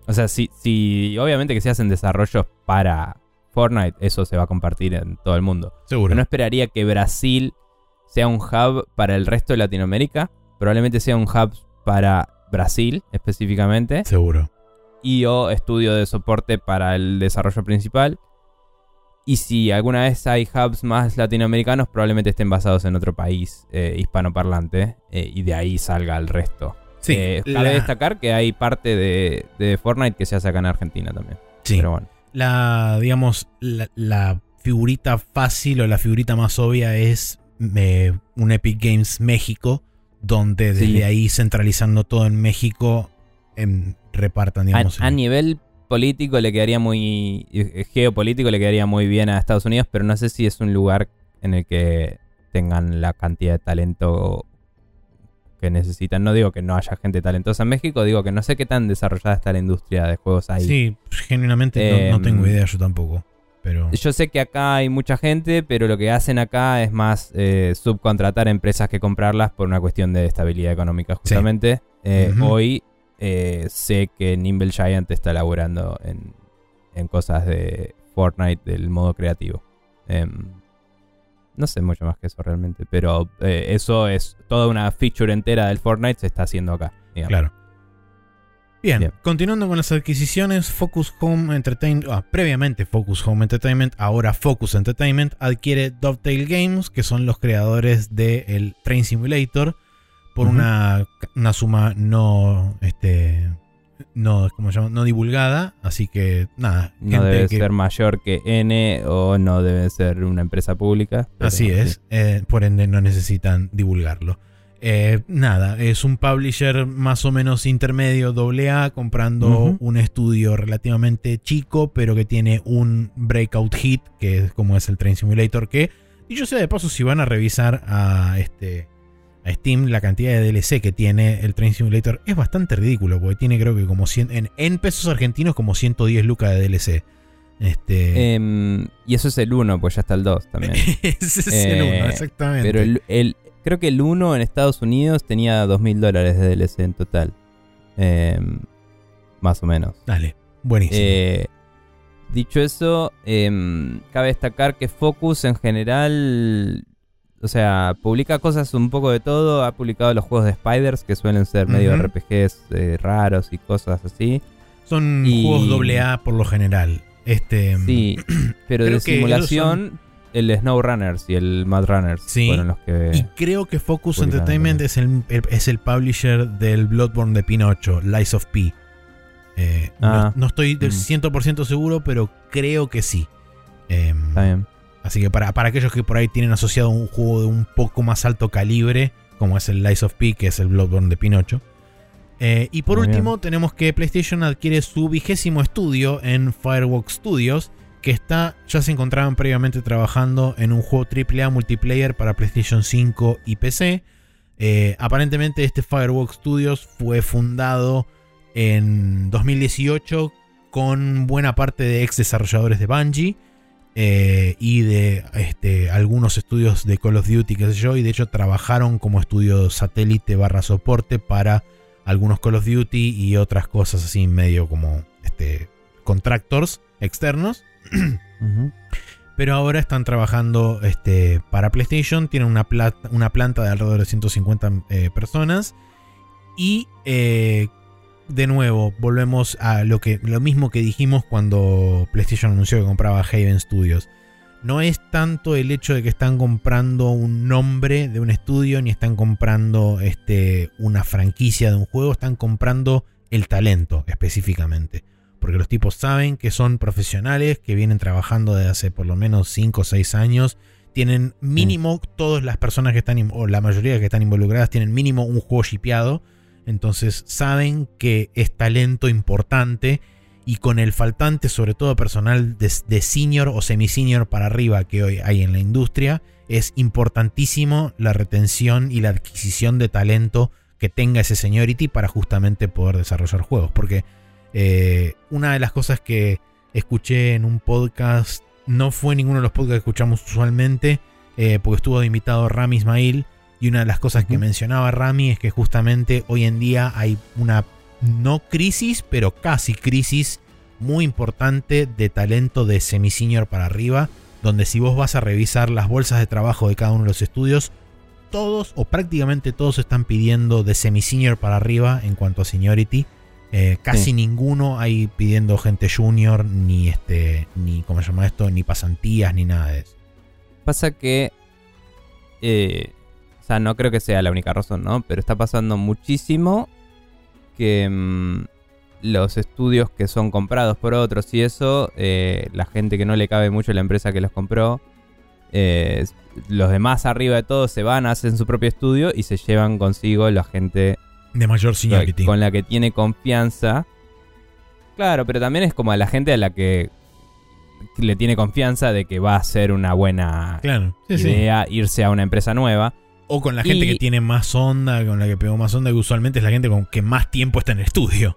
O sea, si, si obviamente que se hacen desarrollos para Fortnite, eso se va a compartir en todo el mundo. Seguro. Pero no esperaría que Brasil sea un hub para el resto de Latinoamérica. Probablemente sea un hub para Brasil específicamente. Seguro. Y o estudio de soporte para el desarrollo principal. Y si alguna vez hay hubs más latinoamericanos, probablemente estén basados en otro país eh, hispanoparlante. eh, y de ahí salga el resto. Sí, Eh, la, cabe destacar que hay parte de, de Fortnite que se hace acá en Argentina también. sí, Pero bueno. la, digamos, la, la figurita fácil o la figurita más obvia es eh, un Epic Games México, donde desde Sí. ahí centralizando todo en México em, repartan, A, digamos. a el- nivel político le quedaría muy. eh, geopolítico le quedaría muy bien a Estados Unidos, pero no sé si es un lugar en el que tengan la cantidad de talento que necesitan. No digo que no haya gente talentosa en México, digo que no sé qué tan desarrollada está la industria de juegos ahí. Sí, genuinamente no, no tengo Em, idea yo tampoco. Pero Yo sé que acá hay mucha gente, pero lo que hacen acá es más eh, subcontratar empresas que comprarlas por una cuestión de estabilidad económica, justamente. Eh. Hoy eh, sé que Nimble Giant está laburando en, en cosas de Fortnite del modo creativo. No sé mucho más que eso realmente, pero eh, eso es toda una feature entera del Fortnite se está haciendo acá. digamos. Claro. Bien, Bien. continuando con las adquisiciones, Focus Home Entertainment, ah, previamente Focus Home Entertainment, ahora Focus Entertainment adquiere Dovetail Games, que son los creadores del Train Simulator, por una, una suma no, este, no, ¿cómo se llama? no divulgada, así que nada, No debe que- ser mayor que N o no debe ser una empresa pública. Así sí. es, eh, por ende no necesitan divulgarlo. Eh, nada, es un publisher más o menos intermedio AA comprando un estudio relativamente chico, pero que tiene un breakout hit, que es como es el Train Simulator, que, y yo sé de paso, si van a revisar a este a Steam, la cantidad de DLC que tiene el Train Simulator es bastante ridículo, porque tiene creo que como 100, en, en pesos argentinos como 110 lucas de DLC. Este, Em, y eso es el 1, pues ya está el 2 también. ese es el eh, uno, exactamente. Pero el, el- creo que el 1 en Estados Unidos tenía 2.000 dólares de DLC en total. Em, más o menos. Dale, buenísimo. Eh, dicho eso, em, cabe destacar que Focus en general, o sea, publica cosas un poco de todo. Ha publicado los juegos de Spiders, que suelen ser medio. RPGs eh, raros y cosas así. Son y- juegos doble A por lo general. Este, Sí, pero de simulación, el Snow Runners y el Mad Runners Sí, fueron los que... Y creo que Focus Entertainment es el, el- es el publisher del Bloodborne de Pinocho, Lies of P. Eh, Ah. no, no estoy del Mm. 100% seguro, pero creo que sí. Em, Está bien. Así que para, para aquellos que por ahí tienen asociado un juego de un poco más alto calibre, como es el Lies of P, que es el Bloodborne de Pinocho. Eh, y por Muy último, tenemos que PlayStation adquiere su vigésimo estudio en Firewalk Studios, que está, ya se encontraban previamente trabajando en un juego AAA multiplayer para PlayStation 5 y PC. Eh, aparentemente este Firewalk Studios fue fundado en 2018 con buena parte de ex desarrolladores de Bungie eh, y de este, algunos estudios de Call of Duty, qué sé yo, y de hecho trabajaron como estudio satélite barra soporte para algunos Call of Duty y otras cosas así medio como este, contractors externos. Pero ahora están trabajando este, para PlayStation. Tienen una, pla- una planta de alrededor de 150 eh, personas. Y eh, de nuevo, volvemos a lo, que, lo mismo que dijimos cuando PlayStation anunció que compraba Haven Studios. No es tanto el hecho de que están comprando un nombre de un estudio, ni están comprando este, una franquicia de un juego, están comprando el talento específicamente. Porque los tipos saben que son profesionales, que vienen trabajando desde hace por lo menos 5 o 6 años. Tienen mínimo, todas las personas que están, o la mayoría que están involucradas, tienen mínimo un juego shipeado. Entonces saben que es talento importante. Y con el faltante, sobre todo personal de, senior o semi-senior para arriba que hoy hay en la industria, es importantísimo la retención y la adquisición de talento que tenga ese seniority para justamente poder desarrollar juegos. Porque eh, una de las cosas que escuché en un podcast, no fue ninguno de los podcasts que escuchamos usualmente, eh, porque estuvo de invitado Rami Ismail, y una de las cosas que mencionaba Rami es que justamente hoy en día hay una, no crisis, pero casi crisis muy importante de talento de semi-senior para arriba, donde si vos vas a revisar las bolsas de trabajo de cada uno de los estudios, todos o prácticamente todos están pidiendo de semi-senior para arriba en cuanto a seniority. Eh, casi Sí. ninguno hay pidiendo gente junior, ni este, ni ¿cómo se llama esto? Ni pasantías, ni nada de eso. Pasa que. eh, sea, no creo que sea la única razón, ¿no? Pero está pasando muchísimo que mm, los estudios que son comprados por otros y eso, eh, la gente que no le cabe mucho a la empresa que los compró, eh, los demás arriba de todo se van, hacen su propio estudio y se llevan consigo la gente De mayor seniority. con la que tiene confianza. Claro, pero también es como a la gente a la que le tiene confianza de que va a ser una buena Claro, sí, sí. idea irse a una empresa nueva. O con la gente Y- que tiene más onda, con la que pegó más onda, que usualmente es la gente con que más tiempo está en el estudio.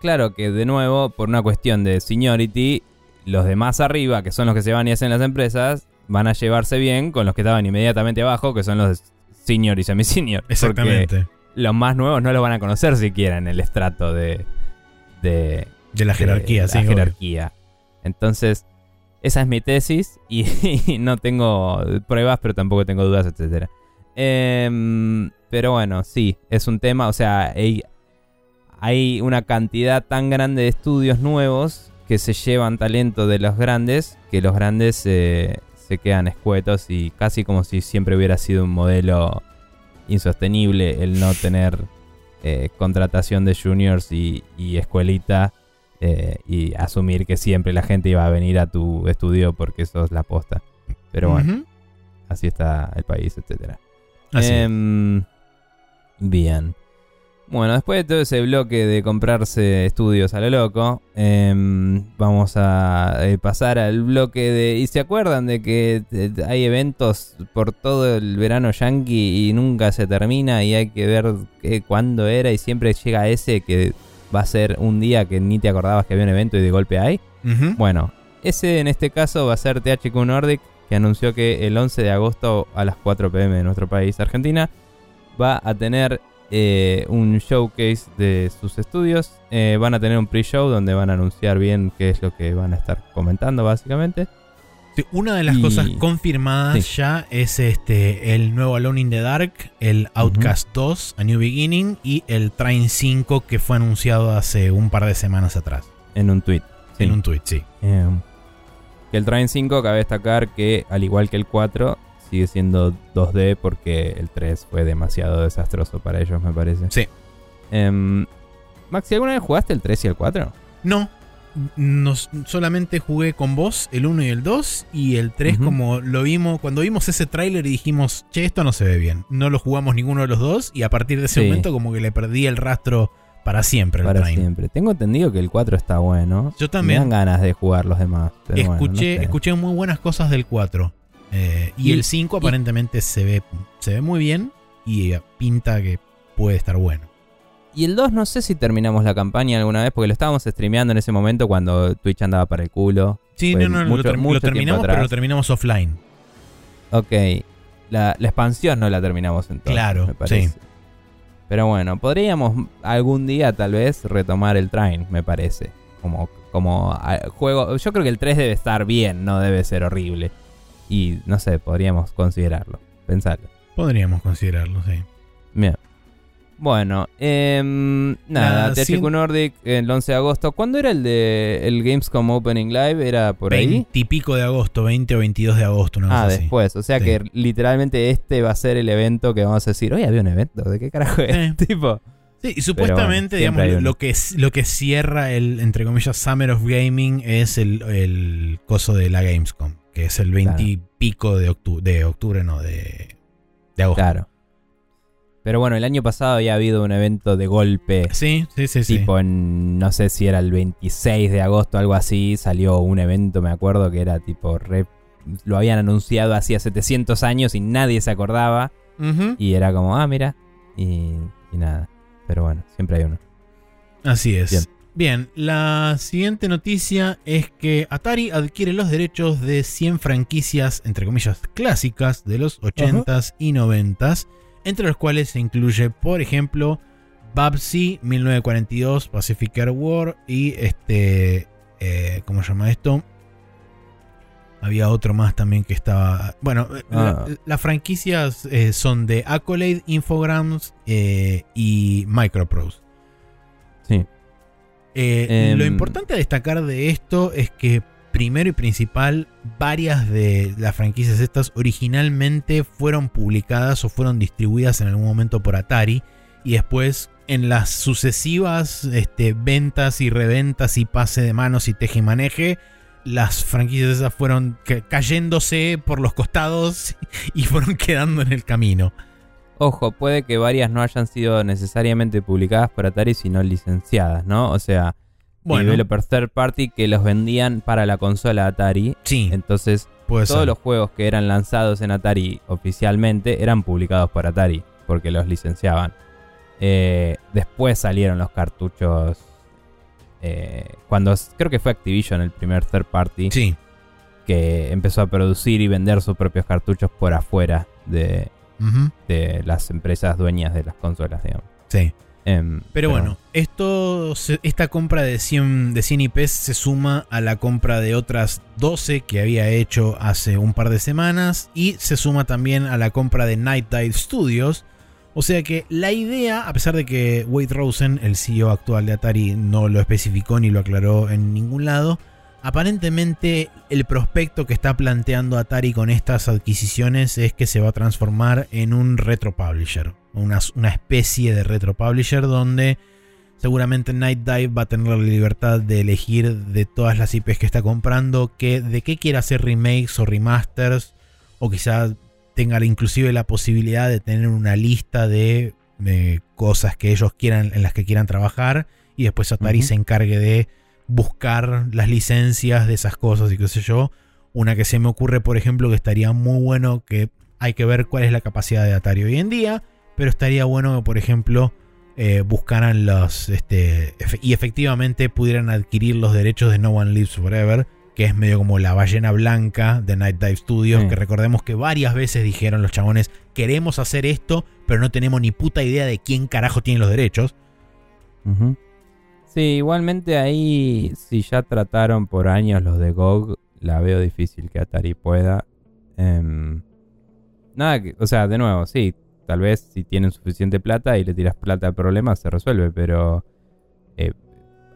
Claro que de nuevo, por una cuestión de seniority, los de más arriba, que son los que se van y hacen las empresas, van a llevarse bien con los que estaban inmediatamente abajo, que son los senior y semi-senior. Exactamente. los más nuevos no los van a conocer siquiera en el estrato de, de, De la de jerarquía, sí. la jerarquía. Entonces, esa es mi tesis y, no tengo pruebas, pero tampoco tengo dudas, etcétera. Em, pero bueno, sí, es un tema, o sea, hay, hay una cantidad tan grande de estudios nuevos que se llevan talento de los grandes, que los grandes eh, se quedan escuetos y casi como si siempre hubiera sido un modelo insostenible el no tener eh, contratación de juniors y, y escuelita eh, y asumir que siempre la gente iba a venir a tu estudio porque eso es la posta. Pero bueno, así está el país, etcétera. Así. Em, bien. Bueno, después de todo ese bloque de comprarse estudios a lo loco, em, vamos a eh, pasar al bloque de... ¿Y se acuerdan de que hay eventos por todo el verano yankee y nunca se termina y hay que ver qué- cuándo era y siempre llega ese que va a ser un día que ni te acordabas que había un evento y de golpe hay? Bueno, ese en este caso va a ser THQ Nordic, que anunció que el 11 de agosto a las 4 pm de nuestro país, Argentina, va a tener eh, un showcase de sus estudios. Eh, van a tener un pre-show donde van a anunciar bien qué es lo que van a estar comentando, básicamente. Sí, una de las Y- cosas confirmadas Sí. ya es este el nuevo Alone in the Dark, el Outcast 2, A New Beginning y el Train 5 que fue anunciado hace un par de semanas atrás. En un tweet. Sí. En un tweet, sí. Eh, que el Train 5 cabe destacar que, al igual que el 4, sigue siendo 2D porque el 3 fue demasiado desastroso para ellos, me parece. Sí. Em, Maxi, ¿alguna vez jugaste el 3 y el 4? No, nos, solamente jugué con vos el 1 y el 2 y el 3 Ujú. como lo vimos, cuando vimos ese tráiler y dijimos, che, esto no se ve bien. No lo jugamos ninguno de los dos y a partir de ese Sí. momento como que le perdí el rastro para siempre al Para siempre. Tengo entendido que el 4 está bueno. Yo Me también. dan ganas de jugar los demás. pero bueno, no escuché, sé. escuché muy buenas cosas del 4. eh, y, Y- el 5 y- aparentemente se ve, se ve muy bien y eh, pinta que puede estar bueno. Y el 2 no sé si terminamos la campaña alguna vez porque lo estábamos streameando en ese momento cuando Twitch andaba para el culo. Sí, Fue no, no, mucho- lo, ter- mucho lo tiempo terminamos, pero lo terminamos offline. Ok. La, la expansión no la terminamos entonces. Claro, me parece. Pero bueno, podríamos algún día tal vez retomar el Train, me parece. Como, como ah, juego. Yo creo que el 3 debe estar bien, no debe ser horrible. Y no sé, podríamos considerarlo. Pensarlo. Podríamos considerarlo, sí. Bien. Bueno, em, nada, La THQ Nordic el 11 de agosto. ¿Cuándo era el de el Gamescom Opening Live? ¿Era por ahí? 20 y pico de agosto, 20 o 22 de agosto, una Ah, así. después. O sea Sí. que literalmente este va a ser el evento que vamos a decir, oye, había un evento, ¿de qué carajo es? Sí. tipo. Sí, y supuestamente, bueno, digamos, lo que, lo que cierra el, entre comillas, Summer of Gaming es el, el coso de la Gamescom, que es el 20 y pico de octubre, de octubre, no, de, de agosto. Claro. Pero bueno, el año pasado había habido un evento de golpe. Sí, sí, sí, sí. Tipo en, no sé si era el 26 de agosto, algo así, salió un evento, me acuerdo, que era tipo, re- lo habían anunciado hacía 700 años y nadie se acordaba. Y era como, ah, mira. Y, y nada. Pero bueno, siempre hay uno. Así es. Bien. Bien. la siguiente noticia es que Atari adquiere los derechos de 100 franquicias, entre comillas, clásicas de los 80s y 90s, entre los cuales se incluye, por ejemplo, Babsy 1942, Pacific Air War y este, eh, ¿cómo se llama esto? Había otro más también que estaba. Bueno, Ah. la- las franquicias eh, son de Accolade, Infogrames eh, y Microprose. Sí. Eh, Em. Lo importante a destacar de esto es que, primero y principal, varias de las franquicias estas originalmente fueron publicadas o fueron distribuidas en algún momento por Atari y después en las sucesivas este, ventas y reventas y pase de manos y teje y maneje, las franquicias esas fueron ca- cayéndose por los costados y fueron quedando en el camino. Ojo, puede que varias no hayan sido necesariamente publicadas por Atari, sino licenciadas, ¿no? O sea, Bueno. developers third party que los vendían para la consola Atari. Sí, Entonces, todos ser. los juegos que eran lanzados en Atari oficialmente eran publicados por Atari, porque los licenciaban. Eh, después salieron los cartuchos. eh, cuando creo que fue Activision el primer third party Sí. que empezó a producir y vender sus propios cartuchos por afuera de las empresas dueñas de las consolas, digamos. Sí. Em, Pero bueno, esto, esta compra de 100, de 100 IPs se suma a la compra de otras 12 que había hecho hace un par de semanas y se suma también a la compra de Night Dive Studios. O sea que la idea, a pesar de que Wade Rosen, el CEO actual de Atari, no lo especificó ni lo aclaró en ningún lado, aparentemente el prospecto que está planteando Atari con estas adquisiciones es que se va a transformar en un retro publisher, una, una especie de retro publisher donde seguramente Night Dive va a tener la libertad de elegir de todas las IPs que está comprando que, de qué quiere hacer remakes o remasters o quizá tenga inclusive la posibilidad de tener una lista de, de cosas que ellos quieran en las que quieran trabajar y después Atari se encargue de buscar las licencias de esas cosas y qué sé yo. Una que se me ocurre, por ejemplo, que estaría muy bueno, que hay que ver cuál es la capacidad de Atari hoy en día, pero estaría bueno que, por ejemplo, eh, buscaran los, este, y efectivamente pudieran adquirir los derechos de No One Lives Forever, que es medio como la ballena blanca de Night Dive Studios, Sí. que recordemos que varias veces dijeron los chabones, queremos hacer esto, pero no tenemos ni puta idea de quién carajo tiene los derechos. Ujú. Sí, igualmente ahí, si ya trataron por años los de GOG, la veo difícil que Atari pueda. Em, nada, que, o sea, de nuevo, sí, tal vez si tienen suficiente plata y le tiras plata al problema, se resuelve, pero eh,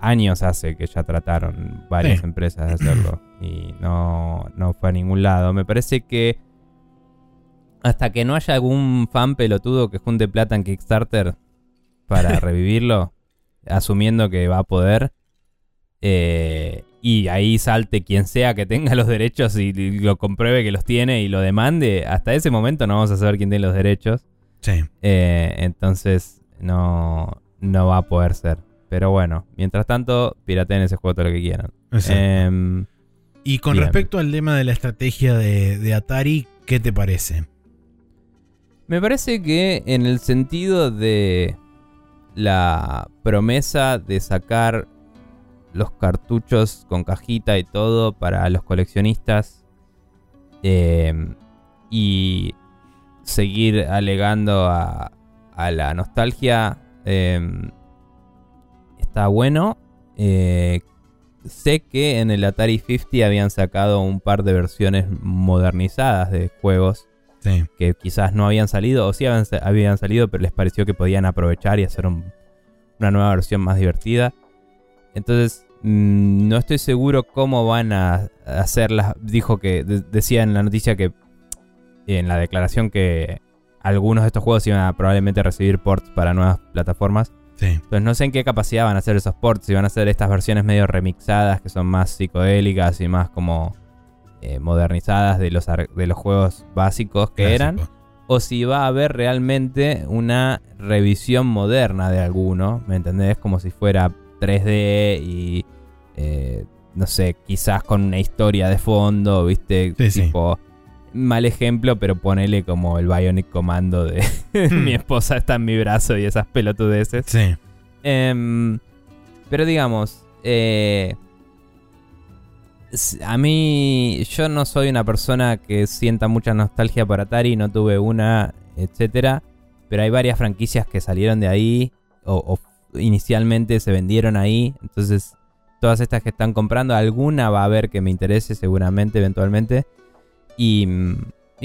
años hace que ya trataron varias Sí. empresas de hacerlo y no, no fue a ningún lado. Me parece que hasta que no haya algún fan pelotudo que junte plata en Kickstarter para revivirlo, asumiendo que va a poder, eh, y ahí salte quien sea que tenga los derechos y lo compruebe que los tiene y lo demande, hasta ese momento no vamos a saber quién tiene los derechos. Sí. Eh, entonces no, no va a poder ser. Pero bueno, mientras tanto, pirateen ese juego todo lo que quieran. Em, y con bien. respecto al tema de la estrategia de, de Atari, ¿qué te parece? Me parece que en el sentido de la promesa de sacar los cartuchos con cajita y todo para los coleccionistas eh, y seguir alegando a, la nostalgia eh, está bueno. Eh, sé que en el Atari 50 habían sacado un par de versiones modernizadas de juegos Sí. que quizás no habían salido, o sí habían, habían salido, pero les pareció que podían aprovechar y hacer un- una nueva versión más divertida. Entonces, mm, no estoy seguro cómo van a hacerlas. Dijo que, de- decía en la noticia que, en la declaración que algunos de estos juegos iban a probablemente recibir ports para nuevas plataformas. Sí. Entonces no sé en qué capacidad van a hacer esos ports, si van a hacer estas versiones medio remixadas que son más psicodélicas y más como eh, modernizadas de los, de los juegos básicos que eran, o si va a haber realmente una revisión moderna de alguno, ¿me entendés? Como si fuera 3D y eh, no sé, quizás con una historia de fondo, ¿viste? Sí, sí. tipo, mal ejemplo, pero ponele como el Bionic Commando de Hmm. mi esposa está en mi brazo y esas pelotudeces. Sí. Em, pero digamos, eh, a mí yo no soy una persona que sienta mucha nostalgia por Atari, no tuve una, etcétera. Pero hay varias franquicias que salieron de ahí o, inicialmente se vendieron ahí. Entonces, todas estas que están comprando, alguna va a haber que me interese seguramente, eventualmente. Y, mm,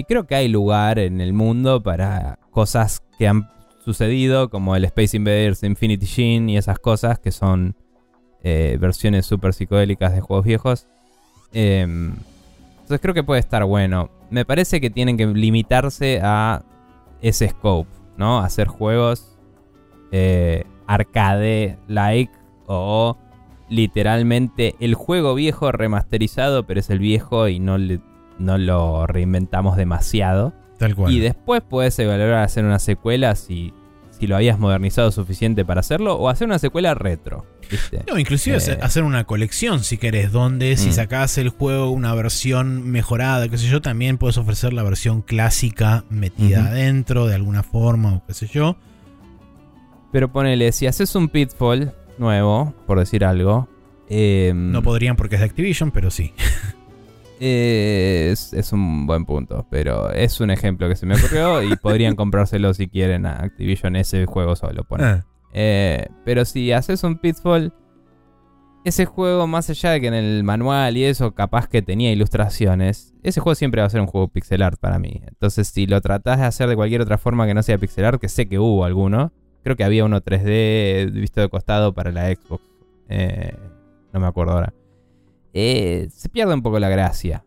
creo que hay lugar en el mundo para cosas que han sucedido, como el Space Invaders Infinity Gene y esas cosas que son eh, versiones super psicodélicas de juegos viejos. Em, entonces creo que puede estar bueno. Me parece que tienen que limitarse a ese scope, ¿no? Hacer juegos eh, arcade-like o literalmente el juego viejo remasterizado, pero es el viejo y no, le- no lo reinventamos demasiado. Tal cual. Y después puedes evaluar hacer una secuela si, si lo habías modernizado suficiente para hacerlo, o hacer una secuela retro. No, inclusive Eh. hacer una colección si querés, donde si Mm. sacás el juego una versión mejorada, qué sé yo, también puedes ofrecer la versión clásica metida adentro de alguna forma o qué sé yo. Pero ponele, si haces un Pitfall nuevo, por decir algo. eh, No podrían porque es de Activision, pero sí. eh, es, es un buen punto, pero es un ejemplo que se me ocurrió y podrían comprárselo si quieren a Activision ese juego solo. Ah, Eh, pero si haces un Pitfall, ese juego, más allá de que en el manual y eso, capaz que tenía ilustraciones, ese juego siempre va a ser un juego pixel art para mí. Entonces, si lo tratás de hacer de cualquier otra forma que no sea pixel art, que sé que hubo alguno, creo que había uno 3D visto de costado para la Xbox. Eh, no me acuerdo ahora. Eh, se pierde un poco la gracia.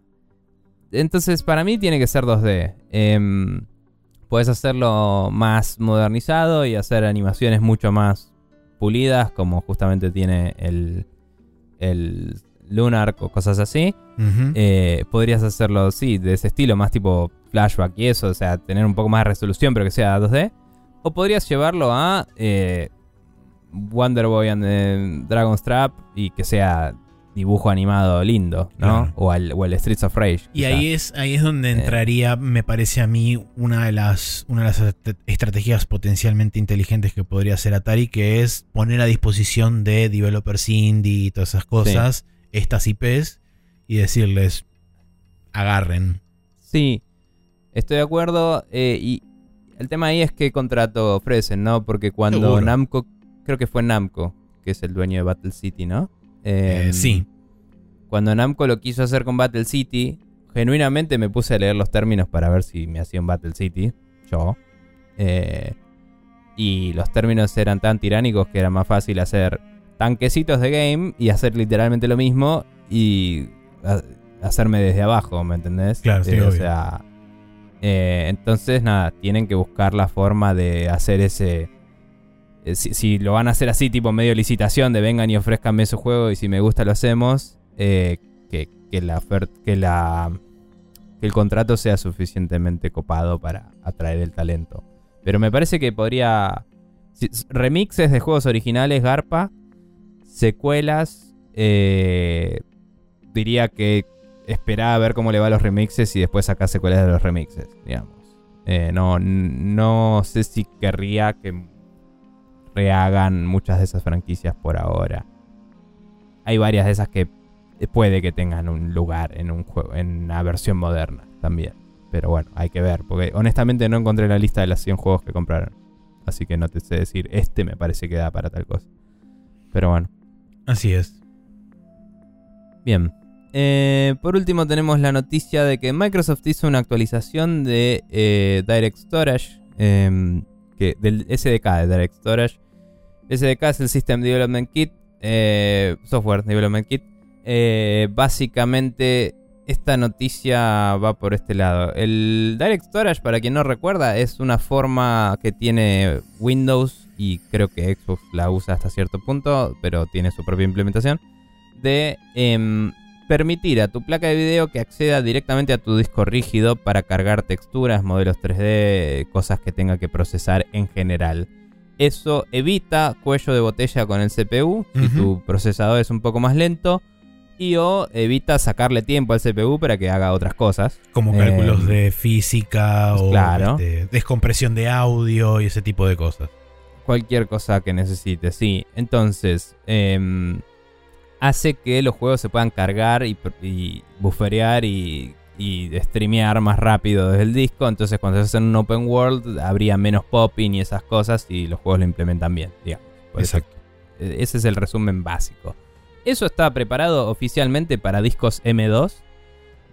Entonces, para mí tiene que ser 2D. Em, Puedes hacerlo más modernizado y hacer animaciones mucho más pulidas, como justamente tiene el, el Lunar o cosas así. Eh, podrías hacerlo, sí, de ese estilo, más tipo flashback y eso, o sea, tener un poco más de resolución, pero que sea 2D. O podrías llevarlo a eh, Wonder Boy and Dragon's Trap y que sea dibujo animado lindo, ¿no? Claro. O, al, o el Streets of Rage. Y quizá. ahí es, ahí es donde Eh. entraría, me parece a mí, una de las, una de las est- estrategias potencialmente inteligentes que podría hacer Atari, que es poner a disposición de developers indie y todas esas cosas, estas IPs, y decirles, agarren. Sí, estoy de acuerdo. eh, y el tema ahí es qué contrato ofrecen, ¿no? Porque cuando Seguro. Namco, creo que fue Namco, que es el dueño de Battle City, ¿no? Eh, Em, sí. Cuando Namco lo quiso hacer con Battle City, genuinamente me puse a leer los términos para ver si me hacía un Battle City, yo. Eh, y los términos eran tan tiránicos que era más fácil hacer tanquecitos de game y hacer literalmente lo mismo y ha- hacerme desde abajo, ¿me entendés? Claro, sí, Eh, o sea, eh, entonces nada, tienen que buscar la forma de hacer ese... eh, Si, lo van a hacer así, tipo medio licitación, de vengan y ofrezcanme su juego y si me gusta lo hacemos, eh, que, que la que la que el contrato sea suficientemente copado para atraer el talento. Pero me parece que podría remixes de juegos originales, Garpa, secuelas, eh, diría que esperá a ver cómo le va a los remixes y después sacar secuelas de los remixes, digamos. No, no sé si querría que rehagan muchas de esas franquicias por ahora. Hay varias de esas que puede que tengan un lugar en un juego, en una versión moderna también. Pero bueno, hay que ver, porque honestamente no encontré la lista de los 100 juegos que compraron. Así que no te sé decir, este me parece que da para tal cosa. Pero bueno, Así es. bien. Eh, por último tenemos la noticia de que Microsoft hizo una actualización de eh, Direct Storage, em, que, del SDK de Direct Storage. SDK es el System Development Kit, eh, Software Development Kit. Eh, básicamente esta noticia va por este lado. El Direct Storage, para quien no recuerda, es una forma que tiene Windows y creo que Xbox la usa hasta cierto punto, pero tiene su propia implementación, de em, permitir a tu placa de video que acceda directamente a tu disco rígido para cargar texturas, modelos 3D, cosas que tenga que procesar en general. Eso evita cuello de botella con el CPU si tu procesador es un poco más lento y o evita sacarle tiempo al CPU para que haga otras cosas. Como Eh, cálculos de física o claro. este, descompresión de audio y ese tipo de cosas. Cualquier cosa que necesites, sí. Entonces, em, hace que los juegos se puedan cargar y, y bufferear y, y streamear más rápido desde el disco. Entonces, cuando se hace en un open world, habría menos popping y esas cosas y los juegos lo implementan bien, digamos. Eso, eh, ese es el resumen básico. Eso está preparado oficialmente para discos M2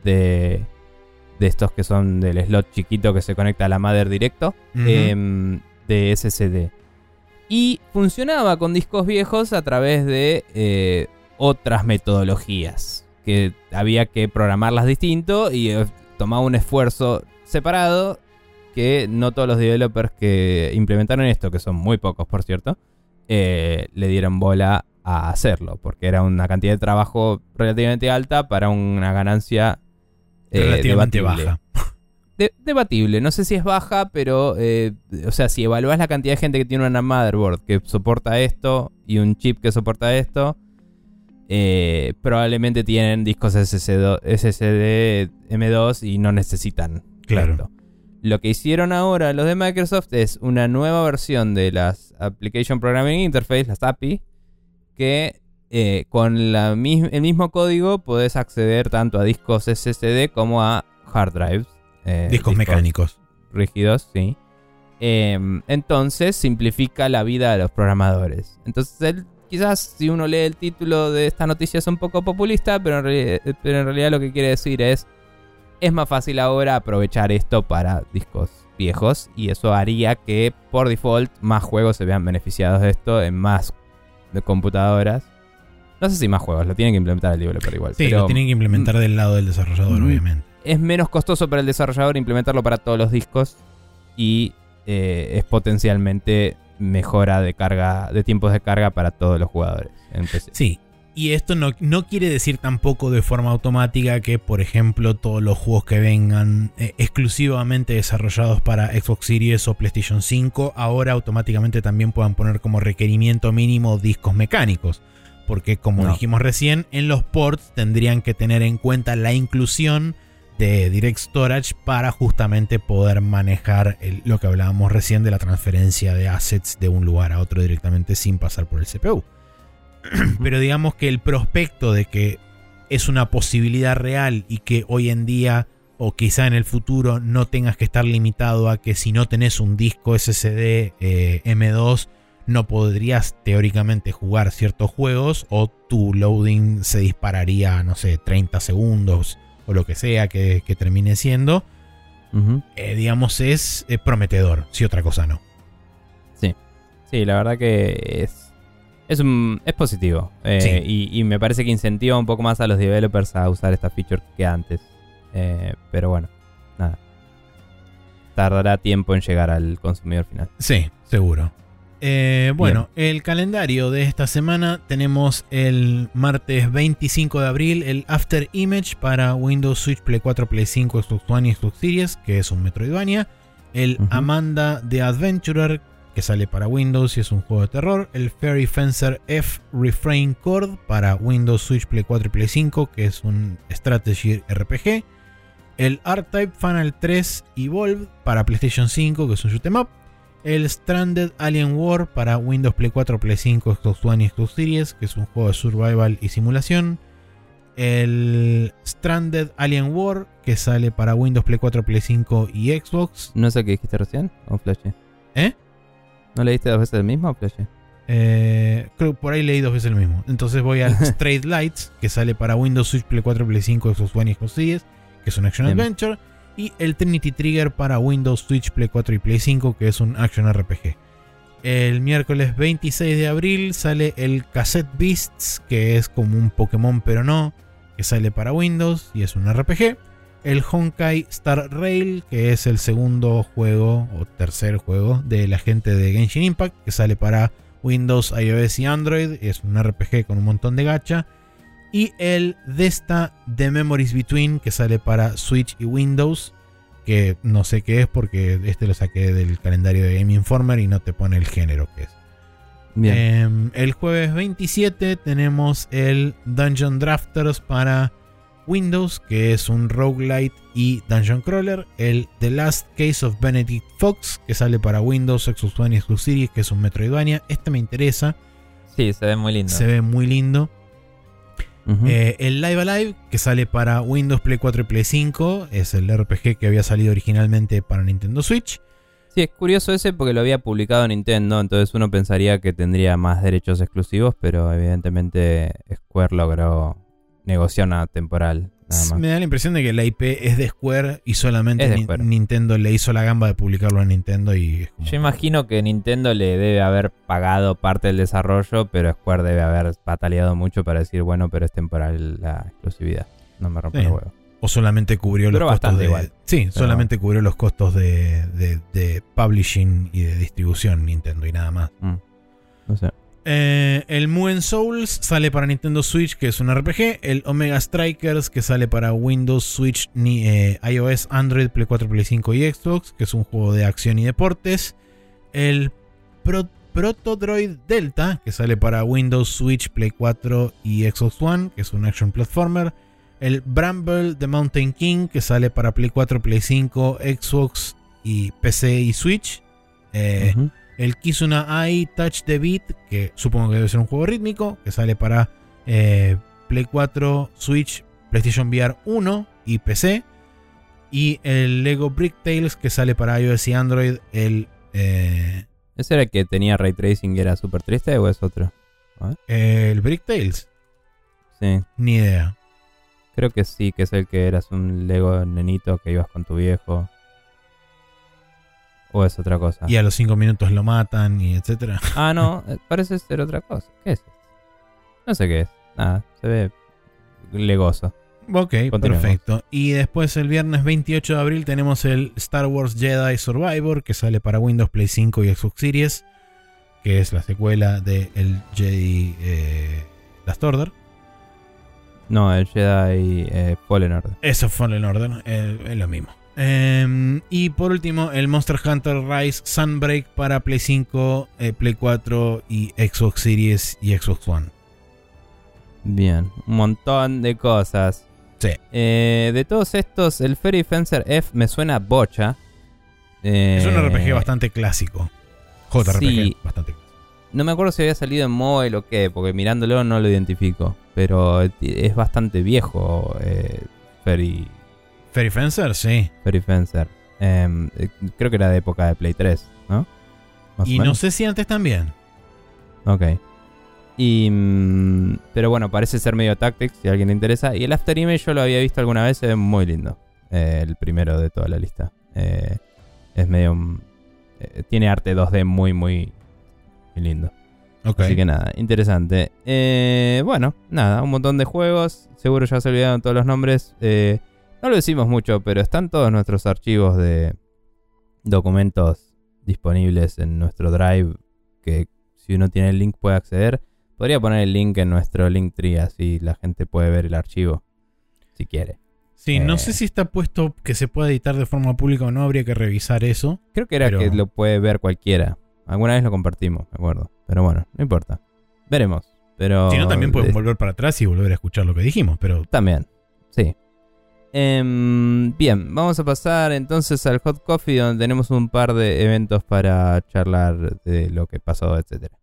de, de estos que son del slot chiquito que se conecta a la Mother directo em, de SSD. Y funcionaba con discos viejos a través de eh, otras metodologías. Que había que programarlas distinto y eh, tomaba un esfuerzo separado que no todos los developers que implementaron esto, que son muy pocos por cierto, eh, le dieron bola a hacerlo, porque era una cantidad de trabajo relativamente alta para una ganancia eh, Relativamente debatible. baja. de- debatible. No sé si es baja, pero. eh, o sea, si evaluás la cantidad de gente que tiene una motherboard que soporta esto y un chip que soporta esto, eh, probablemente tienen discos SSD, SSD M2 y no necesitan. Claro. esto. Lo que hicieron ahora los de Microsoft es una nueva versión de las Application Programming Interface, las API, que eh, con la el mismo código podés acceder tanto a discos SSD como a hard drives. eh, Discos mecánicos. rígidos, sí. Em, entonces simplifica la vida de los programadores. Entonces, él- quizás si uno lee el título de esta noticia es un poco populista, pero en, reali- pero en realidad lo que quiere decir es, es más fácil ahora aprovechar esto para discos viejos y eso haría que por default más juegos se vean beneficiados de esto en más de computadoras. No sé si más juegos, lo tienen que implementar el developer igual. Sí, pero lo tienen que implementar del lado del desarrollador, Mm. obviamente. es menos costoso para el desarrollador implementarlo para todos los discos y eh, es potencialmente mejora de carga, de tiempos de carga para todos los jugadores en PC. Sí. Y esto no, no quiere decir tampoco de forma automática que, por ejemplo, todos los juegos que vengan eh, exclusivamente desarrollados para Xbox Series o PlayStation 5 ahora automáticamente también puedan poner como requerimiento mínimo discos mecánicos. Porque como No. dijimos recién, en los ports tendrían que tener en cuenta la inclusión de Direct Storage para justamente poder manejar lo que hablábamos recién de la transferencia de assets de un lugar a otro directamente sin pasar por el CPU. Pero digamos que el prospecto de que es una posibilidad real y que hoy en día o quizá en el futuro no tengas que estar limitado a que si no tenés un disco SSD eh, M2 no podrías teóricamente jugar ciertos juegos o tu loading se dispararía, no sé, 30 segundos o lo que sea que, que termine siendo, eh, digamos es prometedor, si otra cosa no. Sí, la verdad que es, es, un- es positivo. Eh, Sí. y, y me parece que incentiva un poco más a los developers a usar esta feature que antes. Eh, pero bueno, nada. Tardará tiempo en llegar al consumidor final. Sí, seguro. Eh, bueno, el calendario de esta semana tenemos el martes 25 de abril el After Image para Windows, Switch, Play 4, Play 5, Xbox One y Xbox Series, que es un Metroidvania. El. Amanda the Adventurer, que sale para Windows y es un juego de terror. El Fairy Fencer F Refrain Chord para Windows, Switch, Play 4 y Play 5, que es un strategy RPG. El R-Type Final 3 Evolved para PlayStation 5, que es un shoot 'em up. El Stranded Alien War para Windows Play 4, Play 5, Xbox One y Xbox Series, que es un juego de survival y simulación. El Stranded Alien War, que sale para Windows Play 4, Play 5 y Xbox. ¿No sé qué dijiste recién? ¿O Flashe? ¿Eh? ¿No leíste dos veces el mismo o Flashe? Eh, creo que por ahí leí dos veces el mismo. Entonces voy al Straight Lights, que sale para Windows, Switch, Play 4, Play 5, Xbox One y Xbox Series, que es un Action Bien. Y el Trinity Trigger para Windows, Switch, Play 4 y Play 5, que es un Action RPG. El miércoles 26 de abril sale el Cassette Beasts, que es como un Pokémon pero no, que sale para Windows y es un RPG. El Honkai Star Rail, que es el segundo juego o tercer juego de la gente de Genshin Impact, que sale para Windows, iOS y Android. Es un RPG con un montón de gacha. Y el Desta The Memories Between, que sale para Switch y Windows. Que no sé qué es porque este lo saqué del calendario de Game Informer y no te pone el género que es. Bien. Em, el jueves 27 tenemos el Dungeon Drafters para Windows, que es un roguelite y dungeon crawler. El The Last Case of Benedict Fox, que sale para Windows, Xbox One y Xbox Series, que es un Metroidvania. Este me interesa, Sí, se ve muy lindo. se ve muy lindo. Eh, el Live Alive, que sale para Windows, Play 4 y Play 5, es el RPG que había salido originalmente para Nintendo Switch. Sí, es curioso ese porque lo había publicado Nintendo, entonces uno pensaría que tendría más derechos exclusivos, pero evidentemente Square logró negociar una temporal. Nada más. Me da la impresión de que la IP es de Square y solamente Ni- Square. Nintendo le hizo la gamba de publicarlo en Nintendo y como- Yo imagino que Nintendo le debe haber pagado parte del desarrollo, pero Square debe haber pataleado mucho para decir, bueno, pero es temporal la exclusividad. No me rompe Sí. los huevos. o solamente cubrió los costos de igual. sí, solamente cubrió los costos de, de- de publishing y de distribución Nintendo y nada más. No sé. Eh, el Mugen Souls sale para Nintendo Switch, que es un RPG. El Omega Strikers, que sale para Windows, Switch, ni, eh, iOS, Android, Play 4, Play 5 y Xbox, que es un juego de acción y deportes. El Pro- Protodroid Delta, que sale para Windows, Switch, Play 4 y Xbox One, que es un action platformer. El Bramble The Mountain King, que sale para Play 4, Play 5, Xbox y PC y Switch. Eh. El Kizuna Ai Touch the Beat, que supongo que debe ser un juego rítmico, que sale para eh, Play 4, Switch, PlayStation VR 1 y PC. Y el Lego Brick Tales, que sale para iOS y Android. El, eh, ¿Ese era el que tenía ray tracing y era súper triste o es otro? el Brick Tales, Sí, ni idea. creo que sí, que es el que eras un Lego nenito que ibas con tu viejo. ¿O es otra cosa? Y a los 5 minutos lo matan y etcétera. Ah, no, eh, parece ser otra cosa. ¿Qué es? No sé qué es. Nada, se ve legoso. Ok, perfecto. Y después el viernes 28 de abril tenemos el Star Wars Jedi Survivor que sale para Windows, Play 5 y Xbox Series, que es la secuela de el Jedi eh, Last Order. No, el Jedi eh, Fallen Order. Eso fue Fallen Order, es lo mismo. Eh, y por último, el Monster Hunter Rise Sunbreak para Play 5, eh, Play 4 y Xbox Series y Xbox One. Bien, un montón de cosas. Sí. Eh, de todos estos, el Fairy Fencer F me suena bocha. Eh, Es un RPG bastante clásico. JRPG, sí. bastante clásico. No me acuerdo si había salido en mobile o qué, porque mirándolo no lo identifico. Pero es bastante viejo eh, Fairy, Fairy Fencer, sí. Fairy Fencer. Em, eh, creo que era de época de Play 3, ¿no? Más Y no sé si antes también. Ok. Y, mm, pero bueno, parece ser medio Tactics, si a alguien le interesa. Y el After Image yo lo había visto alguna vez, es muy lindo. Eh, el primero de toda la lista. Eh, es medio... mm, eh, tiene arte 2D muy, muy, muy lindo. Ok. Así que nada, interesante. Eh, bueno, nada, un montón de juegos. Seguro ya se olvidaron todos los nombres. No lo decimos mucho, pero están todos nuestros archivos de documentos disponibles en nuestro Drive. Que si uno tiene el link puede acceder. Podría poner el link en nuestro Linktree, así la gente puede ver el archivo. Si quiere. Sí, no Eh. sé si está puesto que se pueda editar de forma pública o no, habría que revisar eso. Creo que era Pero- que lo puede ver cualquiera. Alguna vez lo compartimos, me acuerdo. Pero bueno, no importa. Veremos. Pero si no, también de- pueden volver para atrás y volver a escuchar lo que dijimos, pero También, sí. Em, bien, vamos a pasar entonces al Hot Coffee donde tenemos un par de eventos para charlar de lo que pasó, etcétera.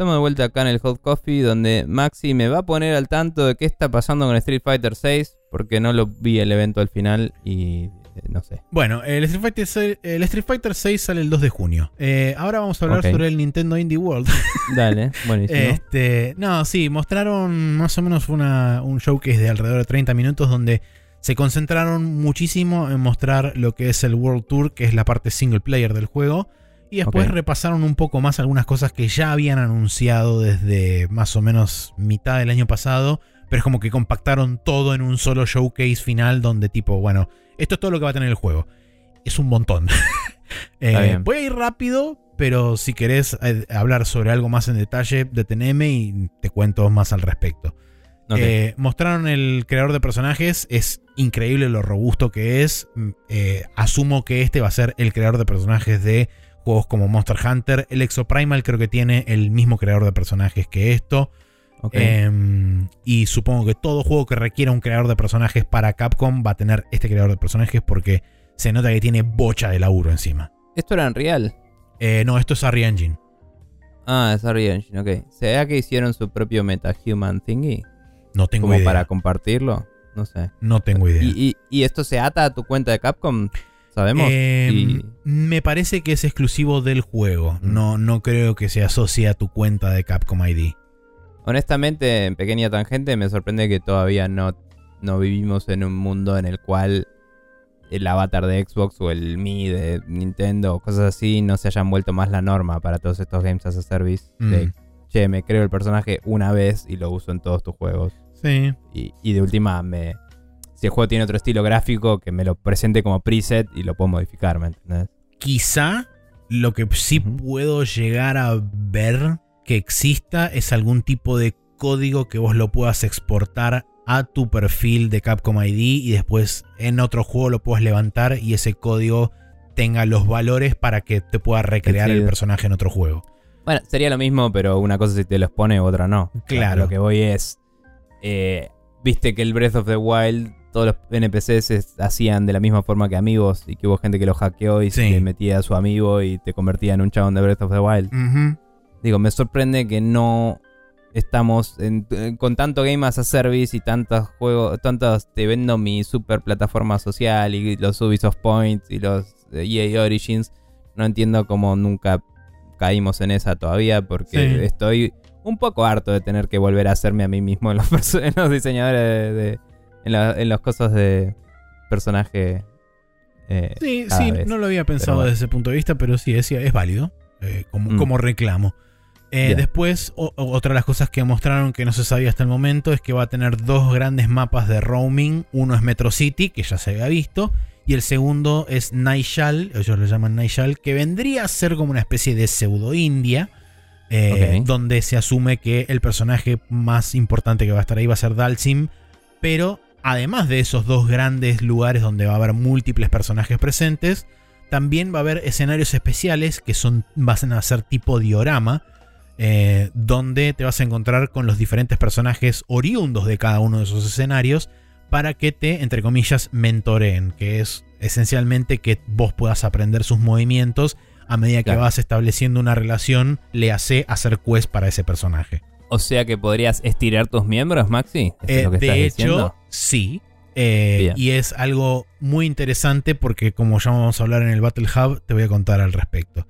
Estamos de vuelta acá en el Hot Coffee donde Maxi me va a poner al tanto de qué está pasando con Street Fighter 6 porque no lo vi el evento al final y eh, no sé. bueno, el Street Fighter, 6 el Street Fighter 6 sale el 2 de junio. Eh, ahora vamos a hablar sobre el Nintendo Indie World. Dale, buenísimo. Este, no, sí, mostraron más o menos una, un showcase de alrededor de 30 minutos donde se concentraron muchísimo en mostrar lo que es el World Tour, que es la parte single player del juego. Y después repasaron un poco más algunas cosas que ya habían anunciado desde más o menos mitad del año pasado. Pero es como que compactaron todo en un solo showcase final donde tipo, bueno, esto es todo lo que va a tener el juego. Es un montón. Eh, voy a ir rápido, pero si querés eh, hablar sobre algo más en detalle, deteneme y te cuento más al respecto. Eh, mostraron el creador de personajes, es increíble lo robusto que es. Mm, eh, asumo que este va a ser el creador de personajes de juegos como Monster Hunter. El Exoprimal creo que tiene el mismo creador de personajes que esto. Em, y supongo que todo juego que requiera un creador de personajes para Capcom va a tener este creador de personajes porque se nota que tiene bocha de laburo encima. Esto era en real. Eh, no, esto es Unreal Engine. Ah, es Unreal Engine, ok. ¿Será que hicieron su propio MetaHuman thingy? No tengo Como idea. para compartirlo. No sé. No tengo idea. ¿Y, y, y esto se ata a tu cuenta de Capcom? Sabemos. Eh, Y- Me parece que es exclusivo del juego. No, no creo que se asocie a tu cuenta de Capcom ID. Honestamente, en pequeña tangente, me sorprende que todavía no, no vivimos en un mundo en el cual el avatar de Xbox o el Mi de Nintendo o cosas así no se hayan vuelto más la norma para todos estos games as a service. De, Mm. che, me creo el personaje una vez y lo uso en todos tus juegos. Sí. Y, y de última, me, si el juego tiene otro estilo gráfico, que me lo presente como preset y lo puedo modificar, ¿me entendés? Quizá lo que sí puedo llegar a ver que exista es algún tipo de código que vos lo puedas exportar a tu perfil de Capcom ID y después en otro juego lo puedas levantar y ese código tenga los valores para que te pueda recrear el personaje en otro juego. Bueno, sería lo mismo, pero una cosa si te los pone, otra no. Claro. Lo que voy es. eh, Viste que el Breath of the Wild, todos los NPCs es- hacían de la misma forma que amigos y que hubo gente que lo hackeó y Sí. se metía a su amigo y te convertía en un chabón de Breath of the Wild. Digo, me sorprende que no estamos en- eh, con tanto Game as a Service y tantos juegos, tantos te vendo mi super plataforma social y los Ubisoft Points y los eh, EA Origins. No entiendo cómo nunca caímos en esa todavía porque Sí. estoy un poco harto de tener que volver a hacerme a mí mismo en los, en los diseñadores de, de- en, la- en los cosas de personaje. eh, Sí, sí, vez. no lo había pensado bueno. desde ese punto de vista, pero sí, es, es válido eh, como, Mm. como reclamo. Eh. Después, o- otra de las cosas que mostraron que no se sabía hasta el momento es que va a tener dos grandes mapas de roaming. Uno es Metro City, que ya se había visto, y el segundo es Naishal, ellos lo llaman Naishal, que vendría a ser como una especie de pseudo-India. eh, Ok. Donde se asume que el personaje más importante que va a estar ahí va a ser Dalsim. Pero además de esos dos grandes lugares donde va a haber múltiples personajes presentes, también va a haber escenarios especiales que son, van a ser tipo diorama, eh, donde te vas a encontrar con los diferentes personajes oriundos de cada uno de esos escenarios para que te, entre comillas, mentoreen, que es esencialmente que vos puedas aprender sus movimientos a medida que Claro. vas estableciendo una relación, le hace hacer quest para ese personaje. O sea que podrías estirar tus miembros, Maxi. ¿Eso es Eh, lo que estás de hecho, diciendo? Sí. Eh, y es algo muy interesante porque como ya vamos a hablar en el Battle Hub, te voy a contar al respecto.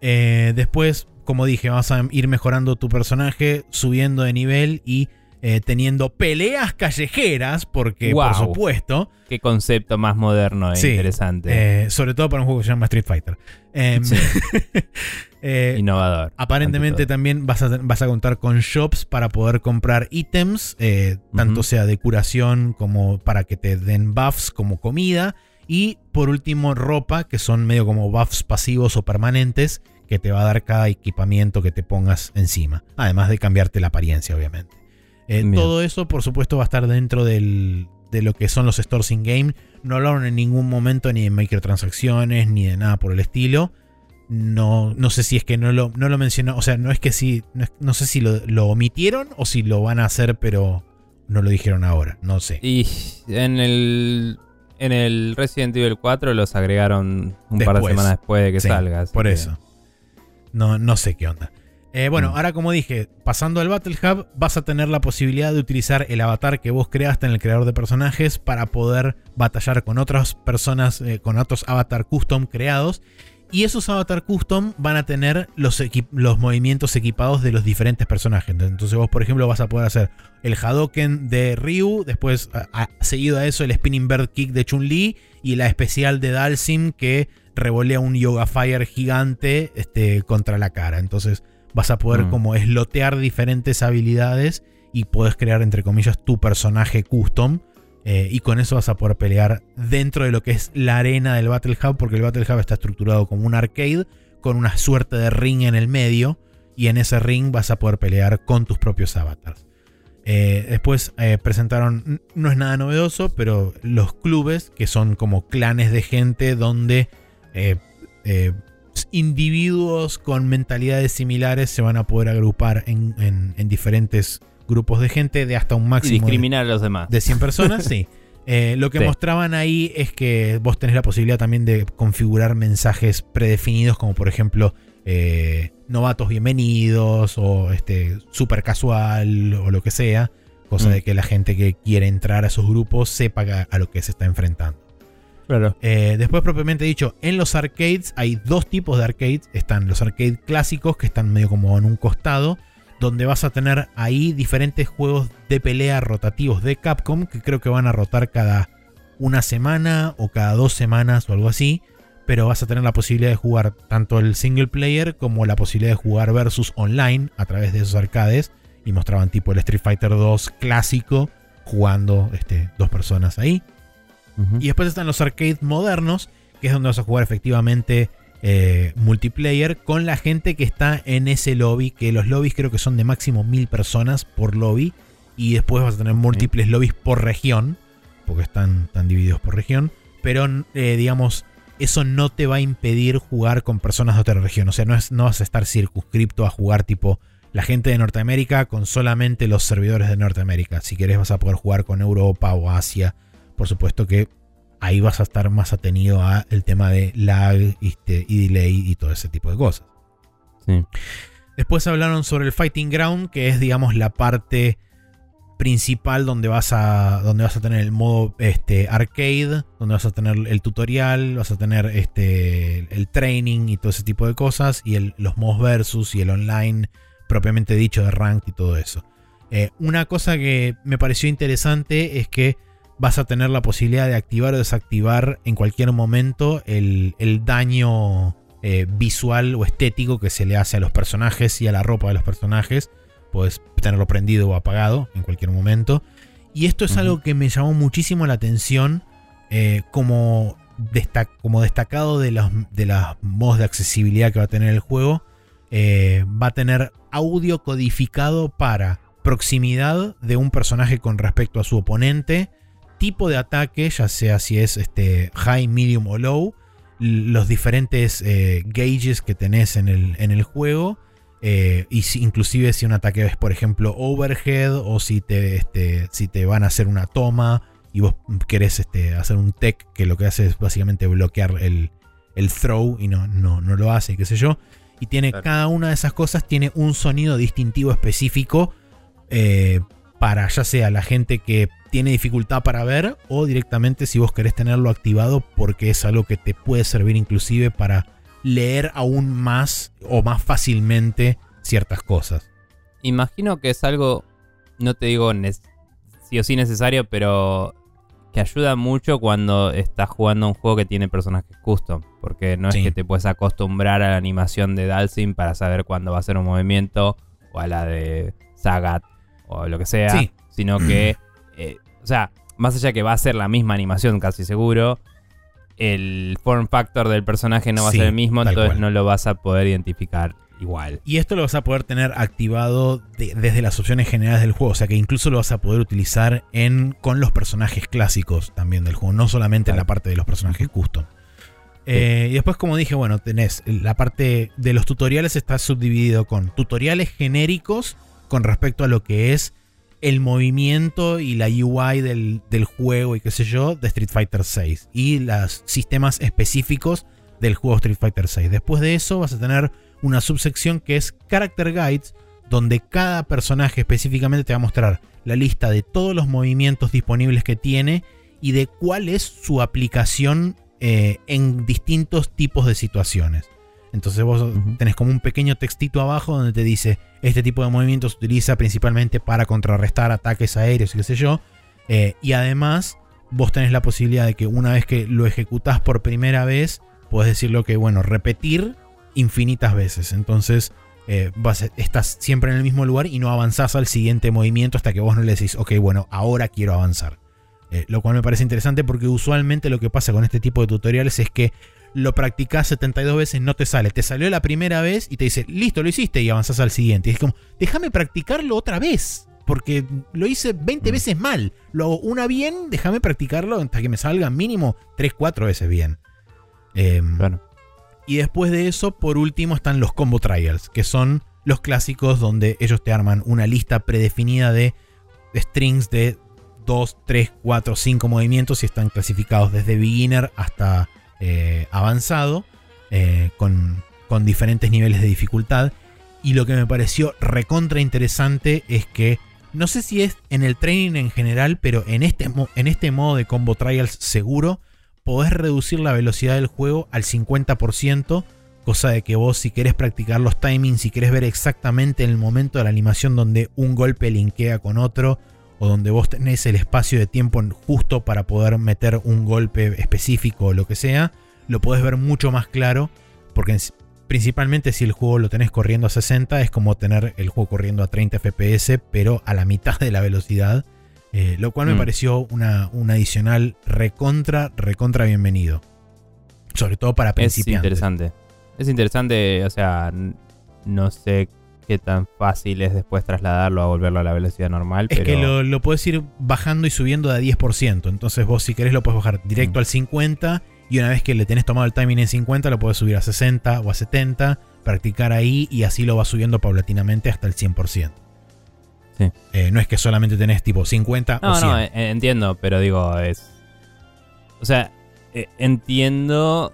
Eh, después, como dije, vas a ir mejorando tu personaje, subiendo de nivel y eh, teniendo peleas callejeras, porque por supuesto, Qué concepto más moderno e Sí, interesante. sobre todo para un juego que se llama Street Fighter. Em, Sí. eh, Innovador. Aparentemente también vas a, vas a contar con shops para poder comprar ítems, eh, tanto sea de curación como para que te den buffs como comida. Y por último ropa, que son medio como buffs pasivos o permanentes, que te va a dar cada equipamiento que te pongas encima. Además de cambiarte la apariencia, obviamente. Eh, todo eso, por supuesto, va a estar dentro del- de lo que son los stores in-game. No hablaron en ningún momento ni de microtransacciones ni de nada por el estilo. No, no sé si es que no lo, no lo mencionó. O sea, no es que sí. No, es- no sé si lo, lo omitieron o si lo van a hacer, pero no lo dijeron ahora. No sé. Y en el, en el Resident Evil 4 los agregaron un par de semanas después de que Sí, salga. Por que- eso. No, no sé qué onda. Eh, bueno, Mm. ahora como dije, pasando al Battle Hub, vas a tener la posibilidad de utilizar el avatar que vos creaste en el creador de personajes para poder batallar con otras personas, eh, con otros avatar custom creados. Y esos avatar custom van a tener los, movimientos equipados de los diferentes personajes. Entonces vos, por ejemplo, vas a poder hacer el Hadoken de Ryu, después a- a- seguido a eso el Spinning Bird Kick de Chun-Li y la especial de Dalsim que revolea un Yoga Fire gigante este, contra la cara. Entonces vas a poder Mm. como eslotear diferentes habilidades y puedes crear, entre comillas, tu personaje custom. Eh, y con eso vas a poder pelear dentro de lo que es la arena del Battle Hub, porque el Battle Hub está estructurado como un arcade con una suerte de ring en el medio. Y en ese ring vas a poder pelear con tus propios avatars. Eh, después eh, presentaron, no es nada novedoso, pero los clubes, que son como clanes de gente donde individuos con mentalidades similares se van a poder agrupar en diferentes grupos de gente de hasta un Y máximo de, discriminar a los demás. de 100 personas, sí. Eh, lo que Sí. mostraban ahí es que vos tenés la posibilidad también de configurar mensajes predefinidos, como por ejemplo eh, novatos bienvenidos o este super casual o lo que sea, cosa Mm. de que la gente que quiere entrar a esos grupos sepa a, a lo que se está enfrentando. Claro. Eh, después, propiamente dicho, en los arcades hay dos tipos de arcades. Están los arcades clásicos, que están medio como en un costado, donde vas a tener ahí diferentes juegos de pelea rotativos de Capcom, que creo que van a rotar cada una semana o cada dos semanas o algo así. Pero vas a tener la posibilidad de jugar tanto el single player como la posibilidad de jugar versus online a través de esos arcades. Y mostraban tipo el Street Fighter 2 clásico jugando este, dos personas ahí. Y después están los arcades modernos, que es donde vas a jugar efectivamente eh, multiplayer con la gente que está en ese lobby, que los lobbies creo que son de máximo mil personas por lobby. Y después vas a tener múltiples lobbies por región, porque están, están divididos por región. Pero eh, digamos, eso no te va a impedir jugar con personas de otra región. O sea, no, es, no vas a estar circunscripto a jugar tipo la gente de Norteamérica con solamente los servidores de Norteamérica. Si querés vas a poder jugar con Europa o Asia. Por supuesto que ahí vas a estar más atenido a el tema de lag este, y delay y todo ese tipo de cosas. Sí. Después hablaron sobre el Fighting Ground, que es digamos la parte principal donde vas a donde vas a tener el modo este arcade, donde vas a tener el tutorial, vas a tener este el training y todo ese tipo de cosas y el- los modos versus y el online propiamente dicho de ranked y todo eso. Eh, una cosa que me pareció interesante es que vas a tener la posibilidad de activar o desactivar en cualquier momento el, el daño eh, visual o estético que se le hace a los personajes y a la ropa de los personajes. Puedes tenerlo prendido o apagado en cualquier momento. Y esto es algo que me llamó muchísimo la atención eh, como, desta- como destacado de los, de los modos de accesibilidad que va a tener el juego. Eh, va a tener audio codificado para proximidad de un personaje con respecto a su oponente, tipo de ataque, ya sea si es este, high, medium o low, los diferentes eh, gauges que tenés en el, en el juego. eh, y si- inclusive si un ataque es, por ejemplo, overhead o si te, este, si te van a hacer una toma y vos querés este, hacer un tech que lo que hace es básicamente bloquear el, el throw y no, no, no lo hace, qué sé yo. Y tiene Claro. cada una de esas cosas tiene un sonido distintivo específico eh, para ya sea la gente que tiene dificultad para ver o directamente si vos querés tenerlo activado porque es algo que te puede servir inclusive para leer aún más o más fácilmente ciertas cosas. Imagino que es algo, no te digo sí o sí necesario, pero que ayuda mucho cuando estás jugando a un juego que tiene personajes custom. Porque no es que te puedes acostumbrar a la animación de Dalsim para saber cuándo va a ser un movimiento, o a la de Sagat, o lo que sea. Sí. Sino que, eh, o sea, más allá que va a ser la misma animación casi seguro, el form factor del personaje no va Sí, a ser el mismo, entonces cual. no lo vas a poder identificar igual. Y esto lo vas a poder tener activado de- desde las opciones generales del juego. O sea que incluso lo vas a poder utilizar en, con los personajes clásicos también del juego. No solamente en la parte de los personajes custom. Eh, y después, como dije, bueno, tenés la parte de los tutoriales está subdividido con tutoriales genéricos con respecto a lo que es el movimiento y la UI del, del juego y qué sé yo de Street Fighter 6 y los sistemas específicos del juego Street Fighter 6. Después de eso vas a tener una subsección que es Character Guides, donde cada personaje específicamente te va a mostrar la lista de todos los movimientos disponibles que tiene y de cuál es su aplicación eh, en distintos tipos de situaciones. Entonces vos tenés como un pequeño textito abajo donde te dice este tipo de movimientos se utiliza principalmente para contrarrestar ataques aéreos y qué sé yo. Eh, y además vos tenés la posibilidad de que una vez que lo ejecutás por primera vez, puedes decirlo que, bueno, repetir infinitas veces. Entonces eh, vas- estás siempre en el mismo lugar y no avanzás al siguiente movimiento hasta que vos no le decís, ok, bueno, ahora quiero avanzar. Eh, lo cual me parece interesante porque usualmente lo que pasa con este tipo de tutoriales es que lo practicás 72 veces, no te sale. Te salió la primera vez y te dice, listo, lo hiciste y avanzás al siguiente. Y es como, déjame practicarlo otra vez. Porque lo hice 20 Mm. veces mal. Lo hago una bien, déjame practicarlo hasta que me salga mínimo 3, 4 veces bien. Em, Claro. y después de eso, por último, están los combo trials, que son los clásicos donde ellos te arman una lista predefinida de strings de 2, 3, 4, 5 movimientos y están clasificados desde beginner hasta eh, avanzado, eh, con, diferentes niveles de dificultad. Y lo que me pareció recontra interesante es que, no sé si es en el training en general, pero en este, en este modo de combo trials seguro, podés reducir la velocidad del juego al 50%, cosa de que vos si querés practicar los timings, si querés ver exactamente en el momento de la animación donde un golpe linkea con otro, o donde vos tenés el espacio de tiempo justo para poder meter un golpe específico o lo que sea, lo podés ver mucho más claro, porque principalmente si el juego lo tenés corriendo a 60, es como tener el juego corriendo a 30 FPS, pero a la mitad de la velocidad eh, lo cual me Mm. pareció una, un adicional recontra, recontra bienvenido. Sobre todo para Es principiantes. interesante. Es interesante, o sea, no sé qué tan fácil es después trasladarlo a volverlo a la velocidad normal, Es pero que lo, lo puedes ir bajando y subiendo de a 10%. Entonces vos si querés lo puedes bajar directo Mm. al 50 y una vez que le tenés tomado el timing en 50 lo puedes subir a 60 o a 70, practicar ahí y así lo vas subiendo paulatinamente hasta el 100%. Sí. Eh, no es que solamente tenés tipo 50 o No, 100. no, eh, entiendo, pero digo, es. O sea, eh, entiendo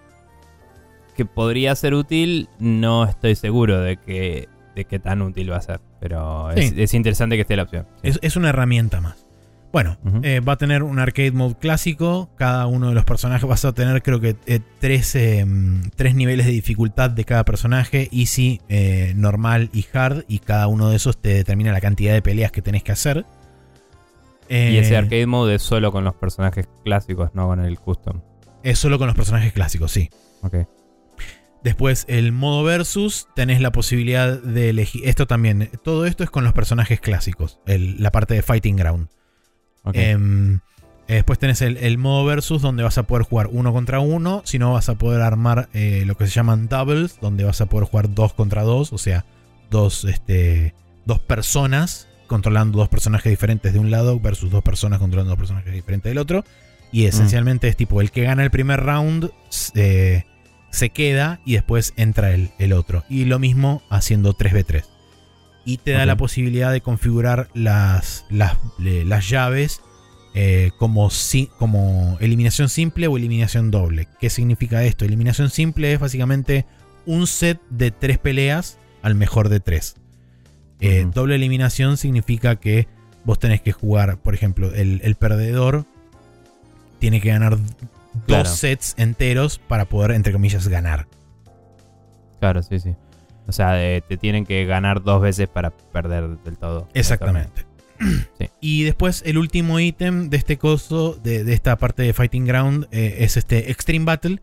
que podría ser útil, no estoy seguro de que de qué tan útil va a ser, pero es, Sí. es interesante que esté la opción. sí. Es, es una herramienta más. Bueno, eh, va a tener un arcade mode clásico. Cada uno de los personajes vas a tener, creo que, eh, tres, eh, mm, tres niveles de dificultad de cada personaje: easy, eh, normal y hard. Y cada uno de esos te determina la cantidad de peleas que tenés que hacer. y ese arcade mode es solo con los personajes clásicos, no con el custom. Es solo con los personajes clásicos, sí. Ok. Después, el modo versus, tenés la posibilidad de elegir. Esto también, todo esto es con los personajes clásicos. el- la parte de Fighting Ground. Em, eh, después tenés el, el modo versus donde vas a poder jugar uno contra uno. Si no, vas a poder armar eh, lo que se llaman doubles, donde vas a poder jugar dos contra dos. O sea, dos, este, dos personas controlando dos personajes diferentes de un lado versus dos personas controlando dos personajes diferentes del otro. Y esencialmente es tipo, el que gana el primer round eh, se queda y después entra el, el otro. Y lo mismo haciendo 3v3. Y te da la posibilidad de configurar las, las, las llaves eh, como, si- como eliminación simple o eliminación doble. ¿Qué significa esto? Eliminación simple es básicamente un set de tres peleas al mejor de tres. Eh. Doble eliminación significa que vos tenés que jugar, por ejemplo, el, el perdedor tiene que ganar Claro. dos sets enteros para poder, entre comillas, ganar. Claro, sí, sí. O sea, de- te tienen que ganar dos veces para perder del todo. Exactamente. Sí. Y después el último ítem de este coso, de, de esta parte de Fighting Ground, eh, es este Extreme Battle.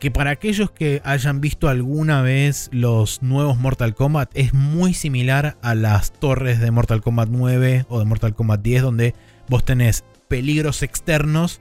Que para aquellos que hayan visto alguna vez los nuevos Mortal Kombat, es muy similar a las torres de Mortal Kombat 9 o de Mortal Kombat 10, donde vos tenés peligros externos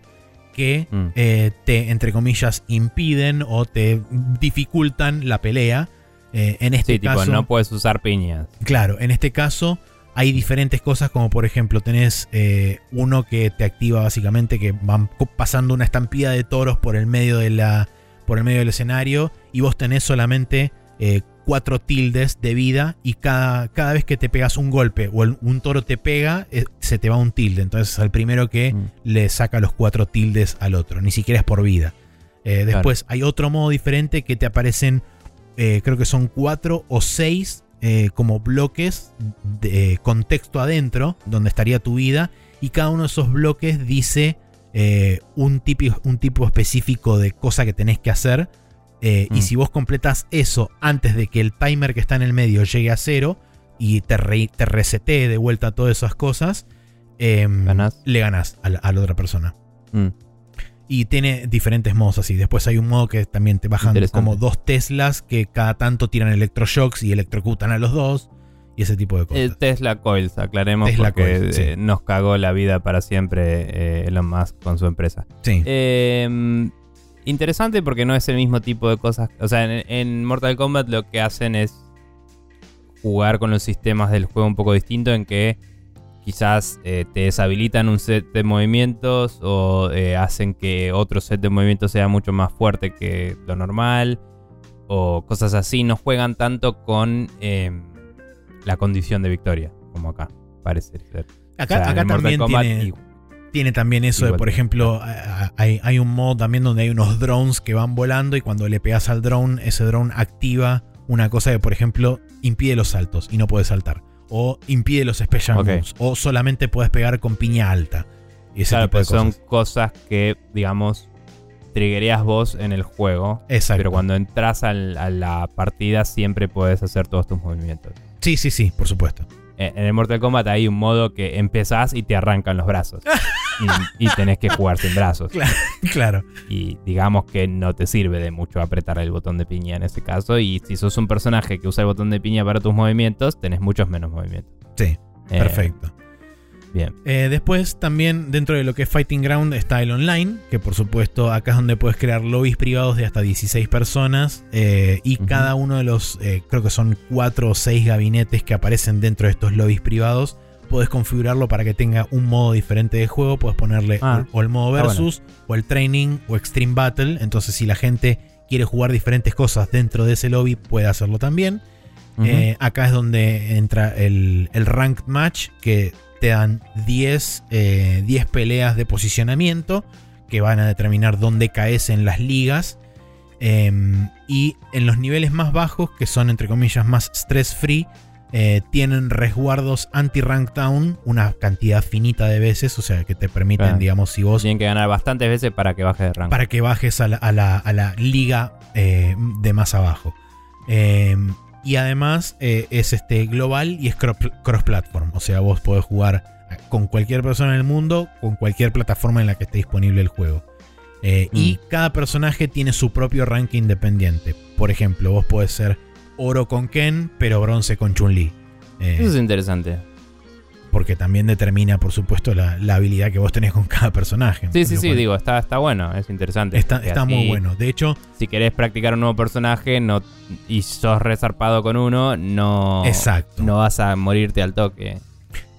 que Mm. eh, te, entre comillas, impiden o te dificultan la pelea. Eh, en este Sí, tipo, caso, no puedes usar piñas. Claro, en este caso hay diferentes cosas como por ejemplo tenés eh, uno que te activa básicamente que van pasando una estampida de toros por el medio de la por el medio del escenario y vos tenés solamente eh, cuatro tildes de vida y cada, cada vez que te pegas un golpe o el- un toro te pega eh, se te va un tilde entonces al primero que Mm. le saca los cuatro tildes al otro, ni siquiera es por vida. Eh, después hay otro modo diferente que te aparecen, eh, creo que son cuatro o seis como bloques de contexto adentro, donde estaría tu vida, y cada uno de esos bloques dice un, tipo, un tipo específico de cosa que tenés que hacer. Eh, Mm. Y si vos completas eso antes de que el timer que está en el medio llegue a cero y te, re- te resetee de vuelta todas esas cosas, em, Ganás. le ganás a la, a la otra persona. Mm. Y tiene diferentes modos así. Después hay un modo que también te bajan como dos Teslas que cada tanto tiran electroshocks y electrocutan a los dos. Y ese tipo de cosas. Eh, Tesla Coils, aclaremos, Tesla porque Coils, sí. eh, nos cagó la vida para siempre eh, Elon Musk con su empresa. sí. Eh, interesante porque no es el mismo tipo de cosas. O sea, en, en Mortal Kombat lo que hacen es jugar con los sistemas del juego un poco distinto en que quizás eh, te deshabilitan un set de movimientos o eh, hacen que otro set de movimientos sea mucho más fuerte que lo normal o cosas así. No juegan tanto con eh, la condición de victoria como acá, parece ser. Acá, O sea, acá también tiene, tiene también eso de, por ejemplo, hay, hay un modo también donde hay unos drones que van volando y cuando le pegas al drone, ese drone activa una cosa que, por ejemplo, impide los saltos y no puedes saltar. O impide los special moves. O solamente puedes pegar con piña alta. Y ese Claro, tipo de son cosas. que, digamos, triggerías vos en el juego. Exacto. Pero cuando entras al- a la partida siempre puedes hacer todos tus movimientos. Sí, sí, sí, por supuesto. Eh, En el Mortal Kombat hay un modo que empezás y te arrancan los brazos. y, y tenés que jugar sin brazos. Claro. Y digamos que no te sirve de mucho apretar el botón de piña en ese caso. Y si sos un personaje que usa el botón de piña para tus movimientos, tenés muchos menos movimientos. Sí, Eh, perfecto. Bien. Eh, después también dentro de lo que es Fighting Ground está el online, que por supuesto acá es donde puedes crear lobbies privados de hasta 16 personas eh, y cada uno de los, eh, creo que son 4 o 6 gabinetes que aparecen dentro de estos lobbies privados, puedes configurarlo para que tenga un modo diferente de juego, puedes ponerle Ah, o, o el modo está versus o el training o extreme battle, entonces si la gente quiere jugar diferentes cosas dentro de ese lobby puede hacerlo también. Eh, acá es donde entra el, el Ranked Match, que te dan 10, eh, 10 peleas de posicionamiento que van a determinar dónde caes en las ligas. Em, y en los niveles más bajos, que son entre comillas más stress free, eh, tienen resguardos anti-rank down una cantidad finita de veces, o sea que te permiten, Claro. digamos, si vos Tienen que ganar bastantes veces para que baje de rango. para que bajes a la, a la- a la liga eh, de más abajo. Eh, y además eh, es este global y es cro- cross-platform. O sea, vos podés jugar con cualquier persona en el mundo, con cualquier plataforma en la que esté disponible el juego. Y cada personaje tiene su propio ranking independiente. Por ejemplo, vos podés ser oro con Ken, pero bronce con Chun-Li. Eh, Eso es interesante. porque también determina, por supuesto, la, la habilidad que vos tenés con cada personaje. Sí, sí, sí, digo, está, está bueno, es interesante. Está, está así, muy bueno. De hecho, Si querés practicar un nuevo personaje no, y sos resarpado con uno, no, Exacto. no vas a morirte al toque.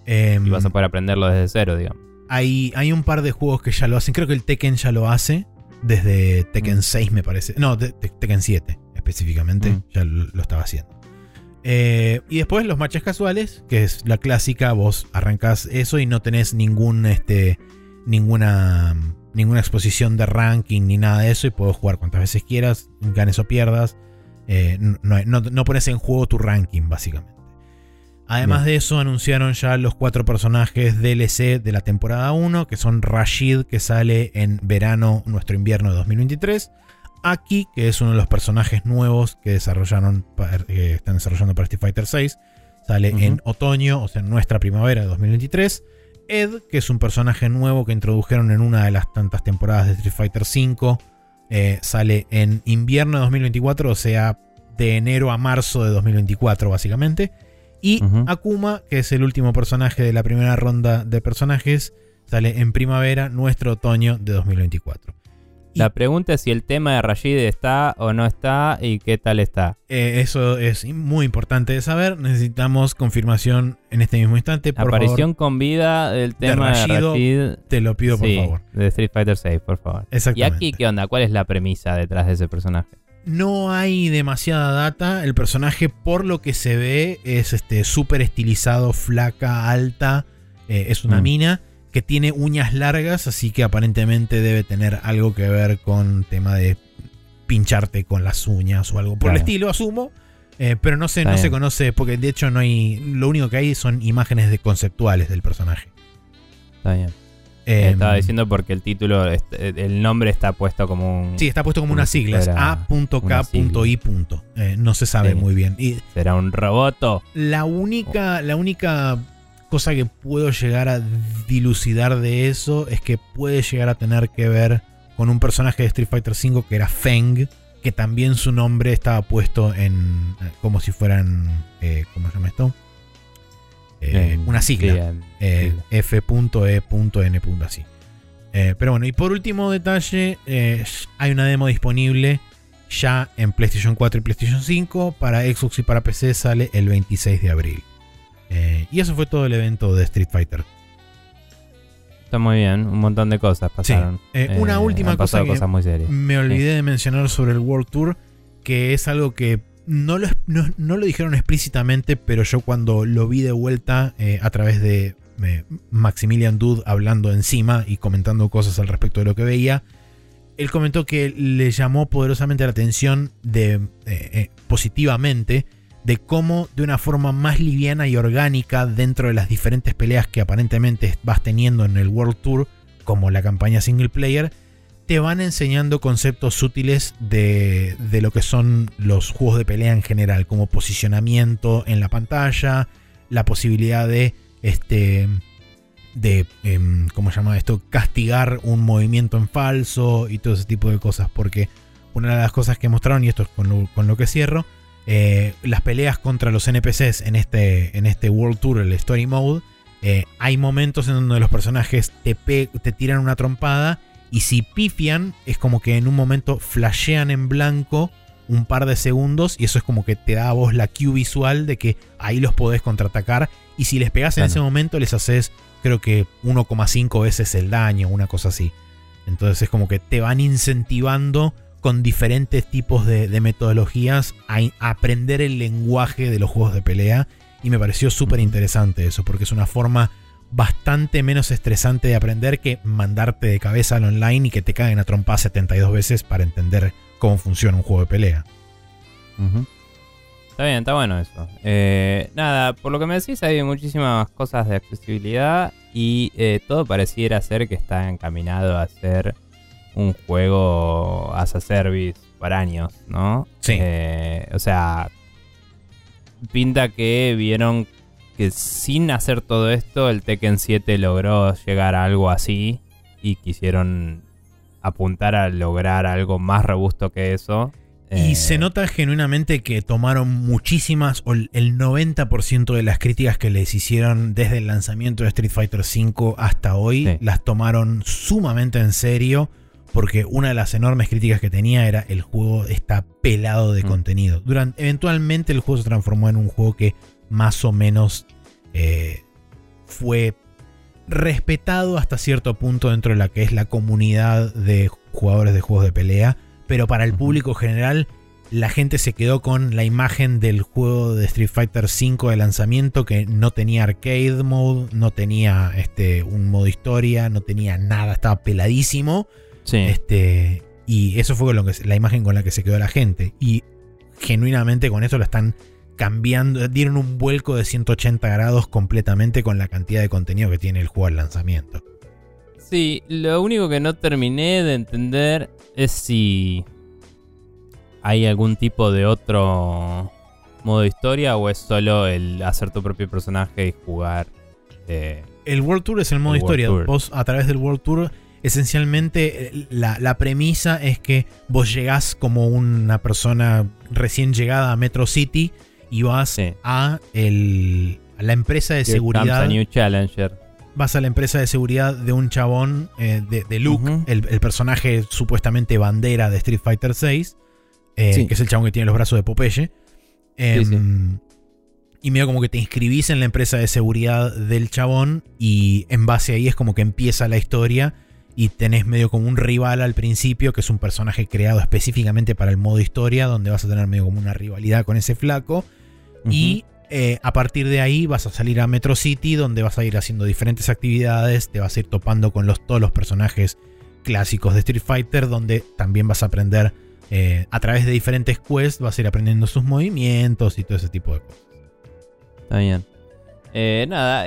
em, Y vas a poder aprenderlo desde cero, digamos. hay, hay un par de juegos que ya lo hacen. Creo que el Tekken ya lo hace. Desde Tekken Mm. 6, me parece. No, de- de- Tekken 7 específicamente. Mm. Ya lo, lo estaba haciendo. Eh, y después los matches casuales, que es la clásica. Vos arrancás eso y no tenés ningún, este, ninguna, ninguna exposición de ranking ni nada de eso. Y podés jugar cuantas veces quieras, ganes o pierdas. Eh, no, no- no pones en juego tu ranking, básicamente. Además Bien. de eso, anunciaron ya los cuatro personajes DLC de la temporada 1, que son Rashid, que sale en verano, nuestro invierno de 2023. Aki, que es uno de los personajes nuevos que desarrollaron, que están desarrollando para Street Fighter 6, sale en otoño, o sea, en nuestra primavera de 2023. Ed, que es un personaje nuevo que introdujeron en una de las tantas temporadas de Street Fighter 5, eh, sale en invierno de 2024, o sea, de enero a marzo de 2024, básicamente. Y. Akuma, que es el último personaje de la primera ronda de personajes, sale en primavera, nuestro otoño de 2024. Y- La pregunta es si el tema de Rashid está o no está y qué tal está. Eh, eso es muy importante de saber. Necesitamos confirmación en este mismo instante. Por Aparición favor, con vida del tema de Rashid. te lo pido por sí, favor. de Street Fighter 6, por favor. ¿Y Exactamente. aquí qué onda? ¿Cuál es la premisa detrás de ese personaje? No hay demasiada data. El personaje, por lo que se ve, es este súper estilizado, flaca, alta. eh, es una Mm. mina que tiene uñas largas, así que aparentemente debe tener algo que ver con tema de pincharte con las uñas o algo por el estilo, asumo. Eh, pero no Está no se conoce, porque de hecho no hay. Lo único que hay son imágenes de conceptuales del personaje. Está bien. Eh, Estaba diciendo porque el título, est- el nombre está puesto como un... Sí, está puesto como unas si siglas. A.K.I. Eh, no se sabe Sí. muy bien. Y ¿Será un roboto? La única, la única cosa que puedo llegar a dilucidar de eso es que puede llegar a tener que ver con un personaje de Street Fighter V que era Feng, que también su nombre estaba puesto en eh, como si fueran, eh, ¿cómo se llama esto? Eh, una sigla. Eh. F.E.N. así. Eh, pero bueno, y por último detalle, eh, hay una demo disponible ya en PlayStation 4 y PlayStation 5. Para Xbox y para PC sale el 26 de abril. Eh, y eso fue todo el evento de Street Fighter. Está muy bien, un montón de cosas pasaron. Eh, una última han cosa que cosas muy serias. Me olvidé de mencionar sobre el World Tour, que es algo que no lo, no, no lo dijeron explícitamente, pero yo cuando lo vi de vuelta eh, a través de eh, Maximilian Dude hablando encima y comentando cosas al respecto de lo que veía, él comentó que le llamó poderosamente la atención de, eh, eh, positivamente de cómo de una forma más liviana y orgánica dentro de las diferentes peleas que aparentemente vas teniendo en el World Tour, como la campaña single player, te van enseñando conceptos útiles de, de lo que son los juegos de pelea en general, como posicionamiento en la pantalla, la posibilidad de este de em, cómo se llama esto castigar un movimiento en falso y todo ese tipo de cosas porque una de las cosas que mostraron y esto es con lo, con lo que cierro eh, las peleas contra los NPCs en este en este World Tour el Story Mode eh, hay momentos en donde los personajes te, te tiran una trompada y si pifian es como que en un momento flashean en blanco un par de segundos y eso es como que te da a vos la cue visual de que ahí los podés contraatacar y si les pegás en Claro. ese momento les haces creo que 1,5 veces el daño, una cosa así. Entonces es como que te van incentivando con diferentes tipos de, de metodologías a, aprender el lenguaje de los juegos de pelea y me pareció súper interesante eso porque es una forma bastante menos estresante de aprender que mandarte de cabeza al online y que te caguen a trompar 72 veces para entender cómo funciona un juego de pelea. Está bien, está bueno eso. Eh, nada, por lo que me decís, hay muchísimas cosas de accesibilidad y eh, todo pareciera ser que está encaminado a ser un juego as a service para años, ¿no? Sí. Eh, o sea, pinta que vieron que sin hacer todo esto, el Tekken 7 logró llegar a algo así y quisieron apuntar a lograr algo más robusto que eso. Y Eh, se nota genuinamente que tomaron muchísimas, o el el 90% de las críticas que les hicieron desde el lanzamiento de Street Fighter V hasta hoy, Sí. las tomaron sumamente en serio, porque una de las enormes críticas que tenía era el juego está pelado de Mm. contenido. Durante, eventualmente el juego se transformó en un juego que más o menos eh, fue respetado hasta cierto punto dentro de la que es la comunidad de jugadores de juegos de pelea, pero para el público general la gente se quedó con la imagen del juego de Street Fighter V de lanzamiento que no tenía arcade mode, no tenía este, un modo historia, no tenía nada, estaba peladísimo. Sí. Este, y eso fue lo que, la imagen con la que se quedó la gente. Y genuinamente con eso lo están cambiando, dieron un vuelco de 180 grados completamente con la cantidad de contenido que tiene el juego al lanzamiento. Sí, lo único que no terminé de entender es si hay algún tipo de otro modo de historia o es solo el hacer tu propio personaje y jugar. eh, El World Tour es el modo El historia. Tour. Vos a través del World Tour, esencialmente eh, la, la premisa es que vos llegás como una persona recién llegada a Metro City y vas Sí. a, el- a la empresa de Here seguridad. a new challenger. Vas a la empresa de seguridad de un chabón eh, de, de Luke, el, el personaje supuestamente bandera de Street Fighter VI, eh, Sí. que es el chabón que tiene los brazos de Popeye. Em, sí. Y medio como que te inscribís en la empresa de seguridad del chabón y en base ahí es como que empieza la historia y tenés medio como un rival al principio, que es un personaje creado específicamente para el modo historia, donde vas a tener medio como una rivalidad con ese flaco. Y eh, a partir de ahí vas a salir a Metro City, donde vas a ir haciendo diferentes actividades, te vas a ir topando con los, todos los personajes clásicos de Street Fighter, donde también vas a aprender eh, a través de diferentes quests, vas a ir aprendiendo sus movimientos y todo ese tipo de cosas. Está bien. Eh, nada,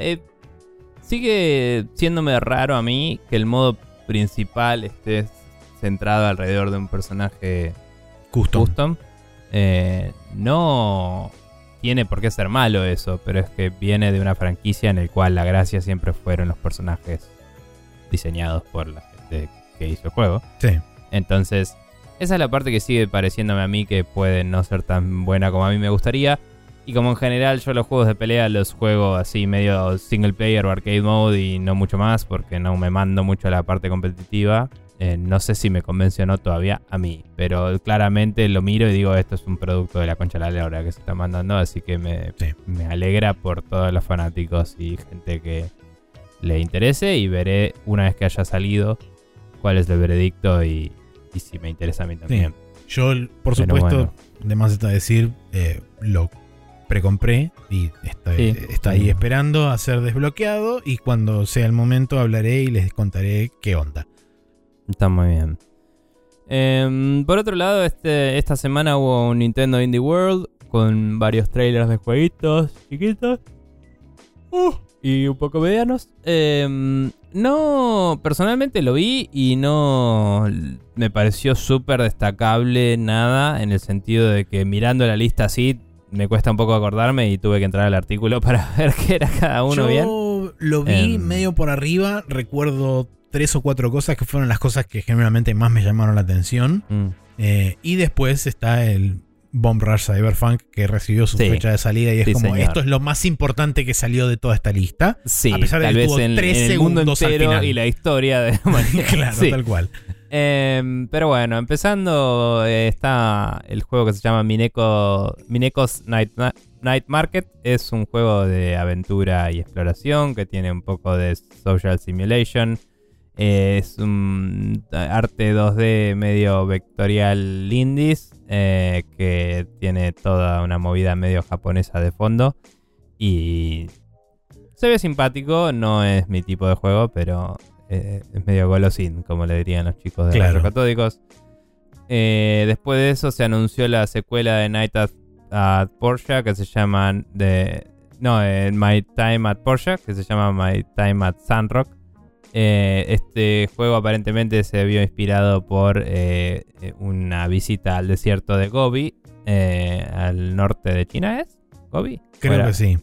sigue siéndome raro a mí que el modo principal esté centrado alrededor de un personaje Custom. custom. Eh, no tiene por qué ser malo eso, pero es que viene de una franquicia en el cual la gracia siempre fueron los personajes diseñados por la gente que hizo el juego. Sí. Entonces, esa es la parte que sigue pareciéndome a mí que puede no ser tan buena como a mí me gustaría. Y como en general yo los juegos de pelea los juego así medio single player o arcade mode y no mucho más porque no me mando mucho a la parte competitiva. Eh, no sé si me convence o no todavía a mí, pero claramente lo miro y digo esto es un producto de la concha de la lora que se está mandando, así que me, Sí. me alegra por todos los fanáticos y gente que le interese y veré una vez que haya salido cuál es el veredicto y, y si me interesa a mí también. Yo, por Pero supuesto, bueno. de más está decir, eh, lo precompré y está, Sí. está ahí esperando a ser desbloqueado y cuando sea el momento hablaré y les contaré qué onda. Está muy bien. Em, por otro lado, este, esta semana hubo un Nintendo Indie World con varios trailers de jueguitos chiquitos uh, y un poco medianos. Em, No, personalmente lo vi y no me pareció súper destacable nada en el sentido de que mirando la lista así me cuesta un poco acordarme y tuve que entrar al artículo para ver qué era cada uno Yo bien. lo vi Em. medio por arriba. Recuerdo tres o cuatro cosas que fueron las cosas que generalmente más me llamaron la atención. Mm. Eh, y después está el Bomb Rush Cyberpunk que recibió su Sí. fecha de salida y es Sí, como señor. esto es lo más importante que salió de toda esta lista. Sí, A pesar de que vez tuvo en, tres en el mundo segundos al entero final. y la historia de claro, Sí. tal cual. Em, pero bueno, empezando eh, está el juego que se llama Mineko, Mineko's Night, Night Market. Es un juego de aventura y exploración que tiene un poco de social simulation. Eh, es un arte 2D medio vectorial indies eh, que tiene toda una movida medio japonesa de fondo. Y se ve simpático, no es mi tipo de juego, pero eh, es medio golosín, como le dirían los chicos de Claro. los catódicos. Eh, después de eso se anunció la secuela de Night at, at Porsche que se llama de, no, eh, My Time at Porsche, que se llama My Time at Sandrock. Eh, este juego aparentemente se vio inspirado por eh, una visita al desierto de Gobi, eh, al norte de China, ¿es? ¿Gobi? Creo Fuera. que sí.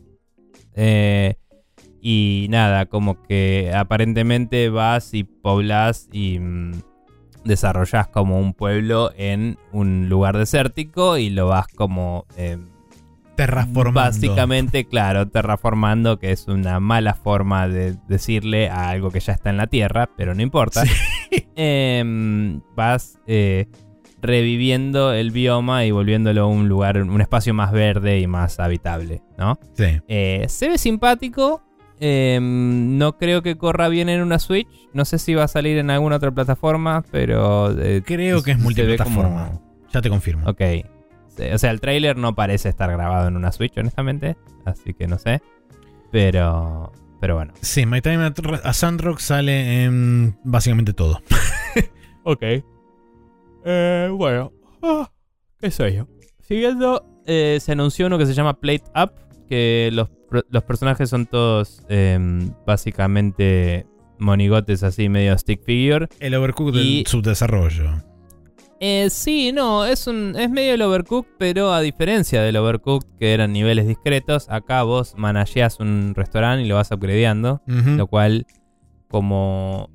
Y nada, como que aparentemente vas y poblas y mm, desarrollas como un pueblo en un lugar desértico y lo vas como eh, Terraformando. básicamente, claro, terraformando, que es una mala forma de decirle a algo que ya está en la tierra, pero no importa. Em, vas eh, reviviendo el bioma y volviéndolo un lugar, un espacio más verde y más habitable, ¿no? Sí. Eh, se ve simpático. Em, no creo que corra bien en una Switch. No sé si va a salir en alguna otra plataforma, pero. eh, Creo que es multiplataforma. como- Ya te confirmo. Ok. O sea, el tráiler no parece estar grabado en una Switch, honestamente. Así que no sé. Pero. Pero bueno. Sí, My Time at, a Sandrock sale en básicamente todo. Ok. Eh, bueno. Ah, ¿Qué soy yo? Siguiendo, eh, se anunció uno que se llama Plate Up. Que los, los personajes son todos em, básicamente monigotes así, medio stick figure. El Overcooked Y- del subdesarrollo. Eh, sí, no, es un es medio el Overcooked, pero a diferencia del Overcooked, que eran niveles discretos, acá vos manageás un restaurante y lo vas upgradeando. Lo cual, como,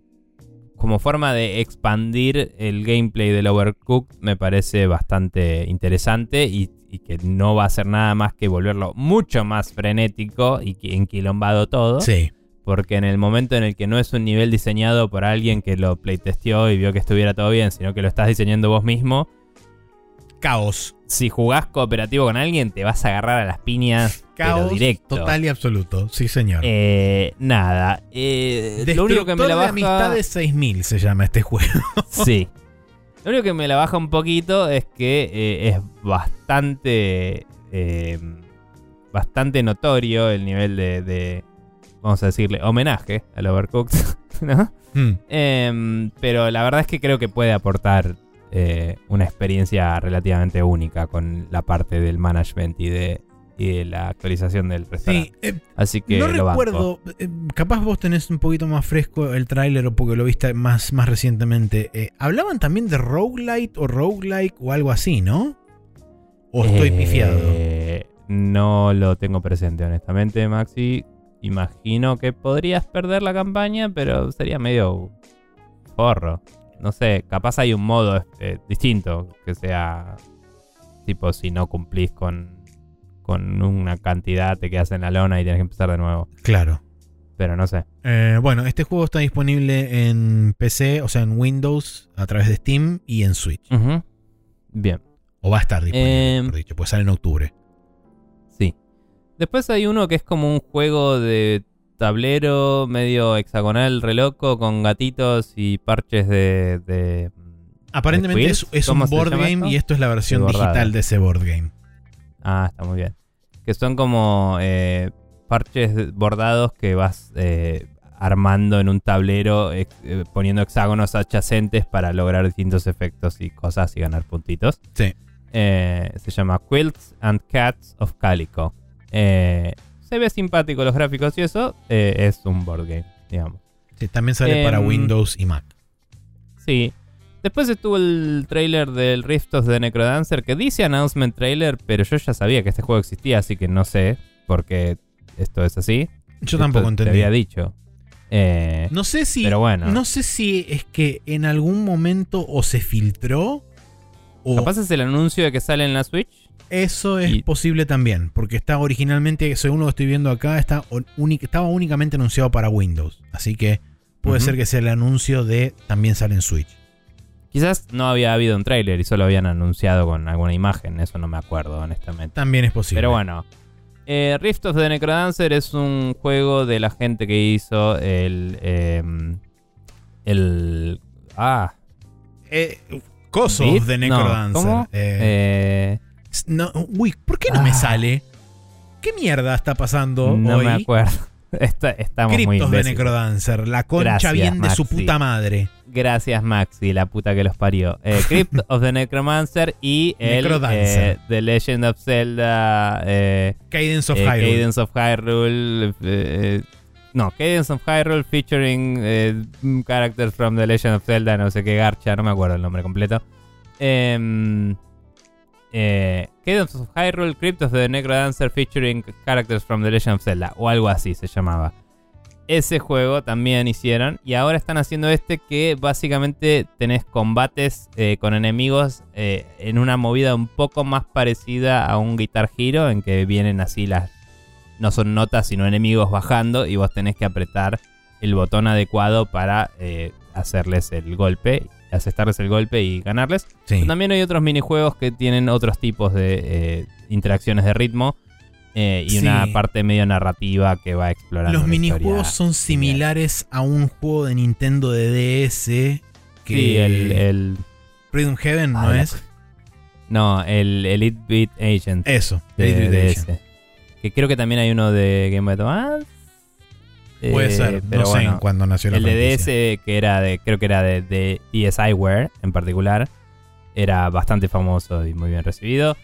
como forma de expandir el gameplay del Overcooked, me parece bastante interesante y, y que no va a hacer nada más que volverlo mucho más frenético y que- enquilombado todo. Sí. Porque en el momento en el que no es un nivel diseñado por alguien que lo playtesteó y vio que estuviera todo bien, sino que lo estás diseñando vos mismo, Caos. si jugás cooperativo con alguien, te vas a agarrar a las piñas, pero Caos directo. total y absoluto. Sí, señor. Eh, nada. Eh, lo único que me la Destructor de baja. amistades 6000 se llama este juego. Sí. Lo único que me la baja un poquito es que eh, es bastante. eh, bastante notorio el nivel de, de, Vamos a decirle, homenaje al Overcooked. ¿no? Mm. Em, pero la verdad es que creo que puede aportar eh, una experiencia relativamente única con la parte del management y de, y de la actualización del restaurante. Sí, eh, Así que no lo recuerdo. eh, capaz vos tenés un poquito más fresco el tráiler o porque lo viste más, más recientemente. Eh, Hablaban también de roguelite o roguelike o algo así, ¿no? ¿O estoy pifiado? No lo tengo presente, honestamente, Maxi. Imagino que podrías perder la campaña, pero sería medio forro. No sé, capaz hay un modo distinto que sea tipo si no cumplís con, con una cantidad, te quedas en la lona y tienes que empezar de nuevo. Claro. Pero no sé. Eh, bueno, este juego está disponible en PC, o sea, en Windows, a través de Steam y en Switch. Bien, O va a estar disponible, Eh, mejor dicho, pues sale en octubre. sí. Después hay uno que es como un juego de tablero medio hexagonal, re loco, con gatitos y parches de... de Aparentemente es, un ¿Cómo se board game esto? y esto es la versión digital de ese board game. Ah, está muy bien. Que son como eh, parches bordados que vas eh, armando en un tablero, eh, poniendo hexágonos adyacentes para lograr distintos efectos y cosas y ganar puntitos. Sí. Eh, se llama Quilts and Cats of Calico. Se ve simpático los gráficos y eso. es un board game, digamos. Sí, también sale para Em, Windows y Mac. Sí. Después estuvo el trailer del Rift of the Necrodancer que dice announcement trailer, pero yo ya sabía que este juego existía, así que no sé por qué esto es así. Yo Esto tampoco Te entendí. había dicho. Eh, No sé si. Pero bueno. No sé si es que en algún momento o se filtró. O Capaz es el anuncio de que sale en la Switch. eso es y- posible también. Porque está originalmente, según lo que estoy viendo acá, está estaba únicamente anunciado para Windows. Así que puede ser que sea el anuncio de también sale en Switch. Quizás no había habido un trailer y solo habían anunciado con alguna imagen. Eso no me acuerdo, honestamente. También es posible. Pero bueno. Eh, Rift of the Necrodancer es un juego de la gente que hizo el. em, el. Ah. Eh, Coso de No, Necrodancer. ¿cómo? Eh, Eh, no, uy, ¿por qué no me Ah. sale? ¿Qué mierda está pasando no hoy? me acuerdo. Está- estamos muy Criptos de imbéciles. Necrodancer, la concha Gracias, bien de su puta madre. Gracias, Maxi, la puta que los parió. Eh, Crypt of the Necromancer y el Necrodancer. eh, The Legend of Zelda. Eh, Cadence of eh, Hyrule. Cadence of Hyrule. eh, eh, no, Cadence of Hyrule featuring eh, characters from The Legend of Zelda, no sé qué garcha, no me acuerdo el nombre completo. Em, eh, Cadence of Hyrule, Crypt of the Necrodancer featuring characters from The Legend of Zelda, o algo así se llamaba. Ese juego también hicieron y ahora están haciendo este que básicamente tenés combates eh, con enemigos eh, en una movida un poco más parecida a un Guitar Hero en que vienen así las... No son notas sino enemigos bajando y vos tenés que apretar el botón adecuado para eh, hacerles el golpe, asestarles el golpe y ganarles. Sí. Pero También hay otros minijuegos que tienen otros tipos de eh, interacciones de ritmo eh, y Sí. una parte medio narrativa que va explorando. Los minijuegos son genial. similares a un juego de Nintendo de DS que Sí, el, el- Rhythm Heaven, ¿no Ah, es? No, el Elite Beat Agent Eso, de, Elite Edition. ese. Que creo que también hay uno de Game Boy Advance. Puede Eh, ser, pero no sé bueno, en cuándo nació la El de franquicia. DS, que era de, creo que era de, de DSiWare en particular, era bastante famoso y muy bien recibido.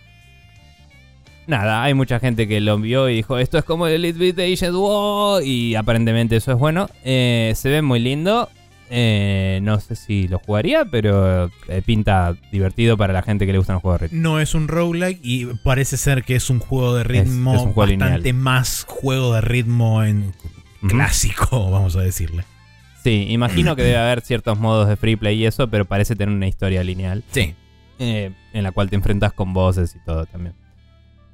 Nada, hay mucha gente que lo vio y dijo, esto es como el Elite Beat Agent, wow", y aparentemente eso es bueno. Eh, se ve muy lindo. Eh, no sé si lo jugaría, pero eh, pinta divertido para la gente que le gustan los juegos de ritmo. No es un roguelike y parece ser que es un juego de ritmo es juego bastante lineal. más juego de ritmo en Clásico, vamos a decirle. Sí, imagino que debe haber ciertos modos de free play y eso, pero parece tener una historia lineal. Sí. eh, en la cual te enfrentas con voces y todo también.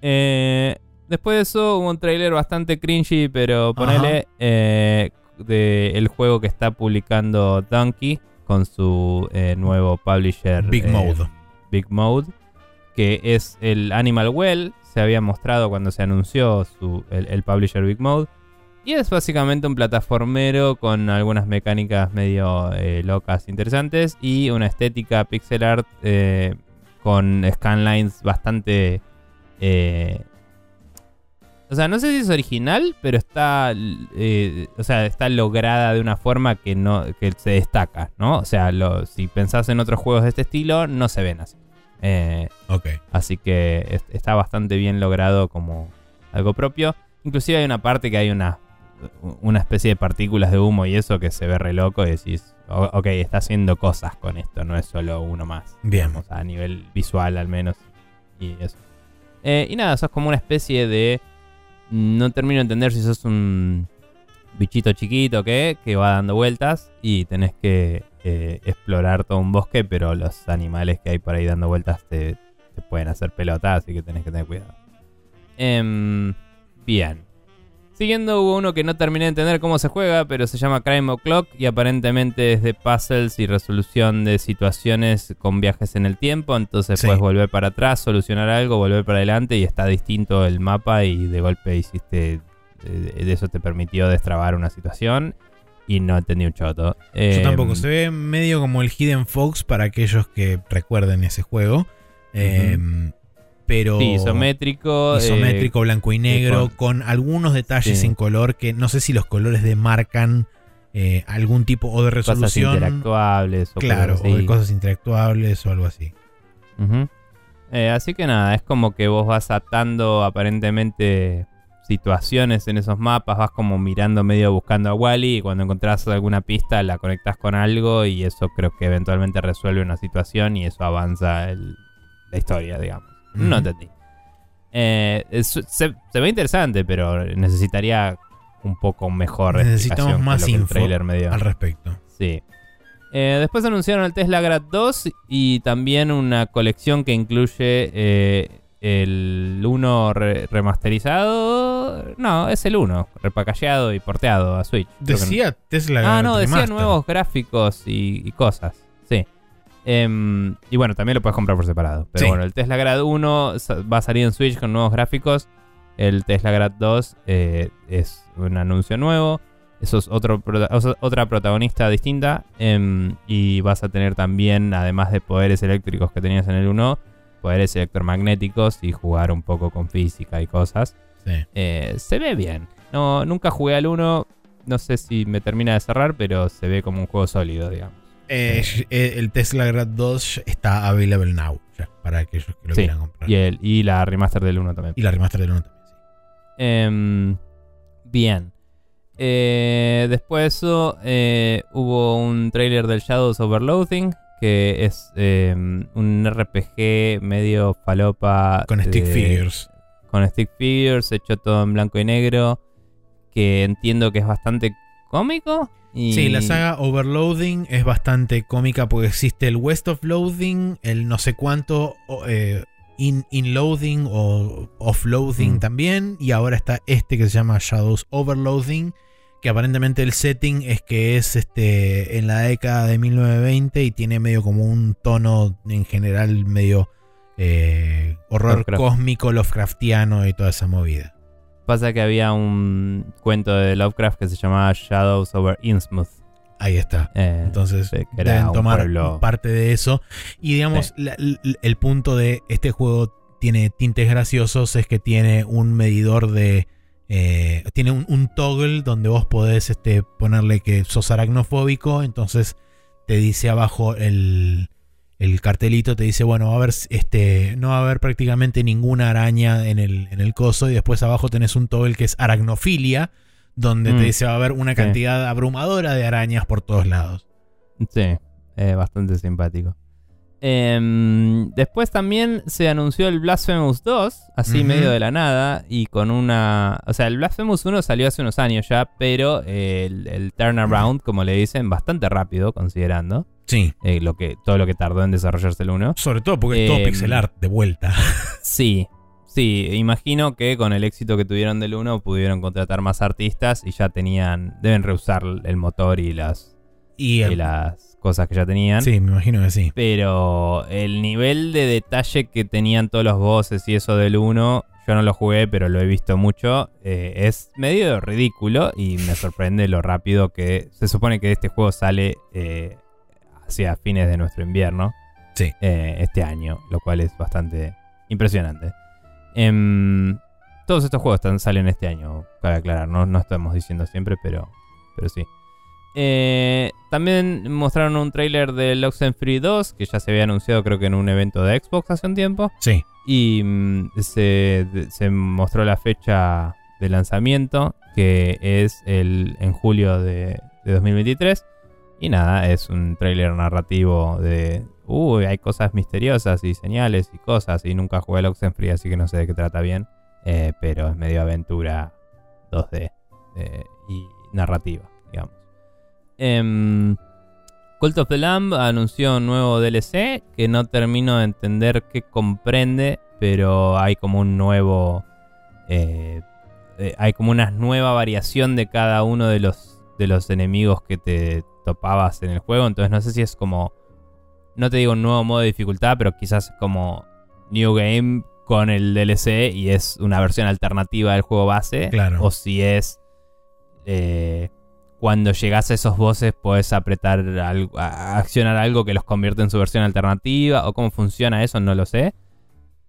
Eh, después de eso hubo un trailer bastante cringy, pero ponele eh, de el juego que está publicando Donkey con su nuevo publisher Big Mode. Big Mode, que es el Animal Well, se había mostrado cuando se anunció su, el, el publisher Big Mode. Y es básicamente un plataformero con algunas mecánicas medio eh, locas, interesantes y una estética pixel art eh, con scanlines bastante... eh, o sea, no sé si es original, pero está, o sea, está lograda de una forma que no que se destaca, ¿no? O sea, lo- si pensás en otros juegos de este estilo, no se ven así. Eh, Ok. Así que es- está bastante bien logrado como algo propio. Inclusive hay una parte que hay una, una especie de partículas de humo y eso que se ve re loco y decís, "O- ok, está haciendo cosas con esto, no es solo uno más. Bien. digamos, a nivel visual al menos. Y eso. Eh, y nada, sos como una especie de... No termino de entender si sos un bichito chiquito o qué, que va dando vueltas y tenés que eh, explorar todo un bosque, pero los animales que hay por ahí dando vueltas te, te pueden hacer pelota, así que tenés que tener cuidado. Em, bien. Siguiendo hubo uno que no terminé de entender cómo se juega, pero se llama Crime O'Clock y aparentemente es de puzzles y resolución de situaciones con viajes en el tiempo. Entonces Sí. puedes volver para atrás, solucionar algo, volver para adelante y está distinto el mapa y de golpe hiciste... eh, De eso te permitió destrabar una situación y no entendí un choto. Yo Em, tampoco. Se ve medio como el Hidden Fox para aquellos que recuerden ese juego. Eh, pero. Sí, isométrico. eh, isométrico, blanco y negro, con- con, algunos detalles Sí. en color que no sé si los colores demarcan eh, algún tipo o de cosas resolución. interactuables. O Claro, cosas o de cosas interactuables o algo así. Eh, así que nada, es como que vos vas atando aparentemente situaciones en esos mapas, vas como mirando medio buscando a Wally y cuando encontrás alguna pista la conectas con algo y eso creo que eventualmente resuelve una situación y eso avanza el- la historia, digamos. No entendí. Eh, es- se, se ve interesante, pero necesitaría un poco mejor Necesitamos más info al respecto. Sí. Eh, después anunciaron el Tesla Grad 2 y también una colección que incluye eh, el 1 re- remasterizado. No, es el 1, repacallado y porteado a Switch. Decía Tesla. Ah, no, decía nuevos gráficos y, y cosas. Sí. Em, y bueno, también lo puedes comprar por separado. Pero Sí. bueno, el Tesla Grad 1 sa- va a salir en Switch con nuevos gráficos. El Tesla Grad 2 eh, es un anuncio nuevo. Eso es otro, otra protagonista distinta. em, y vas a tener también, además de poderes eléctricos que tenías en el 1, poderes electromagnéticos y jugar un poco con física y cosas. Sí. Eh, se ve bien. No, nunca jugué al 1. No sé si me termina de cerrar, pero se ve como un juego sólido, digamos. Eh, eh, el Tesla Grad 2 está available now, ya, para aquellos que lo Sí, quieran comprar. Y, el, y la remaster del 1 también. Y la remaster del 1 también. sí. Em, bien. Eh, después de eso, hubo un trailer del Shadows Overloading, que es em, un RPG medio falopa. Con stick figures. Con stick figures, hecho todo en blanco y negro, que entiendo que es bastante cómico. Y... Sí, la saga Overloading es bastante cómica porque existe el West of Loading, el no sé cuánto eh, in, Loading o Offloading Mm. también, y ahora está este que se llama Shadows Overloading, que aparentemente el setting es que es este en la década de 1920 y tiene medio como un tono en general medio eh, horror Lovecraft. cósmico, Lovecraftiano y toda esa movida. Pasa que había un cuento de Lovecraft que se llamaba Shadows over Innsmouth. Ahí está. Eh, Entonces deben tomar pueblo- parte de eso. Y digamos, la- el punto de este juego tiene tintes graciosos es que tiene un medidor de... eh, tiene un, un toggle donde vos podés este, ponerle que sos aracnofóbico. Entonces te dice abajo el, el cartelito, te dice, bueno, va a haber, este, no va a haber prácticamente ninguna araña en el, en el coso. Y después abajo tenés un toggle que es aracnofilia, donde Mm. te dice va a haber una Sí. cantidad abrumadora de arañas por todos lados. Sí, eh, bastante simpático. Em, después también se anunció el Blasphemous 2, así medio de la nada, y con una... O sea, el Blasphemous 1 salió hace unos años ya, pero el, el turnaround, como le dicen, bastante rápido, considerando Sí. eh, lo que, todo lo que tardó en desarrollarse el 1. Sobre todo porque es todo Em, pixel art de vuelta. Sí, sí, imagino que con el éxito que tuvieron del 1 pudieron contratar más artistas y ya tenían, deben reusar el motor y las, Y, y las cosas que ya tenían. sí, me imagino que sí. Pero el nivel de detalle que tenían todos los bosses y eso del 1, yo no lo jugué, pero lo he visto mucho, eh, es medio ridículo y me sorprende lo rápido que se supone que este juego sale eh, hacia fines de nuestro invierno Sí. eh, este año, lo cual es bastante impresionante. Em, todos estos juegos están- salen este año, cabe aclarar, no, no estamos diciendo siempre, pero, pero sí. Eh, también mostraron un tráiler del Oxenfree 2, que ya se había anunciado creo que en un evento de Xbox hace un tiempo. Sí. Y mm, se, se mostró la fecha de lanzamiento, que es el en julio de, de 2023. Y nada, es un tráiler narrativo de... Uy, hay cosas misteriosas y señales y cosas. Y nunca jugué al Oxenfree, así que no sé de qué trata bien. Eh, pero es medio aventura 2D eh, y narrativa, digamos. Em, Cult of the Lamb anunció un nuevo DLC que no termino de entender qué comprende, pero hay como un nuevo. eh, hay como una nueva variación de cada uno de los, de los enemigos que te topabas en el juego. Entonces no sé si es como. No te digo un nuevo modo de dificultad, pero quizás como New Game con el DLC y es una versión alternativa del juego base. Claro. O si es. eh, cuando llegas a esos bosses puedes apretar algo, a accionar algo que los convierte en su versión alternativa o cómo funciona eso no lo sé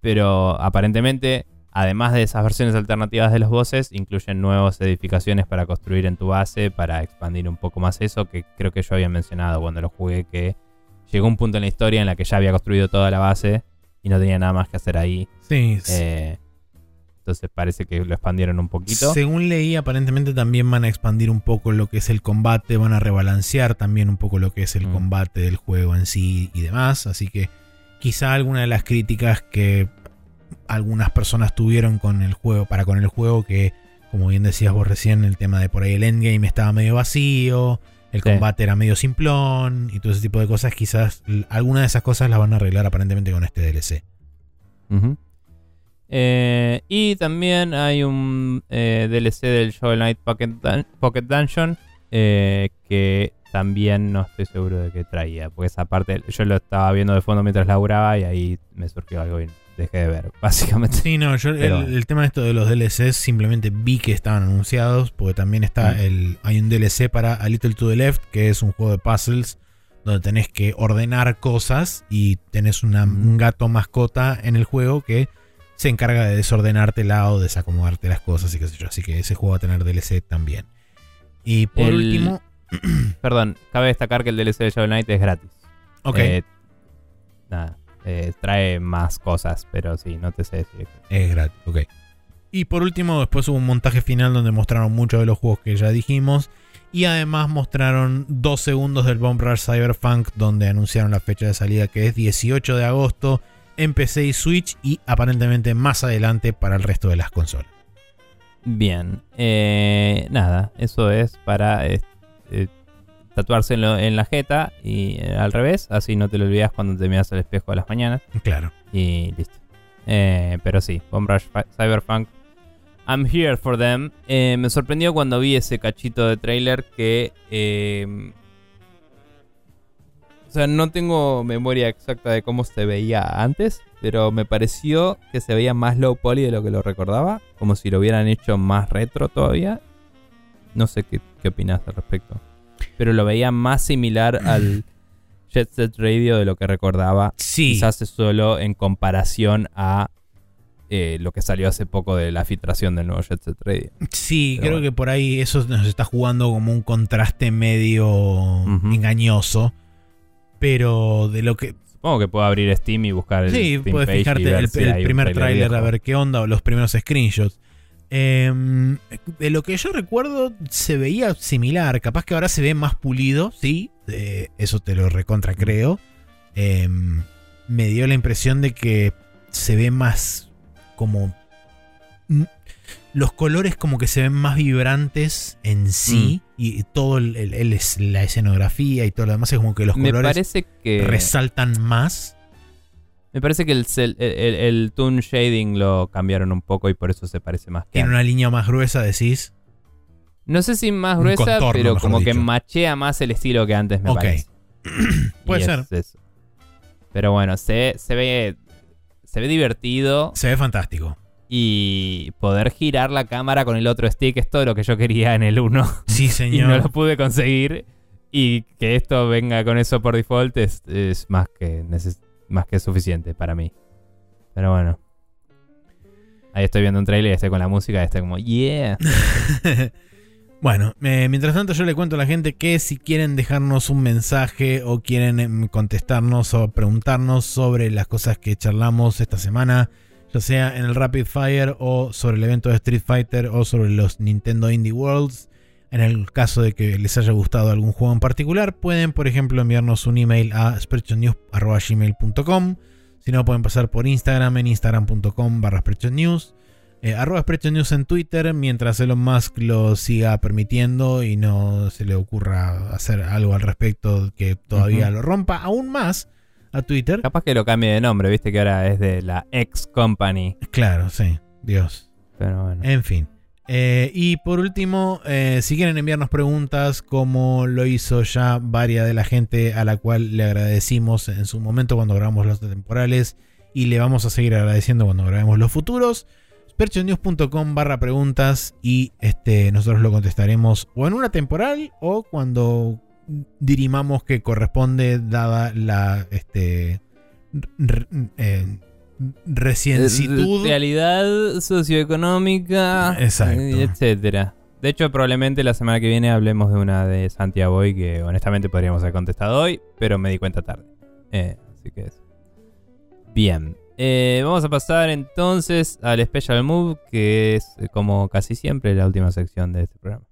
pero aparentemente además de esas versiones alternativas de los bosses incluyen nuevas edificaciones para construir en tu base para expandir un poco más eso que creo que yo había mencionado cuando lo jugué que llegó un punto en la historia en la que ya había construido toda la base y no tenía nada más que hacer ahí Sí. sí. eh, Entonces parece que lo expandieron un poquito. Según leí, aparentemente también van a expandir un poco lo que es el combate, van a rebalancear también un poco lo que es el Mm. combate del juego en sí y demás. Así que quizá alguna de las críticas que algunas personas tuvieron con el juego, para con el juego, que como bien decías vos recién, el tema de por ahí el endgame estaba medio vacío, el Sí. combate era medio simplón y todo ese tipo de cosas, quizás l- alguna de esas cosas las van a arreglar aparentemente con este DLC. Eh, y también hay un eh, DLC del Shovel Knight Pocket, Dun- Pocket Dungeon eh, que también no estoy seguro de qué traía. Porque esa parte yo lo estaba viendo de fondo mientras laburaba y ahí me surgió algo y dejé de ver, básicamente. Sí, no, yo Pero- el, el tema de esto de los DLCs simplemente vi que estaban anunciados, porque también está Mm. el. Hay un DLC para A Little to the Left, que es un juego de puzzles donde tenés que ordenar cosas y tenés una- Mm. un gato mascota en el juego que se encarga de desordenártela o desacomodarte las cosas y qué sé yo. Así que ese juego va a tener DLC también. Y por El- último. Perdón, cabe destacar que el DLC de Shovel Knight es gratis. Ok, Eh, nada, eh, trae más cosas, pero sí, no te sé decir. es gratis, ok. Y por último, después hubo un montaje final donde mostraron muchos de los juegos que ya dijimos. Y además mostraron dos segundos del Bomb Rush Cyberpunk, donde anunciaron la fecha de salida que es 18 de agosto en PC y Switch y aparentemente más adelante para el resto de las consolas. Bien, eh, nada, eso es para eh, eh, tatuarse en, lo- en la jeta y eh, al revés, así no te lo olvidas cuando te miras al espejo a las mañanas Claro. y listo. Eh, pero sí, Bomb Rush Cyberpunk, I'm here for them. Eh, me sorprendió cuando vi ese cachito de trailer que... eh, o sea, no tengo memoria exacta de cómo se veía antes, pero me pareció que se veía más low poly de lo que lo recordaba, como si lo hubieran hecho más retro todavía. No sé qué, qué opinas al respecto. Pero lo veía más similar al Jet Set Radio de lo que recordaba. Sí. Quizás es solo en comparación a eh, lo que salió hace poco de la filtración del nuevo Jet Set Radio. Sí, Pero creo bueno. que por ahí eso nos está jugando como un contraste medio engañoso. Pero de lo que, Supongo que puedo abrir Steam y buscar el Sí, Steam puedes page fijarte el, el un primer tráiler a ver qué onda o los primeros screenshots. Em, de lo que yo recuerdo se veía similar, capaz que ahora se ve más pulido, sí, eh, eso te lo recontra creo. Em, me dio la impresión de que se ve más como... mm, Los colores como que se ven más vibrantes en sí y todo el, el- el es- la escenografía y todo lo demás es como que los Me colores parece que resaltan más. Me parece que el, el, el- el tone shading lo cambiaron un poco y por eso se parece más Tiene una línea más gruesa, decís. No sé si más gruesa, contorno, pero como que machea más el estilo que antes me Ok. parece. Puede Y ser. es eso. Pero bueno, se, se ve se ve divertido Se ve fantástico. y poder girar la cámara con el otro stick es todo lo que yo quería en el 1 Sí, y señor. no lo pude conseguir y que esto venga con eso por default es, es más que neces- más que suficiente para mí. Pero bueno. Ahí estoy viendo un trailer y estoy con la música y estoy como, yeah. bueno, eh, mientras tanto yo le cuento a la gente que si quieren dejarnos un mensaje o quieren em, contestarnos o preguntarnos sobre las cosas que charlamos esta semana, ya sea en el Rapid Fire o sobre el evento de Street Fighter o sobre los Nintendo Indie Worlds, en el caso de que les haya gustado algún juego en particular, pueden por ejemplo enviarnos un email a spreadshotnews.gmail.com Si no, pueden pasar por Instagram en instagram.com barra News. Eh, arroba Spreadshot News en Twitter, mientras Elon Musk lo siga permitiendo y no se le ocurra hacer algo al respecto que todavía lo rompa aún más a Twitter. Capaz que lo cambie de nombre, viste que ahora es de la ex company. Claro, sí, Dios. Pero bueno. En fin. Eh, y por último, eh, si quieren enviarnos preguntas, como lo hizo ya varias de la gente a la cual le agradecimos en su momento cuando grabamos los temporales y le vamos a seguir agradeciendo cuando grabemos los futuros, perchonews.com barra preguntas y este, nosotros lo contestaremos o en una temporal o cuando dirimamos que corresponde dada la este, eh, reciencitud. Realidad socioeconómica, Exacto. etcétera. De hecho, probablemente la semana que viene hablemos de una de Santiago que honestamente podríamos haber contestado hoy, pero me di cuenta tarde. Eh, así que es. Bien. Eh, vamos a pasar entonces al Special Move, que es eh, como casi siempre la última sección de este programa.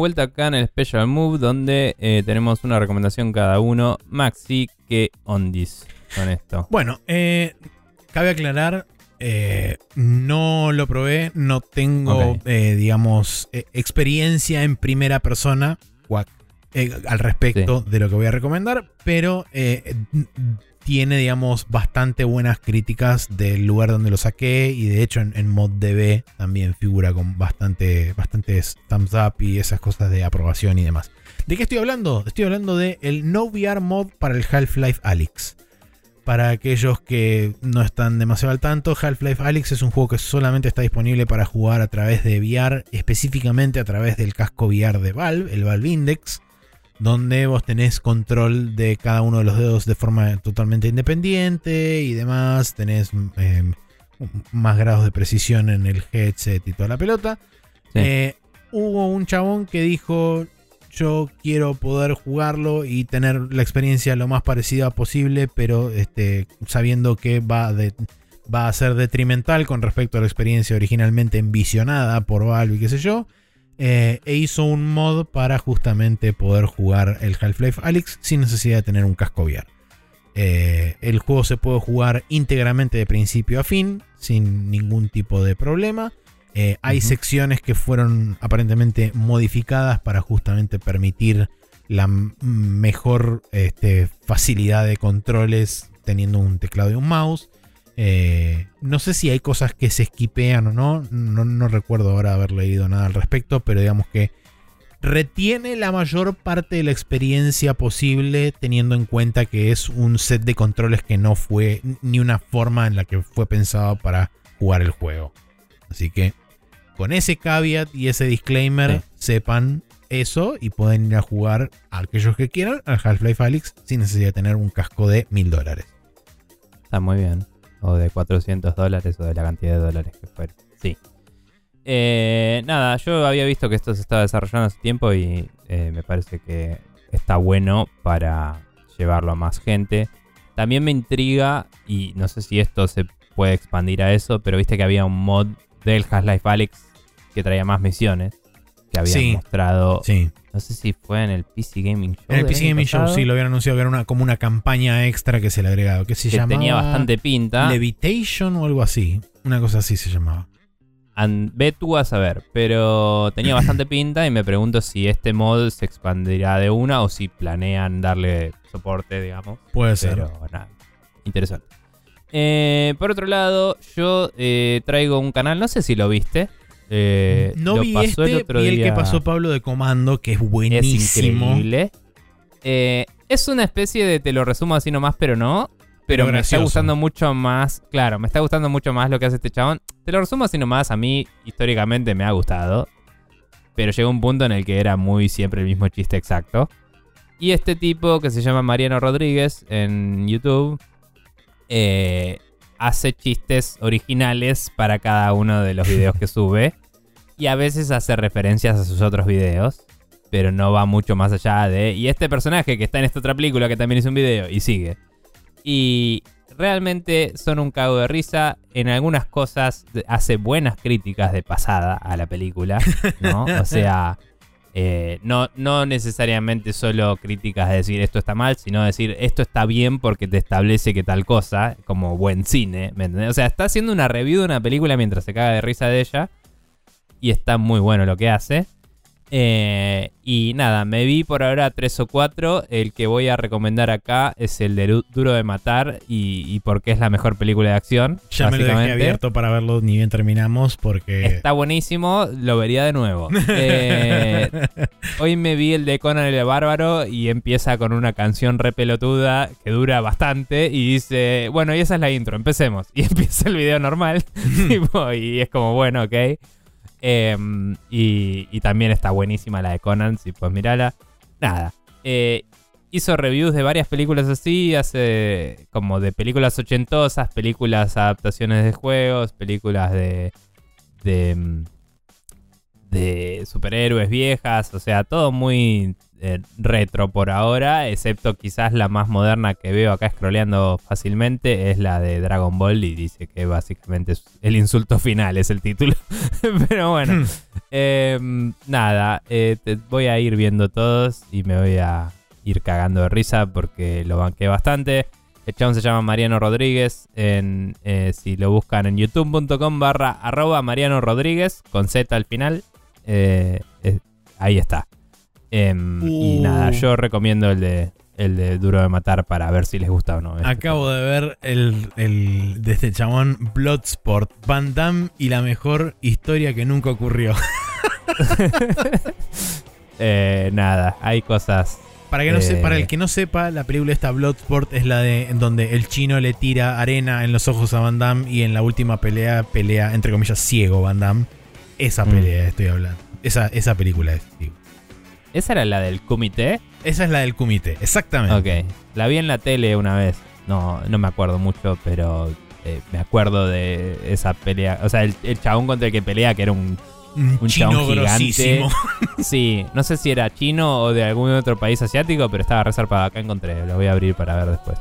Vuelta acá en el Special Move, donde eh, tenemos una recomendación cada uno. Maxi, ¿qué ondis con esto? Bueno, eh, cabe aclarar, eh, no lo probé, no tengo, digamos, experiencia en primera persona al respecto de lo que voy a recomendar, pero tiene, digamos, bastante buenas críticas del lugar donde lo saqué y de hecho en, en ModDB también figura con bastante, bastantes thumbs up y esas cosas de aprobación y demás. ¿De qué estoy hablando? Estoy hablando de el No VR mod para el Half-Life Alyx. Para aquellos que no están demasiado al tanto, Half-Life Alyx es un juego que solamente está disponible para jugar a través de VR, específicamente a través del casco VR de Valve, el Valve Index, donde vos tenés control de cada uno de los dedos de forma totalmente independiente y demás, tenés eh, más grados de precisión en el headset y toda la pelota. Sí. Eh, hubo un chabón que dijo, yo quiero poder jugarlo y tener la experiencia lo más parecida posible, pero este, sabiendo que va, de- va a ser detrimental con respecto a la experiencia originalmente envisionada por Valve y qué sé yo. Eh, e hizo un mod para justamente poder jugar el Half-Life Alyx sin necesidad de tener un casco VR. Eh, el juego se puede jugar íntegramente de principio a fin, sin ningún tipo de problema. Eh, hay secciones que fueron aparentemente modificadas para justamente permitir la mejor este, facilidad de controles teniendo un teclado y un mouse. Eh, no sé si hay cosas que se esquipean o no. no. No recuerdo ahora haber leído nada al respecto, pero digamos que retiene la mayor parte de la experiencia posible teniendo en cuenta que es un set de controles que no fue ni una forma en la que fue pensado para jugar el juego. Así que con ese caveat y ese disclaimer Sí. sepan eso y pueden ir a jugar a aquellos que quieran al Half-Life Alyx sin necesidad de tener un casco de mil dólares. Está muy bien. O de 400 dólares o de la cantidad de dólares que fuera. Sí. Eh, nada, yo había visto que esto se estaba desarrollando hace tiempo y eh, me parece que está bueno para llevarlo a más gente. También me intriga, y no sé si esto se puede expandir a eso, pero viste que había un mod del Half-Life Alyx que traía más misiones. Que habían Sí. mostrado. Sí. No sé si fue en el PC Gaming Show. En el PC Gaming Show sí lo habían anunciado que era una, como una campaña extra que se le agregado. Que se Que llamaba tenía bastante pinta. Levitation o algo así. Una cosa así se llamaba. Ve tú a saber, pero tenía bastante pinta y me pregunto si este mod se expandirá de una o si planean darle soporte, digamos. Puede ser. Pero nada, interesante. Eh, por otro lado, yo eh, traigo un canal, no sé si lo viste. Eh, no lo vi pasó este, el otro vi el que pasó Pablo de Comando, que es Es buenísimo. increíble. Eh, es una especie de te lo resumo así nomás, pero no. Pero, me está gustando mucho más. Claro, me está gustando mucho más lo que hace este chabón. Te lo resumo así nomás. A mí, históricamente, me ha gustado. Pero llegó un punto en el que era muy siempre el mismo chiste exacto. Y este tipo que se llama Mariano Rodríguez en YouTube eh, hace chistes originales para cada uno de los videos que sube. Y a veces hace referencias a sus otros videos. Pero no va mucho más allá de. Y este personaje que está en esta otra película que también hizo un video y sigue. Y realmente son un cago de risa. En algunas cosas hace buenas críticas de pasada a la película. ¿no? O sea. eh, no, no necesariamente solo críticas de decir esto está mal, sino decir esto está bien porque te establece que tal cosa, como buen cine, ¿me entendés? O sea, está haciendo una review de una película mientras se caga de risa de ella y está muy bueno lo que hace. Eh, y nada, me vi por ahora tres o cuatro. El que voy a recomendar acá es el de Du- Duro de Matar y, y porque es la mejor película de acción. Ya me lo dejé abierto para verlo ni bien terminamos porque... Está buenísimo, lo vería de nuevo. Eh, hoy me vi el de Conan el Bárbaro y empieza con una canción re pelotuda que dura bastante y dice, bueno, y esa es la intro, empecemos. Y empieza el video normal y es como, bueno, ok. Y, y también está buenísima la de Conan, si pues mirala. Nada. eh, hizo reviews de varias películas así, hace como de películas ochentosas, películas adaptaciones de juegos, películas de, de, mm, de superhéroes viejas, o sea, todo muy eh, retro por ahora, excepto quizás la más moderna que veo acá scrolleando fácilmente, es la de Dragon Ball y dice que básicamente es el insulto final, es el título. Pero bueno, eh, nada, eh, te- voy a ir viendo todos y me voy a ir cagando de risa porque lo banqué bastante. El chabón se llama Mariano Rodríguez. En, eh, si lo buscan en youtube.com barra arroba Mariano Rodríguez con Z al final. ahí está. Em, Y Uh. nada, yo recomiendo el de, el de Duro de Matar para ver si les gusta o no. este Acabo de ver el, el de este chabón Bloodsport, Van Damme y la mejor historia que nunca ocurrió. Eh, nada, hay cosas. Para, que no Eh. se- para el que no sepa, la película esta Bloodsport es la de en donde el chino le tira arena en los ojos a Van Damme y en la última pelea pelea entre comillas ciego Van Damme. Esa Mm. pelea estoy hablando. Esa, esa película es. digo. ¿Esa era la del comité? Esa es la del comité, exactamente. Ok, la vi en la tele una vez. No, no me acuerdo mucho, pero eh, me acuerdo de esa pelea. O sea, el, el chabón contra el que pelea, que era un. Un, Un chino chabón gigante. Sí, no sé si era chino o de algún otro país asiático, pero estaba reservado. Acá encontré, lo voy a abrir para ver después.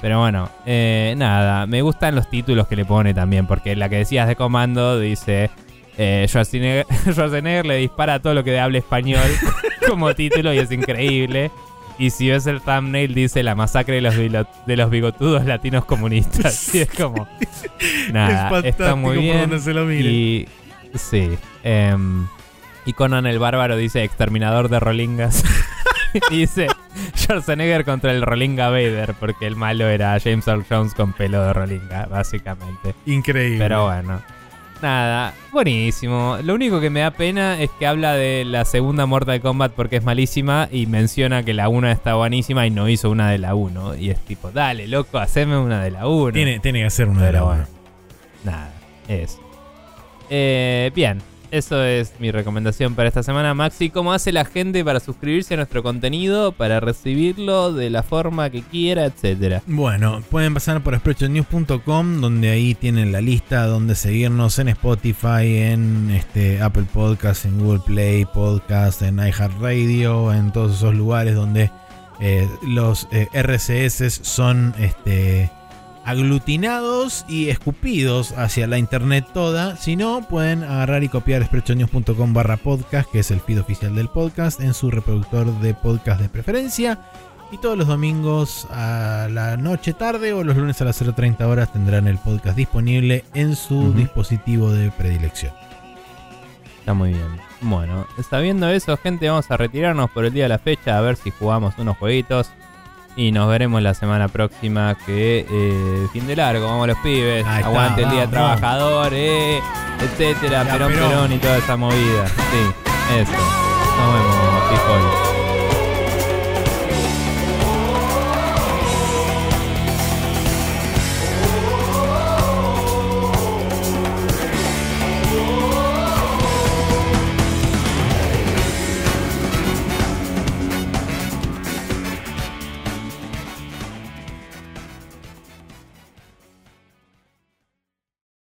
Pero bueno, eh, nada, me gustan los títulos que le pone también, porque la que decías de comando dice. Eh, Schwarzenegger, Schwarzenegger le dispara a todo lo que hable español como título y es increíble. Y si ves el thumbnail dice la masacre de los, bilo- de los bigotudos latinos comunistas. Y es como... Nada, es está muy bien. se lo mire. Y sí. em, y Conan el Bárbaro dice exterminador de Rolingas. y dice Schwarzenegger contra el Rolinga Vader, porque el malo era James Earl Jones con pelo de Rolinga, básicamente. Increíble. Pero bueno. Nada, buenísimo. Lo único que me da pena es que habla de la segunda Mortal Kombat porque es malísima y menciona que la 1 está buenísima y no hizo una de la 1. Y es tipo, dale, loco, haceme una de la 1. tiene, tiene que hacer una de la bueno. Nada, eso. Eh, bien, eso es mi recomendación para esta semana. Maxi, ¿cómo hace la gente para suscribirse a nuestro contenido, para recibirlo de la forma que quiera, etcétera? Bueno, pueden pasar por spreadshotnews.com donde ahí tienen la lista donde seguirnos en Spotify, en este Apple Podcast, en Google Play Podcast, en iHeartRadio, en todos esos lugares donde eh, los eh, RCS son este aglutinados y escupidos hacia la internet toda. Si no, pueden agarrar y copiar spreadshotnews.com barra podcast, que es el feed oficial del podcast, en su reproductor de podcast de preferencia. Y todos los domingos a la noche tarde o los lunes a las 0.30 horas tendrán el podcast disponible en su dispositivo de predilección. Está muy bien. Bueno, sabiendo eso, gente, vamos a retirarnos por el día de la fecha a ver si jugamos unos jueguitos. Y nos veremos la semana próxima que eh, fin de largo, vamos los pibes, Ahí está, aguante el día vamos. trabajador, eh, etcétera, Perón, Perón. Perón y toda esa movida. Sí, eso. Nos vemos, Pijol.